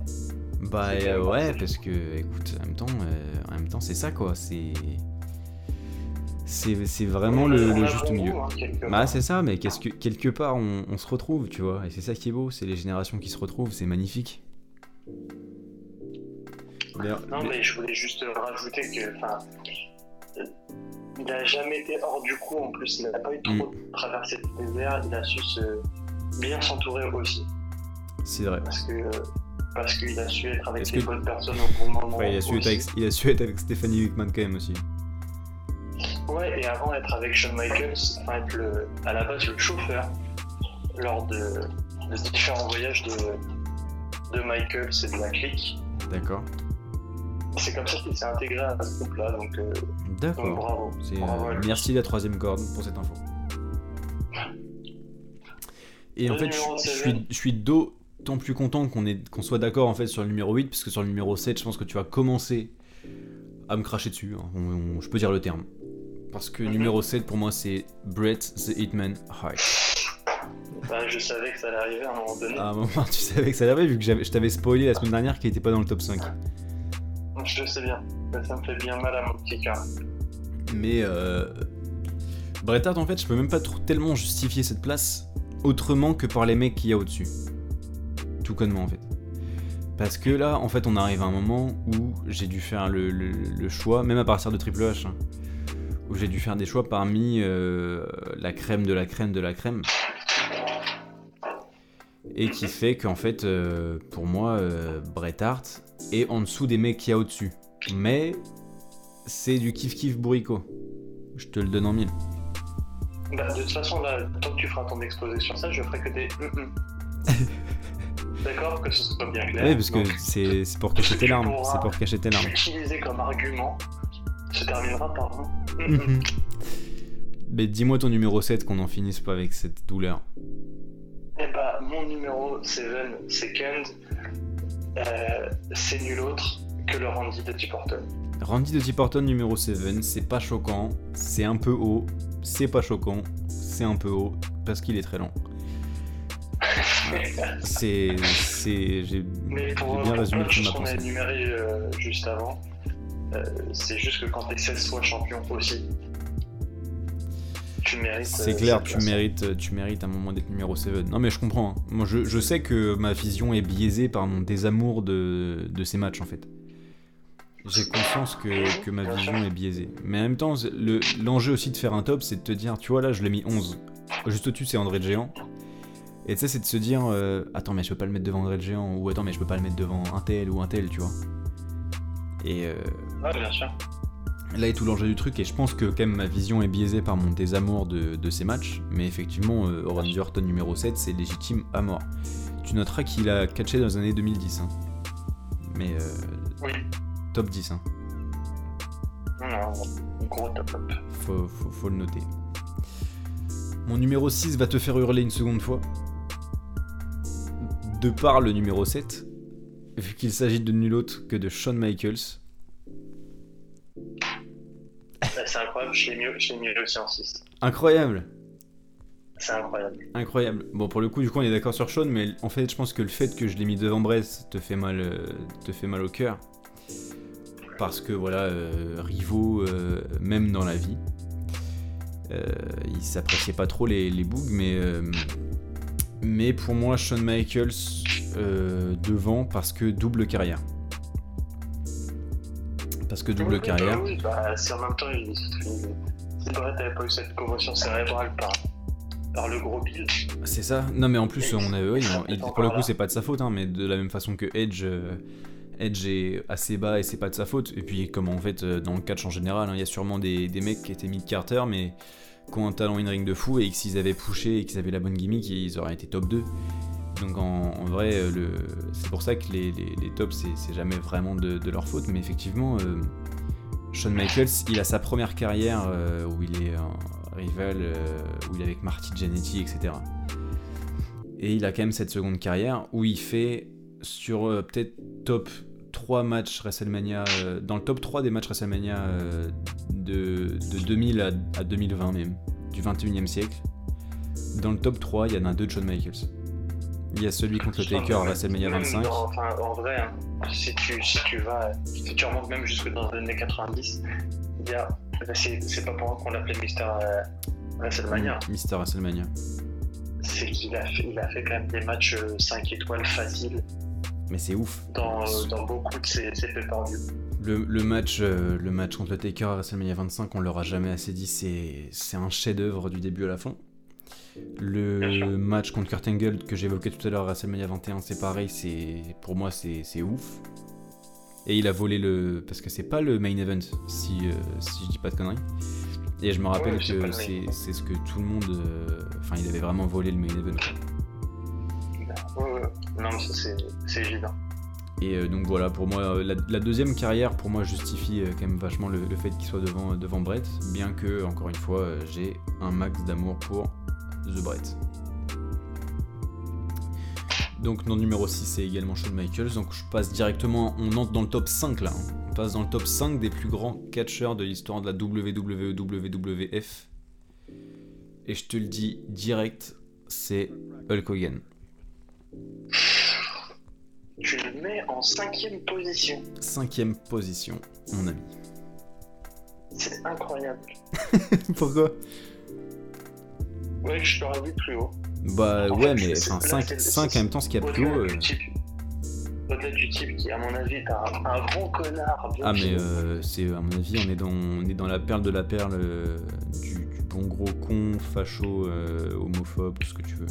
Bah euh, ouais, parce que écoute, en même temps, euh, en même temps, c'est ça quoi. C'est c'est c'est vraiment le, juste milieu. hein, Bah c'est ça, mais qu'est-ce que quelque part on, on se retrouve, tu vois. Et c'est ça qui est beau, c'est les générations qui se retrouvent, c'est magnifique. D'ailleurs, Non, mais je voulais juste rajouter que, enfin, euh, il a jamais été hors du coup en plus. Il n'a pas eu trop Mm. traversé le désert. Il a su se bien s'entourer aussi. C'est vrai. Parce que parce qu'il a su être avec les que- bonnes personnes au bon moment. Ouais, il, a su être avec, il a su être avec Stéphanie Wickman quand même aussi. Ouais, et avant d'être avec Shawn Michaels, enfin être le, à la base le chauffeur lors de, de différents voyages de, de Michaels et de la clique. D'accord. C'est comme ça qu'il s'est intégré à ce groupe-là, donc, euh, donc bravo. Euh, merci la troisième corde pour cette info. Et en fait, je, suis, je suis d'autant plus content qu'on, soit d'accord en fait sur le numéro 8, parce que sur le numéro 7, je pense que tu vas commencer à me cracher dessus. hein. On- on- je peux dire le terme. Parce que Mhm. numéro 7 pour moi c'est Brett the Hitman Hart. Bah, je savais que ça allait arriver à un moment donné. À un moment, tu savais que ça allait vu que je t'avais spoilé la semaine dernière qu'il était pas dans le top 5. Je sais bien, ça, me fait bien mal à mon petit cœur. Mais euh, Bret Hart, en fait, je peux même pas trop- tellement justifier cette place autrement que par les mecs qu'il y a au-dessus. Tout connement, en fait. Parce que là, en fait, on arrive à un moment où j'ai dû faire le, le- le choix, même à partir de Triple H, hein, où j'ai dû faire des choix parmi euh, la crème de la crème de la crème. Et qui fait qu'en fait, euh, pour moi, euh, Bret Hart est en dessous des mecs qu'il y a au-dessus. Mais c'est du kiff-kiff bourricot. Je te le donne en mille. Bah, de toute façon, là, tant que tu feras ton exposé sur ça, je ferai que des D'accord Que ce soit bien clair. Oui, parce que c'est c'est pour cacher tes larmes. C'est pour cacher tes larmes. Utilisé comme argument se terminera par un hum hum. Mais dis-moi ton numéro 7 qu'on en finisse pas avec cette douleur. Eh bah, mon numéro 7, second, euh, c'est nul autre que le Randy de Tim Horton. Randy de T. Orton numéro 7, c'est pas choquant, c'est un peu haut, c'est pas choquant, c'est un peu haut, parce qu'il est très long. C'est. c'est j'ai Mais pour, j'ai bien résumé choses ma qu'on a euh, juste avant, euh, c'est juste que quand t'es 16 fois champion aussi, tu mérites. C'est euh, clair, cette tu mérites, tu mérites un moment d'être numéro 7. Non mais je comprends. hein. Moi je, je sais que ma vision est biaisée par mon désamour de, de ces matchs en fait. J'ai conscience que, que ma vision est biaisée. Mais en même temps, le- l'enjeu aussi de faire un top, c'est de te dire, tu vois là, je l'ai mis 11. Juste au-dessus, c'est André Géant. Et tu sais, c'est de se dire, euh, attends, mais je peux pas le mettre devant André le Géant, ou attends, mais je peux pas le mettre devant un tel ou un tel, tu vois. Et euh, Ouais, bien sûr. Là est tout l'enjeu du truc, et je pense que quand même ma vision est biaisée par mon désamour de, de ces matchs, mais effectivement, euh, Randy Orton numéro 7, c'est légitime à mort. Tu noteras qu'il a catché dans les années 2010, hein. mais euh, Oui. top 10, hein. Non, gros top top. faut, faut- faut le noter. Mon numéro 6 va te faire hurler une seconde fois. De par le numéro 7, vu qu'il s'agit de nul autre que de Shawn Michaels. C'est incroyable, je l'ai mis, mis aussi en 6. Incroyable C'est incroyable. Incroyable. Bon, pour le coup, du coup, on est d'accord sur Sean, mais en fait, je pense que le fait que je l'ai mis devant Brett te fait mal, euh, te fait mal au cœur. Parce que voilà, euh, rivaux, euh, même dans la vie, euh, ils s'appréciaient pas trop les, les bougs, mais, euh, mais pour moi, Shawn Michaels euh, devant parce que double carrière. Parce que double Oui, carrière. bah oui, bah, si en même temps, il, il, si Brett n'avait pas eu cette commotion cérébrale par, par le gros Bill, C'est ça. Non, mais en plus, on oui, être pour le coup, c'est pas de sa faute, hein, mais de la même façon que Edge, euh, Edge est assez bas et c'est pas de sa faute. Et puis, comme en fait, euh, dans le catch en général, hein, il y a sûrement des, des mecs qui étaient mid-carter, mais ont un talent in-ring de fou et que s'ils avaient pushé et qu'ils avaient la bonne gimmick, ils auraient été top 2. Donc, en, en vrai, euh, c'est pour ça que les, tops, c'est, jamais vraiment de, leur faute, mais effectivement. euh, Shawn Michaels, il a sa première carrière euh, où il est un rival, où il est avec Marty Jannetty, etc. Et il a quand même cette seconde carrière où il fait sur peut-être top 3 matchs WrestleMania, euh, dans le top 3 des matchs WrestleMania euh, de, de 2000 à, à 2020 même, du 21e siècle. Dans le top 3, il y en a deux de Shawn Michaels. Il y a celui contre le Taker à WrestleMania Même 25. dans- enfin, en vrai, hein, si, tu, si tu vas, si tu remontes même jusque dans les années 90, il y a, c'est pas pour rien qu'on l'appelait Mister euh, WrestleMania. Mister WrestleMania. C'est qu'il a fait, il a fait quand même des matchs euh, 5 étoiles faciles Mais c'est ouf. dans, euh, dans beaucoup de ses pay-per-view. Le, le match, euh, le match contre le Taker à WrestleMania 25, on l'aura jamais assez dit, c'est un chef-d'œuvre du début à la fin. Le match contre Kurt Angle que j'évoquais tout à l'heure à WrestleMania 21, c'est pareil, pour moi c'est ouf. Et il a volé le parce que c'est pas le main event si euh, si je dis pas de conneries. Et je me rappelle Ouais, que c'est ce que tout le monde, euh, enfin il avait vraiment volé le main event. Non, mais c'est- évident. Et euh, donc voilà, pour moi, euh, la, deuxième carrière, pour moi, justifie euh, quand même vachement le, fait qu'il soit devant, devant Brett, bien que, encore une fois, j'ai un max d'amour pour The Brett. Donc, non numéro 6, c'est également Shawn Michaels. Donc, je passe directement, on entre dans le top 5 là. hein. On passe dans le top 5 des plus grands catcheurs de l'histoire de la WWE, WWF. Et je te le dis direct, c'est Hulk Hogan. Tu le mets en cinquième position. Cinquième position, mon ami. C'est incroyable. Pourquoi? Ouais, je t'aurais vu plus haut. Bah En ouais, fait, mais enfin, là, 5, c'est- 5 c'est- en même temps, ce qu'il y a plus haut. du euh. Au-delà du type qui, à mon avis, est un, un gros connard. Ah, mais euh, c'est, à mon avis, on est dans, on est dans la perle de la perle euh, du, du bon gros con, facho, euh, homophobe, tout ce que tu veux.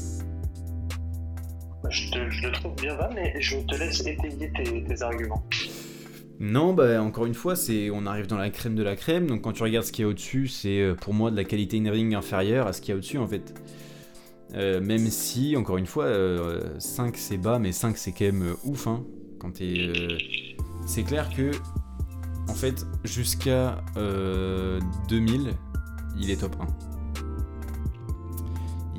Je, te- je le trouve bien bas, mais je te laisse étayer tes, arguments. Non, bah encore une fois, c'est, on arrive dans la crème de la crème, donc quand tu regardes ce qu'il y a au-dessus, c'est euh, pour moi de la qualité in-ring inférieure à ce qu'il y a au-dessus en fait. Euh, même si, encore une fois, euh, 5 c'est bas, mais 5 c'est quand même euh, ouf. Hein, quand t'es, euh, c'est clair que, en fait, jusqu'à euh, 2000, il est top 1.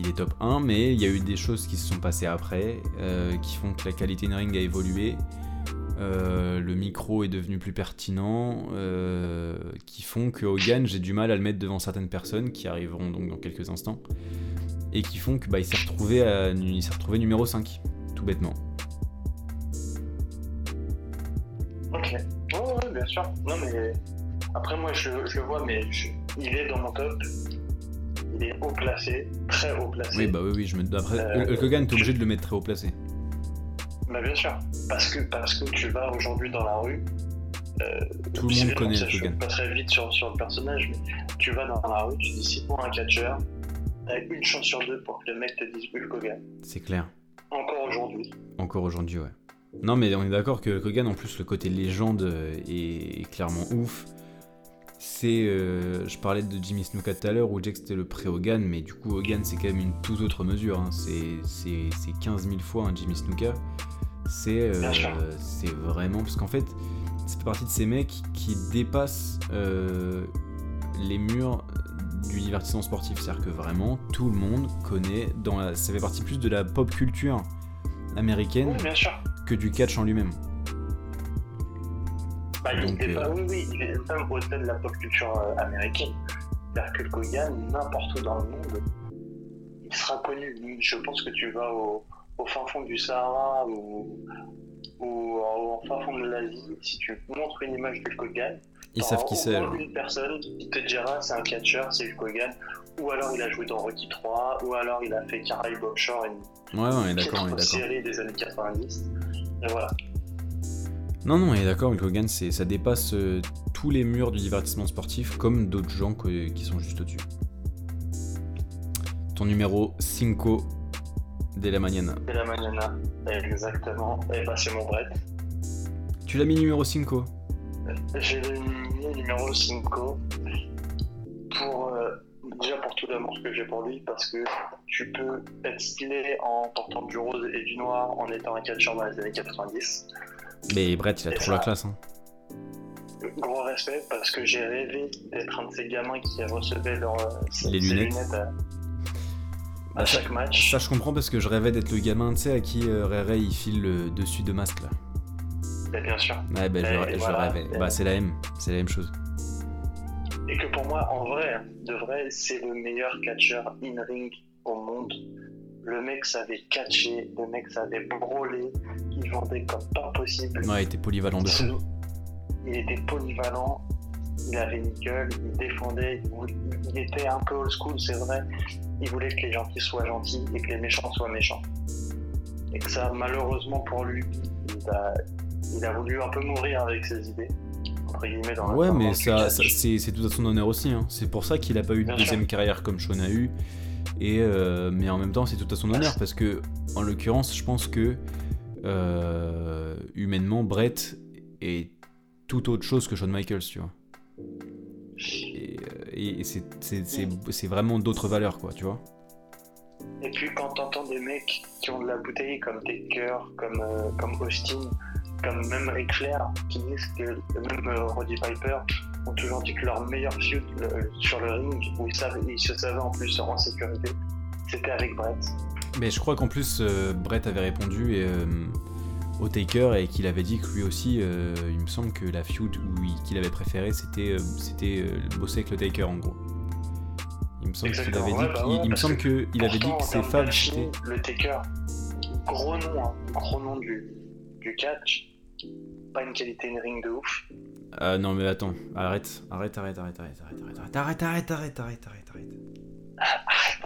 Il est top 1, mais il y a eu des choses qui se sont passées après, euh, qui font que la qualité in-ring a évolué. Euh, le micro est devenu plus pertinent, euh, qui font que Hogan, j'ai du mal à le mettre devant certaines personnes qui arriveront donc dans quelques instants, et qui font que bah, il s'est retrouvé, numéro 5, tout bêtement. Ok. Ouais, bien sûr. Non, mais après, moi, je, le vois, mais il est dans mon top. Il est haut placé, très haut placé. Oui, bah oui, oui, je me... après, Euh, Hulk t'es obligé de le mettre très haut placé. Bah, bien sûr. Parce que, parce que tu vas aujourd'hui dans la rue. euh, Tout le monde connaît Hulk pas très vite sur, sur le personnage, mais tu vas dans la rue, tu dis c'est pour un catcheur. T'as une chance sur deux pour que le mec te dise Hulk Hogan. C'est clair. Encore aujourd'hui. Encore aujourd'hui, ouais. Non, mais on est d'accord que Hulk Hogan, en plus, le côté légende euh, est, est clairement ouf. C'est. euh, je parlais de Jimmy Snuka tout à l'heure, où Jack c'était le pré-Hogan, mais du coup, Hogan c'est quand même une toute autre mesure. hein. C'est c'est- c'est 15 000 fois un Jimmy Snuka. C'est euh, c'est vraiment. Parce qu'en fait, ça fait partie de ces mecs qui dépassent euh, les murs du divertissement sportif. C'est-à-dire que vraiment, tout le monde connaît. Dans la- ça fait partie plus de la pop culture américaine Oui, que du catch en lui-même. Bah, il pas, euh, oui, oui, il est même au-delà de la pop culture euh, américaine. C'est-à-dire que Hulk Hogan, n'importe où dans le monde, il sera connu. Je pense que tu vas au, au fin fond du Sahara ou, ou au fin fond de l'Asie, si tu montres une image d'Hulk Hogan, Ils savent qui au c'est. une personne qui te dira c'est un catcheur, c'est Hulk Hogan, ou alors il a joué dans Rocky 3, ou alors il a fait Carly Bob Shore, une Ouais, ouais, d'accord. série des années 90. Et voilà. Non, non, on est d'accord, Hulk Hogan, c'est- ça dépasse euh, tous les murs du divertissement sportif, comme d'autres gens que- qui sont juste au-dessus. Ton numéro 5 de la mañana. C'est la mañana. Exactement. Et bah c'est mon Brett. Tu l'as mis numéro 5 J'ai mis numéro 5 pour euh, déjà pour tout l'amour que j'ai pour lui parce que tu peux être stylé en portant du rose et du noir en étant un catcheur dans les années 90. Mais Brett, il a trop ça. la classe. Hein. Gros respect parce que j'ai rêvé d'être un de ces gamins qui recevaient leurs euh, Les lunettes. à, à Bah, ça- chaque match. Ça, je comprends parce que je rêvais d'être le gamin, tu sais, à qui euh, Ray Ray, il file le dessus de masque là. Bien sûr. Ouais, bah, je, Et je voilà. rêvais. Bah, c'est la M, c'est la même chose. Et que pour moi, en vrai, de vrai, c'est le meilleur catcheur in-ring au monde. Le mec savait catcher, le mec savait brawler, il vendait comme pas possible. Ouais, il était polyvalent de fou. Il était polyvalent, il avait une gueule, il défendait, il, était un peu old school, c'est vrai. Il voulait que les gentils soient gentils et que les méchants soient méchants. Et que ça, malheureusement pour lui, il a, il a voulu un peu mourir avec ses idées. entre guillemets, dans Ouais, mais ça, c'est tout à son honneur aussi. hein. C'est pour ça qu'il a pas eu de Bien deuxième sûr. carrière comme Sean a eu. Euh, mais en même temps, c'est tout à son honneur parce que, en l'occurrence, je pense que euh, humainement, Brett est tout autre chose que Shawn Michaels, tu vois. Et, euh, c'est- vraiment d'autres valeurs, quoi, tu vois. Et puis quand t'entends des mecs qui ont de la bouteille comme Taker, comme, comme Austin, comme même Ric Flair, qui disent que même Roddy Piper ont toujours dit que leur meilleur feud euh, sur le ring, où ils, ils se savaient en plus en sécurité, c'était avec Brett. Mais je crois qu'en plus, euh, Brett avait répondu et, euh, au Taker et qu'il avait dit que lui aussi, euh, il me semble que la feud il- qu'il avait préféré, c'était c'était bosser avec le Taker en gros. Il me semble qu'il avait dit, ouais, bah ouais, il me parce semble que qu'il avait dit que ses. Le Taker, gros nom, hein, gros nom du, du catch, pas une qualité in ring de ouf. Ah non mais attends, arrête, arrête, arrête, arrête, arrête, arrête, arrête, arrête, arrête, arrête, arrête, arrête, arrête.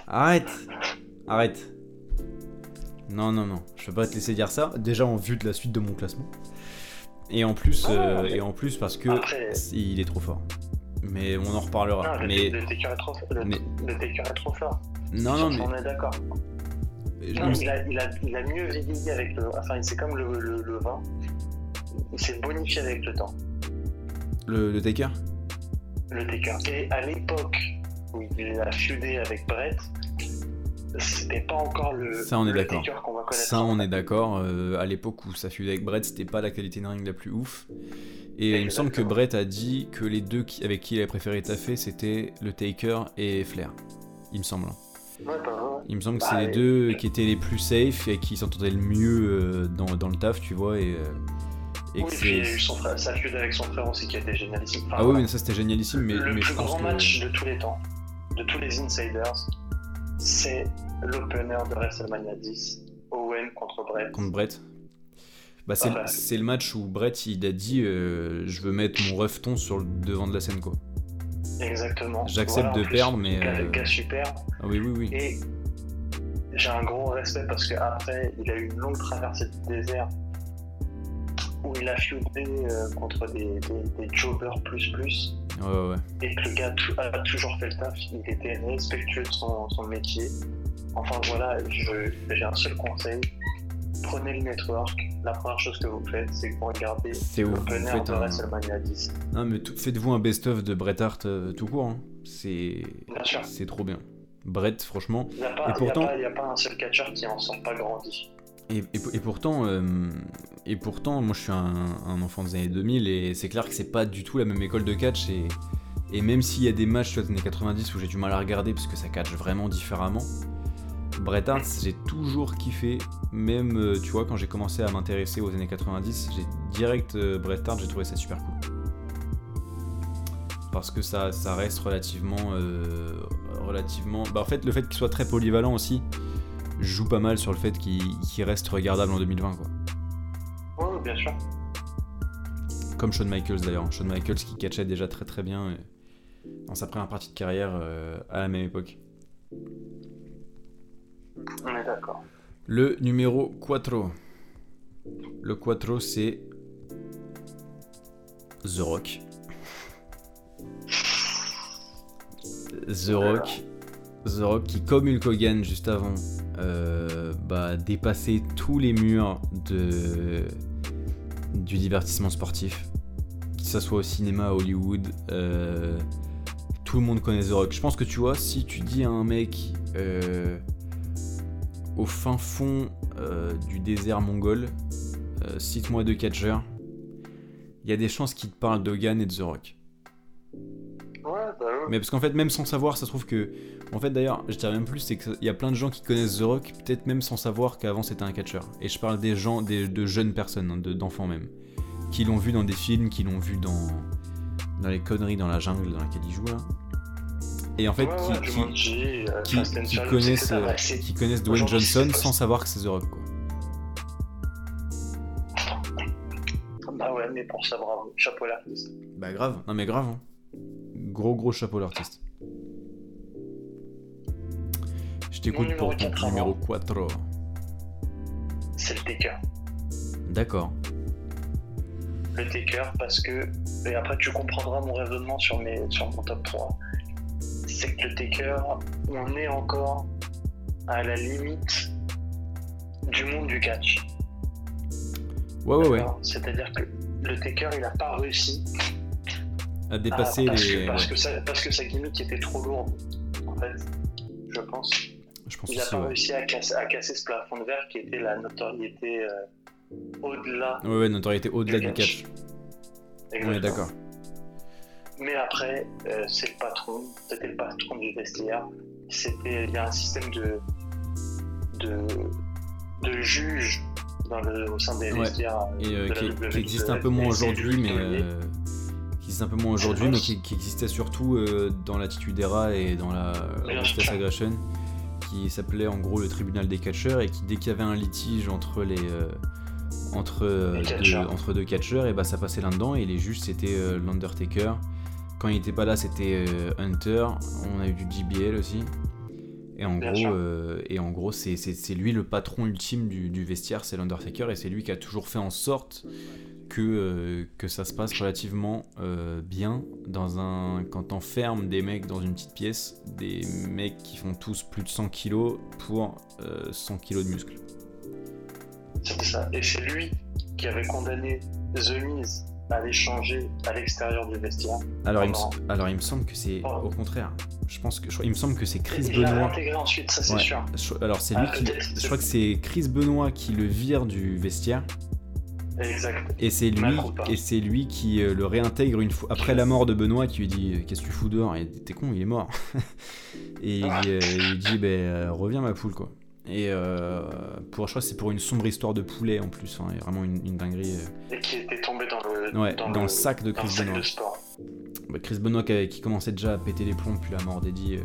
Arrête, arrête. Non, non, non, je peux pas te laisser dire ça. Déjà en vue de la suite de mon classement. Et en plus, Ah, euh, et en plus parce que Après- il est trop fort. Mais on en reparlera. Non, le, mais le est trop, le, mais- le Taker est trop fort. non, non, mais On est d'accord. Non, me- il, a, il, a, il a mieux vieilli avec le. Enfin, c'est comme le, le, le vin. Il s'est bonifié avec le temps, le, le Taker. le Taker. Et à l'époque où il a feudé avec Brett, c'était pas encore le, Ça, on est le d'accord. Taker qu'on va connaître. Ça, on est d'accord. euh, à l'époque où ça fut avec Brett, c'était pas la qualité de ring la plus ouf. Et il me semble que. Brett a dit que les deux qui- avec qui il avait préféré taffer, c'était le Taker et Flair. Il me semble. Ouais, bah. Il me semble que Bah, c'est les deux qui étaient les plus safe et qui s'entendaient le mieux euh, dans, dans le taf, tu vois. Et, euh, et Oui, puis il y a eu son frère, sa feud avec son frère aussi qui a été génialissime. Enfin, Ah oui, mais ça c'était génialissime, mais, le mais je plus pense grand que. match de tous les temps, de tous les insiders, c'est l'opener de WrestleMania 10, Owen contre Brett. Contre Brett. Bah, c'est, le match où Brett il a dit euh, je veux mettre mon refton sur le devant de la scène quoi. Exactement. J'accepte Voilà, de plus, perdre, mais, euh, gars super. Ah oui oui oui. Et j'ai un gros respect parce qu'après, il a eu une longue traversée du désert où il a feudé euh, contre des, des, des jobbers plus plus Ouais ouais ouais. et que le gars a toujours fait le taf. Il était respectueux de son, son métier. Enfin voilà, je- j'ai un seul conseil. Prenez le network. La première chose que vous faites, c'est que vous regardez C'est où vous l'opener de un- WrestleMania 10. Non mais faites-vous un best-of de Bret Hart euh, tout court. hein. C'est trop bien. Brett franchement. Il n'y a, Et pas- y a pourtant- pas- il y a pas un seul catcheur qui en sort pas grandi. Et, pourtant, euh, et pourtant, moi je suis un, enfant des années 2000 et c'est clair que c'est pas du tout la même école de catch et, même s'il y a des matchs des années 90 où j'ai du mal à regarder parce que ça catch vraiment différemment, Bret Hart j'ai toujours kiffé, même euh, tu vois quand j'ai commencé à m'intéresser aux années 90, j'ai direct euh, Bret Hart j'ai trouvé ça super cool. Parce que ça, reste relativement, relativement, bah en fait le fait qu'il soit très polyvalent aussi, joue pas mal sur le fait qu'il reste regardable en 2020 quoi. Oui, bien sûr. Comme Shawn Michaels d'ailleurs, Shawn Michaels qui catchait déjà très très bien euh, dans sa première partie de carrière euh, à la même époque. On est d'accord. Le numéro 4. Le 4 c'est The Rock. The Rock. The Rock qui, comme Hulk Hogan juste avant, euh, bah, dépassait tous les murs de, du divertissement sportif. Que ça soit au cinéma, à Hollywood, euh, tout le monde connaît The Rock. Je pense que tu vois, si tu dis à un mec euh, au fin fond du désert mongol, cite-moi deux catcheurs, il y a des chances qu'il te parle d'Hogan et de The Rock. Ouais, bah. Mais parce qu'en fait, même sans savoir, ça se trouve que. En fait, d'ailleurs, je dirais même plus, c'est qu'il y a plein de gens qui connaissent The Rock, peut-être même sans savoir qu'avant c'était un catcheur. Et je parle des gens, des, de jeunes personnes, hein, de- d'enfants même, qui l'ont vu dans des films, qui l'ont vu dans, dans les conneries dans la jungle dans laquelle il joue là. Et en fait, Ouais, qui, ouais, qui, Jumanji, euh, qui- qui connaissent, euh, qui connaissent Dwayne Johnson sans savoir que c'est The Rock, quoi. Bah ouais, mais pour ça, bravo. Chapeau à l'artiste. Bah grave, non mais grave. hein. Gros gros chapeau l'artiste. Je t'écoute pour numéro ton numéro avant. 4. C'est le Taker. D'accord. le Taker parce que, et après tu comprendras mon raisonnement sur, mes, sur mon top 3, c'est que le Taker, on est encore à la limite du monde du catch. Ouais, ouais, ouais. C'est-à-dire que le Taker, il n'a pas réussi à dépasser Ah, parce les. Que, parce, ouais, que sa, parce que sa gimmick était trop lourde, en fait, je pense. Je pense Il n'a pas ouais. réussi à casser, à casser ce plafond de verre qui était la notoriété euh, au-delà. Ouais, ouais, notoriété au-delà du catch. On est d'accord. Mais après, euh, c'est le patron, c'était le patron du vestiaire. C'était, il y a un système de, de, de juge dans le, au sein des Ouais. vestiaires. Et euh, de la qui, WWE, qui existe un peu moins et aujourd'hui, mais. qui euh, qui existe un peu moins aujourd'hui, mais qui, qui existait surtout dans l'attitude era et dans la sûr. Aggression, qui s'appelait en gros le tribunal des catcheurs, et qui dès qu'il y avait un litige entre les. euh, entre, euh, Les deux, catcheurs. entre deux catcheurs, et bah ça passait là-dedans, et les juges c'était euh, l'Undertaker. Quand il était pas là, c'était Hunter. On a eu du JBL aussi. Et en Bien gros, euh, et en gros, c'est lui le patron ultime du, du vestiaire, c'est l'Undertaker, et c'est lui qui a toujours fait en sorte que, euh, que ça se passe relativement euh, bien dans un quand t'enfermes des mecs dans une petite pièce, des mecs qui font tous plus de 100 kilos pour euh, 100 kilos de muscles. C'était ça. Et c'est lui qui avait condamné The Miz à l'échanger à l'extérieur du vestiaire. Alors, il me, alors il me semble que c'est Oh. au contraire. Je pense que je- il me semble que c'est Chris il Benoit. intégré ensuite, ça c'est Ouais. sûr. Je- Alors c'est lui Ah, qui. Je c'est- crois que c'est Chris Benoit qui le vire du vestiaire. Exact. Et c'est lui, et c'est lui qui euh, le réintègre une fois après la mort de Benoît, qui lui dit euh, qu'est-ce que tu fous dehors? Et t'es con, il est mort. et il, Ah. euh, il dit ben euh, reviens ma poule quoi. Et euh, pour je crois que c'est pour une sombre histoire de poulet en plus, hein, et vraiment une, une dinguerie. Et qui était tombé dans le, Ouais, dans, sac de dans le Chris sac Benoit. de. Bah, Chris Benoit qui, qui commençait déjà à péter les plombs depuis la mort d'Eddie, euh,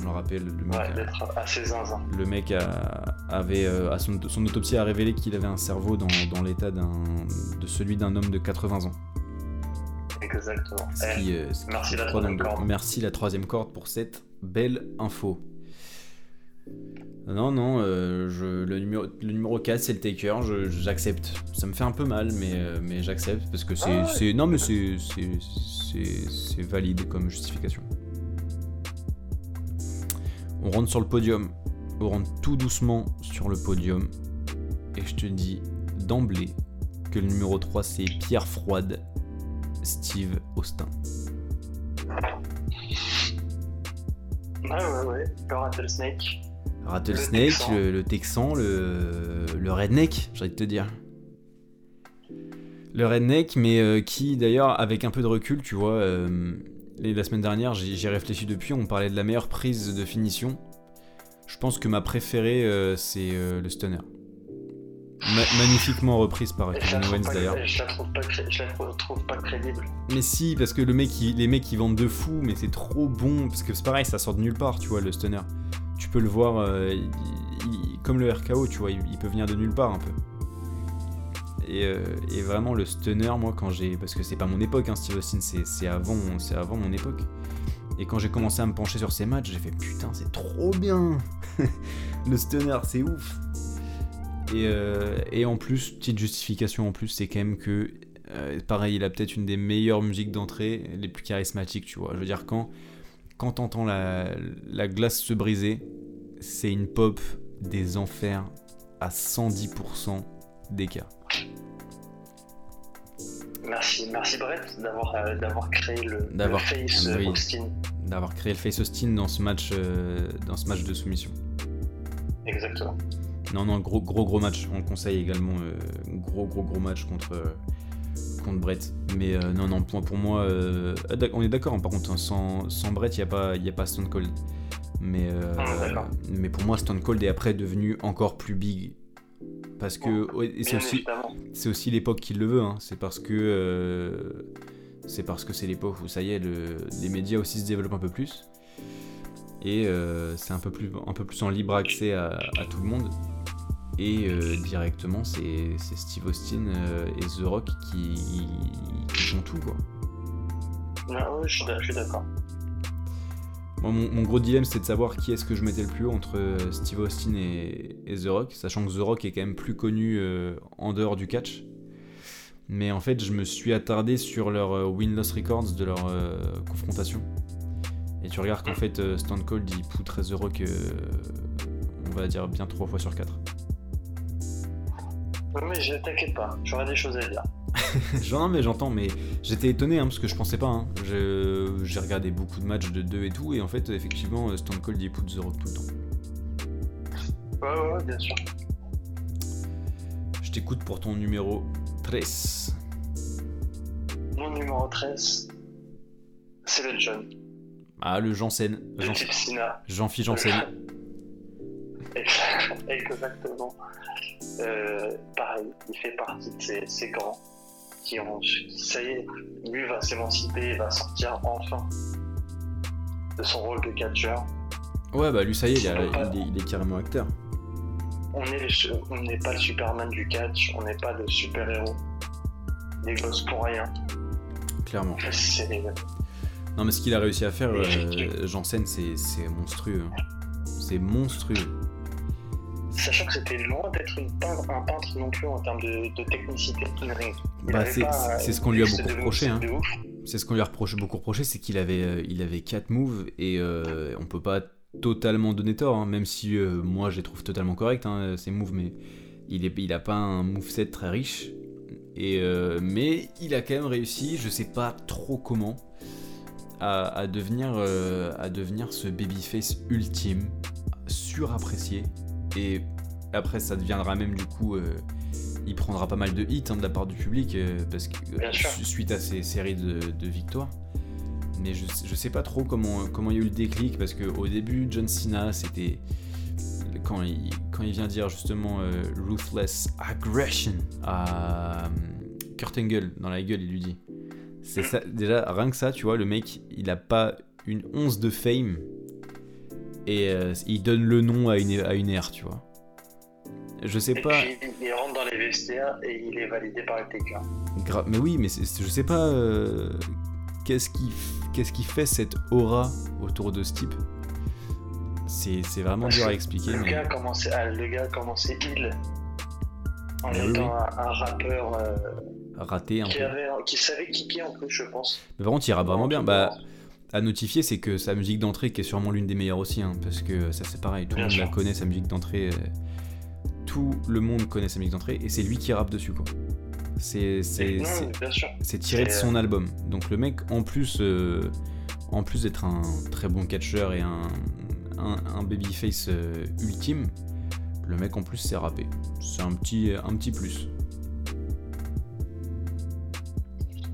on le rappelle, le mec, Ouais, a- d'être assez zinzin. le mec a- avait euh, à son, son autopsie a révélé qu'il avait un cerveau dans, dans l'état de celui d'un homme de 80 ans. Exactement. Eh, euh, merci la troisième corde. Merci la troisième corde pour cette belle info. Non, non, euh, je, le, numéro, le numéro 4 c'est le Taker, j'accepte. Ça me fait un peu mal, mais, euh, mais j'accepte parce que c'est. Ah ouais. non, mais c'est c'est- c'est- c'est valide comme justification. On rentre sur le podium. On rentre tout doucement sur le podium. Et je te dis d'emblée que le numéro 3 c'est Pierre Froide, Steve Austin. Ouais, ouais, ouais. Le Rattlesnake. Rattlesnake, le, le Texan, le, le Redneck, j'ai envie de te dire. Le Redneck, mais euh, qui d'ailleurs, avec un peu de recul, tu vois, euh, et la semaine dernière, j'y j'y ai réfléchi depuis, on parlait de la meilleure prise de finition. Je pense que ma préférée, euh, c'est le Stunner. Ma- magnifiquement reprise par Kevin Owens d'ailleurs. Je la trouve pas, cré- je la trouve- trouve pas crédible. Mais si, parce que le mec, il- les mecs ils vendent de fou, mais c'est trop bon, parce que c'est pareil, ça sort de nulle part, tu vois, le stunner. Tu peux le voir, euh, comme le RKO, tu vois, il, il peut venir de nulle part un peu. Et, euh, et vraiment, le stunner, moi, quand j'ai. Parce que c'est pas mon époque, hein, Steve Austin, c'est avant, avant mon époque. Et quand j'ai commencé à me pencher sur ces matchs, j'ai fait putain, c'est trop bien Le stunner, c'est ouf et, euh, et en plus, petite justification en plus, c'est quand même que pareil, il a peut-être une des meilleures musiques d'entrée, les plus charismatiques, tu vois. Je veux dire, quand, quand t'entends la, la glace se briser, c'est une pop des enfers à 110% d'écart. Merci, merci Brett d'avoir euh, d'avoir créé le, le face euh, oui. Austin. D'avoir créé le Face Austin dans ce match, euh, dans ce match de soumission. Exactement. Non, non, gros, gros, gros match. On le conseille également. euh, gros, gros, gros match contre, contre Brett. Mais euh, non, non, pour, pour moi, euh, ah, on est d'accord. hein, par contre, hein, sans, sans Brett, il n'y a, pas- y a pas Stone Cold. Mais, euh, Ah, mais pour moi, Stone Cold est après devenu encore plus big. Parce que ouais, c'est aussi, évidemment. c'est aussi l'époque qui le veut. hein. C'est parce que euh, c'est parce que c'est l'époque où ça y est, le- les médias aussi se développent un peu plus. Et c'est un peu plus un peu plus en libre accès à, à tout le monde. Et euh, directement, c'est c'est Steve Austin euh, et The Rock qui, qui font tout quoi. Ah ouais, je suis d'accord. Moi, mon, mon gros dilemme, c'était de savoir qui est-ce que je mettais le plus haut entre euh, Steve Austin et, et The Rock, sachant que The Rock est quand même plus connu euh, en dehors du catch. Mais en fait, je me suis attardé sur leur euh, win-loss records de leur euh, confrontation. Et tu regardes qu'en fait, Stone Cold, il très heureux que. On va dire bien 3 fois sur 4. Ouais, mais je t'inquiète pas, j'aurai des choses à dire. non, mais j'entends, mais j'étais étonné hein, parce que je pensais pas. hein. J'ai regardé beaucoup de matchs de 2 et tout, et en fait, effectivement, euh, Stone Cold, il pousse The Rock tout le temps. Ouais, ouais, ouais, bien sûr. Je t'écoute pour ton numéro 13. Mon numéro 13, c'est le John. Ah, le Janssen. Jean- type Sina. Jean-Philippe Janssen. Exactement. Euh, pareil, il fait partie de ces, ces grands qui ont. Ça y est, lui va s'émanciper, va sortir enfin de son rôle de catcheur. Ouais, bah lui, ça y est, il, a- il est, il est carrément acteur. On n'est pas le Superman du catch, on n'est pas le super-héros. Des gosses pour rien. Clairement. Non, mais ce qu'il a réussi à faire, euh. Janssen, c'est monstrueux. hein. C'est monstrueux. Sachant que c'était loin d'être peintre- un peintre non plus en termes de, de technicité Bah, c'est euh, ce qu'on lui a beaucoup reproché. Hein. c'est ce qu'on lui a reproché, beaucoup reproché, c'est qu'il avait, euh, il avait 4 moves et euh, on peut pas totalement donner tort, hein, même si euh, moi je les trouve totalement corrects, hein, ces moves, mais il, est, il a pas un moveset très riche. Et, euh, mais il a quand même réussi, je sais pas trop comment, à, à devenir, à devenir ce babyface ultime, surapprécié. Et après, ça deviendra même du coup. euh, il prendra pas mal de hits hein, de la part du public euh, parce que su- suite à ces séries de, de victoires. Mais je, je sais pas trop comment, comment il y a eu le déclic parce que au début, John Cena, c'était quand il, quand il vient dire justement euh, Ruthless Aggression à euh, Kurt Angle dans la gueule, il lui dit. C'est ça, déjà, rien que ça, tu vois, le mec, il a pas une once de fame et euh, il donne le nom à une, à une ère, tu vois. Je sais Et pas. puis il rentre dans les vestiaires et il est validé par le TK. Gra- mais oui, mais je sais pas euh, qu'est-ce qui, qu'est-ce qui fait cette aura autour de ce type? C'est vraiment dur à expliquer. Le mais- gars a commencé, ah, le gars a commencé il en Ah étant oui. un, un rappeur euh, raté un qui, peu. avait, qui savait kicker en plus, je pense. Mais par contre, il rappe vraiment bien. Bah, à notifier, c'est que sa musique d'entrée, qui est sûrement l'une des meilleures aussi, hein, parce que ça c'est pareil, tout le monde la connaît, sa musique d'entrée. euh, tout le monde connaît sa musique d'entrée, et c'est lui qui rappe dessus, quoi. C'est tiré de son album. Donc le mec, en plus, euh, en plus d'être un très bon catcheur et un, un, un babyface euh, ultime, le mec en plus c'est rappé. C'est un petit, un petit plus.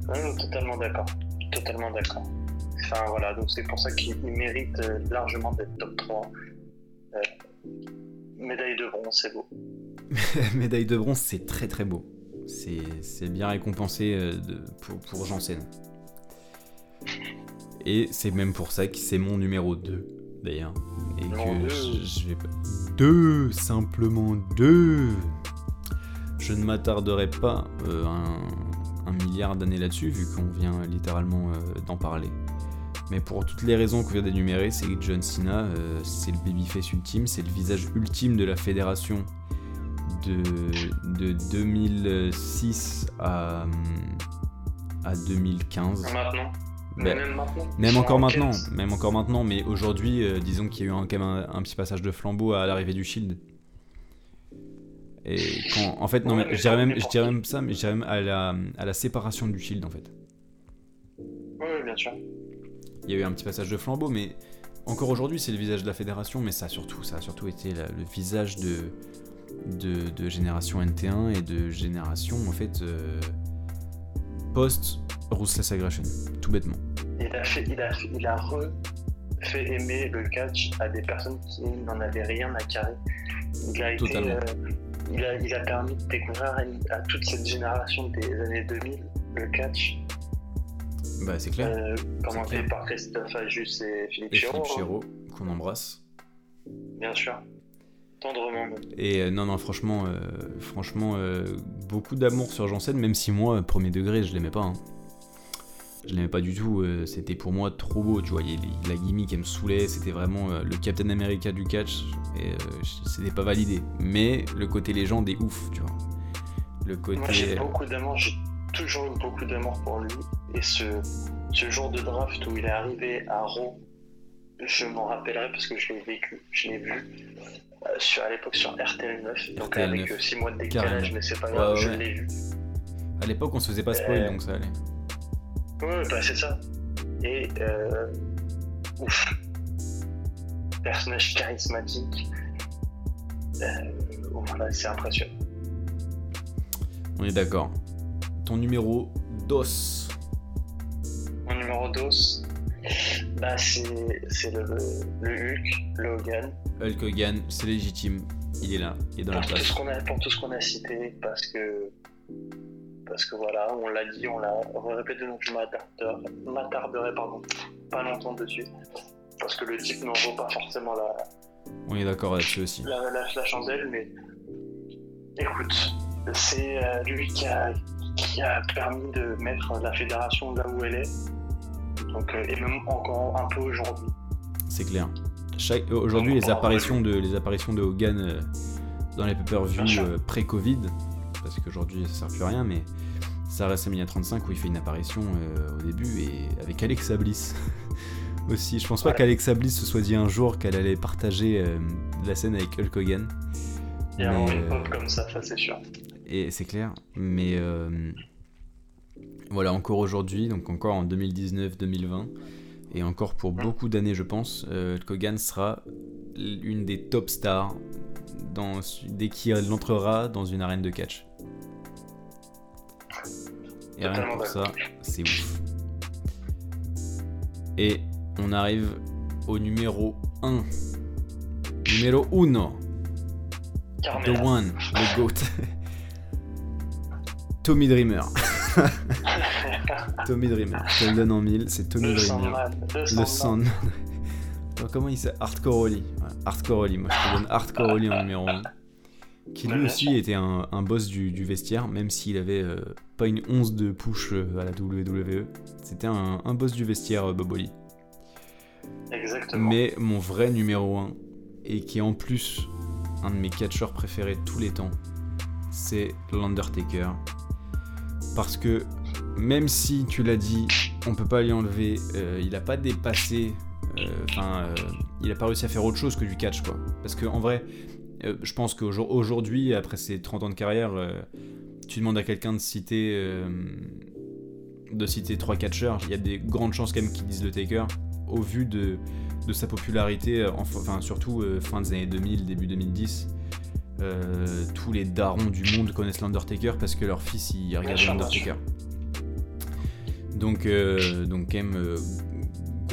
Non, totalement d'accord. Totalement d'accord. Enfin voilà, donc c'est pour ça qu'il il mérite euh, largement d'être top 3. Euh, médaille de bronze, c'est beau. Médaille de bronze, c'est très très beau. C'est bien récompensé euh, de- pour, pour Janssen. Et c'est même pour ça que c'est mon numéro 2, d'ailleurs. Et que deux. je, je vais pas... Deux, simplement deux Je ne m'attarderai pas euh, un, un milliard d'années là-dessus, vu qu'on vient littéralement euh, d'en parler. Mais pour toutes les raisons qu'on vient d'énumérer, c'est que John Cena, euh, c'est le babyface ultime, c'est le visage ultime de la fédération de, de 2006 à, à 2015. Maintenant. Ben, même maintenant. même encore en maintenant, même encore maintenant, mais aujourd'hui, euh, disons qu'il y a eu un, quand même un, un petit passage de flambeau à l'arrivée du Shield. Et quand, en fait, non, Ouais, mais mais je dirais même, mais je dirais même ça, mais je dirais même à la, à la séparation du Shield en fait. Oui, bien sûr. Il y a eu un petit passage de flambeau, mais encore aujourd'hui, c'est le visage de la fédération, mais ça a surtout, ça a surtout été la- le visage de, de, de génération NT1 et de génération en fait euh, post Ruthless Aggression, tout bêtement. Il a, fait, il, a, il a refait aimer le catch à des personnes qui n'en avaient rien à carrer. Il a, été, euh, il, a, il a permis de découvrir à toute cette génération des années 2000 le catch, Bah c'est clair. euh, commenté clair. par Christophe Ajus et Philippe Chéreau, Philippe hein, qu'on embrasse. bien sûr. Tendrement même. Et euh, non, non, franchement, euh, franchement, euh, beaucoup d'amour sur Janssen, même si moi, premier degré, je l'aimais pas. hein. Je l'aimais pas du tout. c'était pour moi trop beau, tu vois. il a- la gimmick, elle me saoulait. C'était vraiment le Captain America du catch. Et c'était pas validé. Mais le côté légende est ouf, tu vois. Le côté. Moi j'ai beaucoup d'amour, j'ai toujours eu beaucoup d'amour pour lui. Et ce, ce jour de draft où il est arrivé à Raw, je m'en rappellerai parce que je l'ai vécu, je l'ai vu euh, sur, à l'époque sur RTL 9, donc avec 9, 6 mois de décalage, carrément. mais c'est pas grave, Ouais, je l'ai vu. À l'époque, on se faisait pas spoil, Euh, donc ça allait. Ouais, bah c'est ça. Et euh, ouf, personnage charismatique. Euh, voilà, c'est impressionnant. On est d'accord. Ton numéro DOS. Mon numéro 2, bah c'est le, le Hulk, Logan. Hulk Hogan, c'est légitime. Il est là, il est dans la Pour tout, place. ce a, pour tout ce qu'on a cité, parce que parce que voilà, on l'a dit, on l'a répété, donc je m'attarderai, pas longtemps dessus, parce que le type n'en vaut pas forcément la, On est d'accord là-dessus aussi. la, la, la chandelle, mais écoute, c'est euh, lui qui a, qui a permis de mettre la fédération là où elle est, donc, euh, et même encore un peu aujourd'hui. C'est clair. Chaque- euh, Aujourd'hui, les apparitions de les apparitions de Hogan euh, dans les pay-per-view euh, pré-Covid, parce qu'aujourd'hui ça sert plus à rien, mais ça reste à 35 où il fait une apparition euh, au début et avec Alexa Bliss aussi. Je pense pas Ouais. qu'Alexa Bliss se soit dit un jour qu'elle allait partager euh, la scène avec Hulk Hogan. Il y a un euh, comme ça, ça c'est sûr. et c'est clair, mais euh, voilà, encore aujourd'hui, donc encore en 2019-2020, et encore pour beaucoup d'années, je pense, euh, Hulk Hogan sera une des top stars dans, dès qu'il entrera dans une arène de catch. Et rien que pour ça, c'est ouf. Et on arrive au numéro 1. Numéro 1. The. One, le GOAT. Tommy Dreamer. Tommy Dreamer. Je te le donne en mille, c'est Tommy Le Dreamer. Sandman. Le Sandman. Comment il s'appelle? Hardcore Oli. Ouais, Hardcore Oli, moi je te donne Hardcore Oli en numéro 1. Qui lui aussi était un, un boss du, du vestiaire, même s'il avait euh, pas une once de push euh, à la WWE. C'était un, un boss du vestiaire, euh, Bob Oli. Exactement. Mais mon vrai numéro 1, et qui est en plus un de mes catcheurs préférés de tous les temps, c'est l'Undertaker. Parce que même si tu l'as dit, on peut pas lui enlever, euh, il a pas dépassé, euh, enfin, euh, il a pas réussi à faire autre chose que du catch, quoi. Parce que en vrai, je pense qu'aujourd'hui, après ses 30 ans de carrière, tu demandes à quelqu'un de citer, de citer trois catcheurs, il y a des grandes chances quand même qu'ils disent le Taker, au vu de, sa popularité, enf- enfin surtout fin des années 2000, début 2010. Euh, tous les darons du monde connaissent l'Undertaker parce que leur fils il regarde l'Undertaker. Donc, euh, donc quand même euh,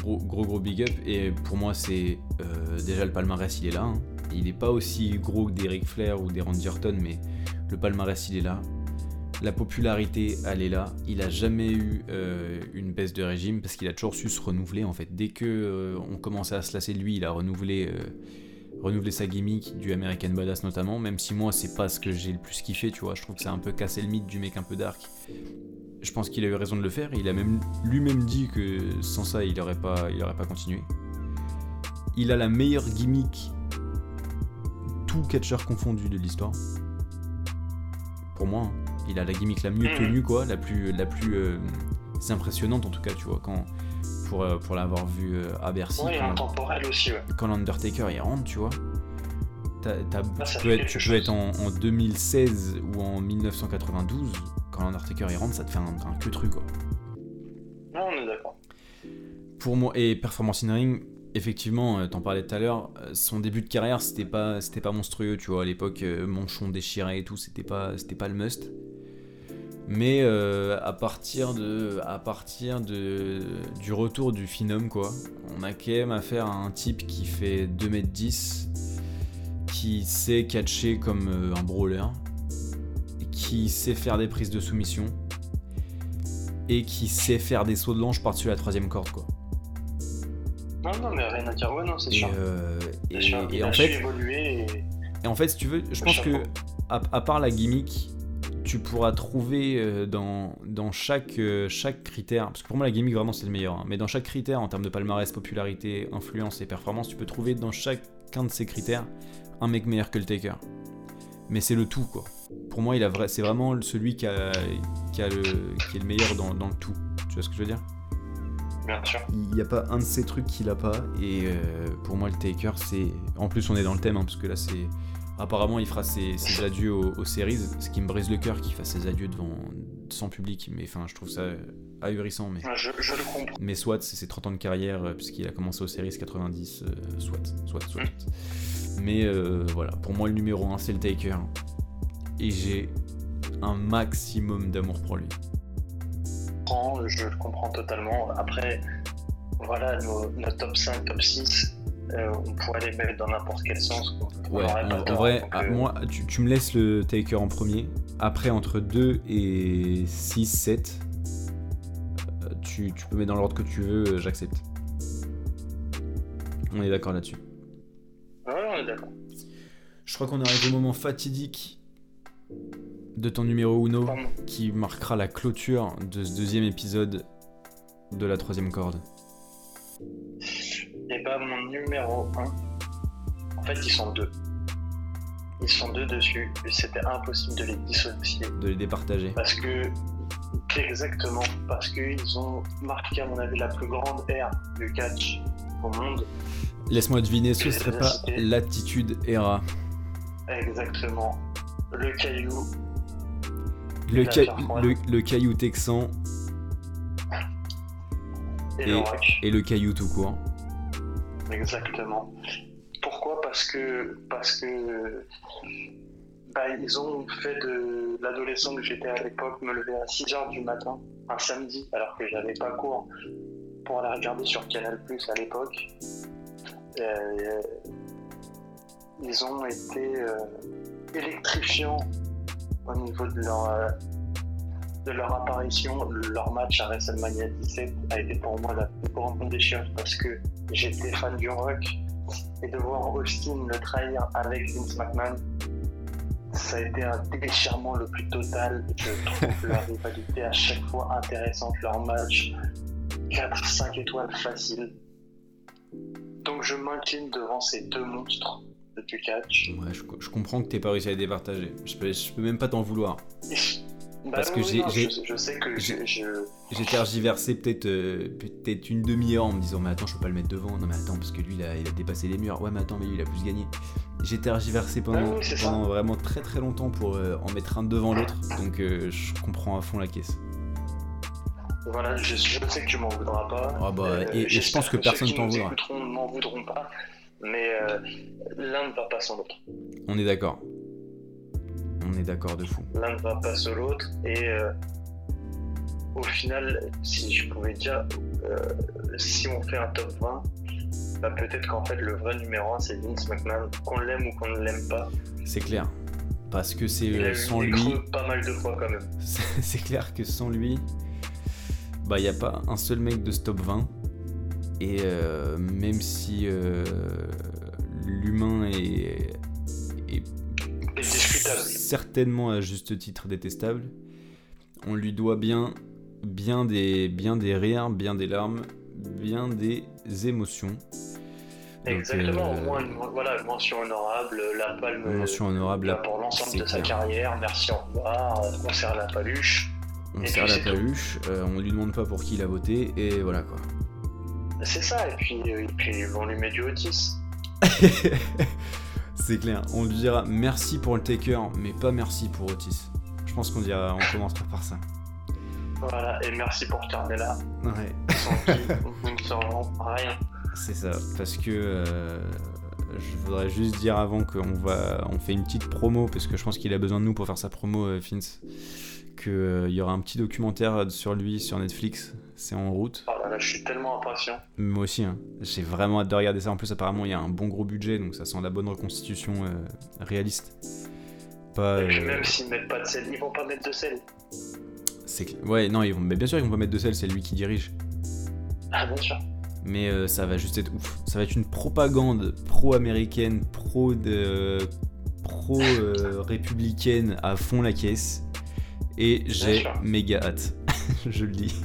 gros, gros gros big up et pour moi c'est euh, déjà le palmarès il est là. hein. Il n'est pas aussi gros que des Ric Flair ou des Randy Orton mais le palmarès il est là. La popularité elle est là. Il a jamais eu euh, une baisse de régime parce qu'il a toujours su se renouveler en fait. Dès que euh, on commençait à se lasser de lui, il a renouvelé, euh, renouvelé sa gimmick du American Badass notamment. Même si moi c'est pas ce que j'ai le plus kiffé, tu vois. Je trouve que c'est un peu cassé le mythe du mec un peu dark. Je pense qu'il a eu raison de le faire. Il a même lui-même dit que sans ça il aurait pas, il aurait pas continué. Il a la meilleure gimmick tout catcheur confondu de l'histoire. Pour moi, hein. il a la gimmick la mieux tenue, quoi, la plus, la plus euh, impressionnante en tout cas, tu vois, quand pour, euh, pour l'avoir vu euh, à Bercy. Oui, quand- intemporel aussi, ouais. quand l'Undertaker il rentre, tu vois, Ah, tu peux être, quelque tu peux être chose. en, en 2016 ou en 1992, quand l'Undertaker il rentre, ça te fait un, un que truc quoi. Non, on est d'accord. Pour moi, et Performance in Ring, effectivement, euh, t'en parlais tout à l'heure, son début de carrière c'était pas, c'était pas monstrueux, tu vois, à l'époque, Manchon déchiré et tout, c'était pas, c'était pas le must. Mais euh, à partir de, à partir de, du retour du Phenom, quoi, on a quand même affaire à un type qui fait 2m10, qui sait catcher comme euh, un brawler, qui sait faire des prises de soumission, et qui sait faire des sauts de l'ange par-dessus la troisième corde, quoi. Non, non, mais rien à dire, ouais, non, c'est sûr. euh, C'est et- sûr. et en fait, évoluer et... et en fait, si tu veux, je pense que à part la gimmick, tu pourras trouver euh, dans, dans chaque, euh, chaque critère, parce que pour moi la gimmick vraiment c'est le meilleur, hein, mais dans chaque critère en termes de palmarès, popularité, influence et performance, tu peux trouver dans chacun de ces critères un mec meilleur que le Taker. Mais c'est le tout quoi. Pour moi, il c'est vraiment celui qui a, qui, a le, qui est le meilleur dans, dans le tout. Tu vois ce que je veux dire? Bien sûr. Il n'y a pas un de ces trucs qu'il a pas. Et euh, pour moi, le Taker, c'est. En plus, on est dans le thème, hein, parce que là, c'est. Apparemment, il fera ses, ses adieux aux, aux séries, ce qui me brise le cœur qu'il fasse ses adieux devant sans public. Mais enfin, je trouve ça ahurissant. Mais, Je, je le comprends. mais soit, c'est ses 30 ans de carrière, euh, puisqu'il a commencé aux séries 90, euh, soit, soit, soit. Mais euh, voilà, pour moi, le numéro 1, c'est le Taker. Et j'ai un maximum d'amour pour lui. comprends, je le comprends totalement. Après, voilà, nos, nos top 5, top 6, euh, on pourrait les mettre dans n'importe quel sens. On Ouais, en, vrai, ah, euh, moi, tu, tu me laisses le Taker en premier. Après, entre 2 et 6, 7, euh, tu, tu peux mettre dans l'ordre que tu veux, j'accepte. On est d'accord là-dessus. Ouais, on est d'accord. Je crois qu'on arrive au moment fatidique de ton numéro Uno Pardon. qui marquera la clôture de ce deuxième épisode de la troisième corde. Et bah, mon numéro 1, en fait, ils sont deux. Ils sont deux dessus, et c'était impossible de les dissocier. De les départager. Parce que, exactement, parce qu'ils ont marqué, à mon avis, la plus grande ère du catch au monde. Laisse-moi deviner, ce serait pas l'attitude Era. Exactement. Le caillou, Le, ca- le, le caillou texan et, Et- le rock. et le caillou tout court. Exactement. Pourquoi? Parce que parce que bah, ils ont fait de l'adolescent que j'étais à l'époque me lever à 6h du matin un samedi alors que j'avais pas cours pour aller regarder sur Canal Plus à l'époque. Euh, ils ont été euh, électrifiants au niveau de leur de leur apparition, leur match à WrestleMania 17 a été pour moi la plus grande déchirure parce que j'étais fan du rock et de voir Austin le trahir avec Vince McMahon, ça a été un déchirement le plus total. Je trouve leur rivalité à chaque fois intéressante, leur match 4-5 étoiles facile. Donc je m'incline devant ces deux monstres du catch. Ouais, je, je comprends que t'aies pas réussi à les départager. Je peux, je peux même pas t'en vouloir. Bah Parce que oui, j'ai- non, j'ai- je, je sais que j'ai- je- J'ai tergiversé peut-être euh, peut-être une demi-heure en me disant mais attends je peux pas le mettre devant. Non mais attends parce que lui il a, il a dépassé les murs. Ouais mais attends mais lui il a plus gagné. J'ai tergiversé pendant, Ah oui, pendant vraiment très très longtemps pour euh, en mettre un devant l'autre. Donc euh, je comprends à fond la caisse. Voilà, je, je sais que tu m'en voudras pas. Ah bah, et- et je pense que personne ceux qui t'en voudra. m'en voudront pas, mais l'un ne va pas sans l'autre. on est d'accord on est d'accord de fou L'un ne va pas sans l'autre, et euh, au final, si je pouvais dire, euh, si on fait un top 20, bah, peut-être qu'en fait le vrai numéro 1 c'est Vince McMahon, qu'on l'aime ou qu'on ne l'aime pas. c'est clair parce que c'est Il euh, sans lui creux pas mal de fois quand même. c'est clair que sans lui, bah y a pas un seul mec de ce top 20. Et euh, même si l'humain est. certainement à juste titre détestable, on lui doit bien, bien des, bien des rires, bien des larmes, bien des émotions. Donc, Exactement, euh, au moins une voilà, mention honorable, la palme mention honorable. là, là, pour l'ensemble de sa clair. carrière. Merci, au revoir, on serre la paluche. On Et serre puis la paluche, euh, on lui demande pas pour qui il a voté, et voilà quoi. C'est ça, et puis, euh, et puis on lui met du Otis. C'est clair, on lui dira merci pour le taker, mais pas merci pour Otis. Je pense qu'on dira, on commencera par ça. Voilà, et merci pour Carmela, Ouais, sans qui nous ne serions rien. c'est ça, parce que euh, je voudrais juste dire avant qu'on va, on fait une petite promo, parce que je pense qu'il a besoin de nous pour faire sa promo, euh, Vince, qu'il y aura un petit documentaire sur lui sur Netflix, c'est en route. Ah là là, je suis tellement impatient. Moi aussi, hein. j'ai vraiment hâte de regarder ça. En plus, apparemment, il y a un bon gros budget, donc ça sent la bonne reconstitution euh, réaliste. Pas. Et puis euh, même s'ils mettent pas de sel, ils vont pas mettre de sel. c'est Ouais, non, ils vont... mais bien sûr, ils vont pas mettre de sel, c'est lui qui dirige. Ah, bien sûr. Mais euh, ça va juste être ouf. Ça va être une propagande pro-américaine, pro de pro-républicaine à fond la caisse. Et j'ai méga hâte. Je le dis.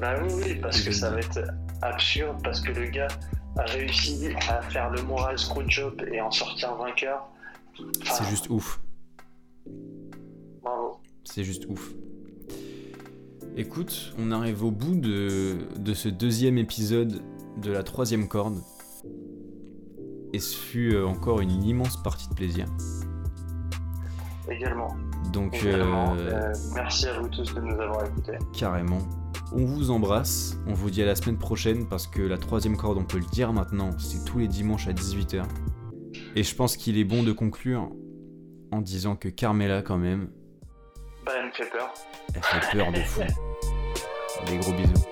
Bah oui, oui, parce que ça va être absurde, parce que le gars a réussi à faire le moral screwjob et en sortir vainqueur. Enfin, C'est juste ouf. Bravo. C'est juste ouf. Écoute, on arrive au bout de, de ce deuxième épisode de la troisième corde. Et ce fut euh, encore une immense partie de plaisir. Également. Donc, Également. euh, Euh, merci à vous tous de nous avoir écoutés. carrément. On vous embrasse, on vous dit à la semaine prochaine parce que la troisième corde, on peut le dire maintenant, c'est tous les dimanches à 18h. Et je pense qu'il est bon de conclure en disant que Carmela, quand même, Bah, elle me fait peur. elle fait peur de fou. Des gros bisous.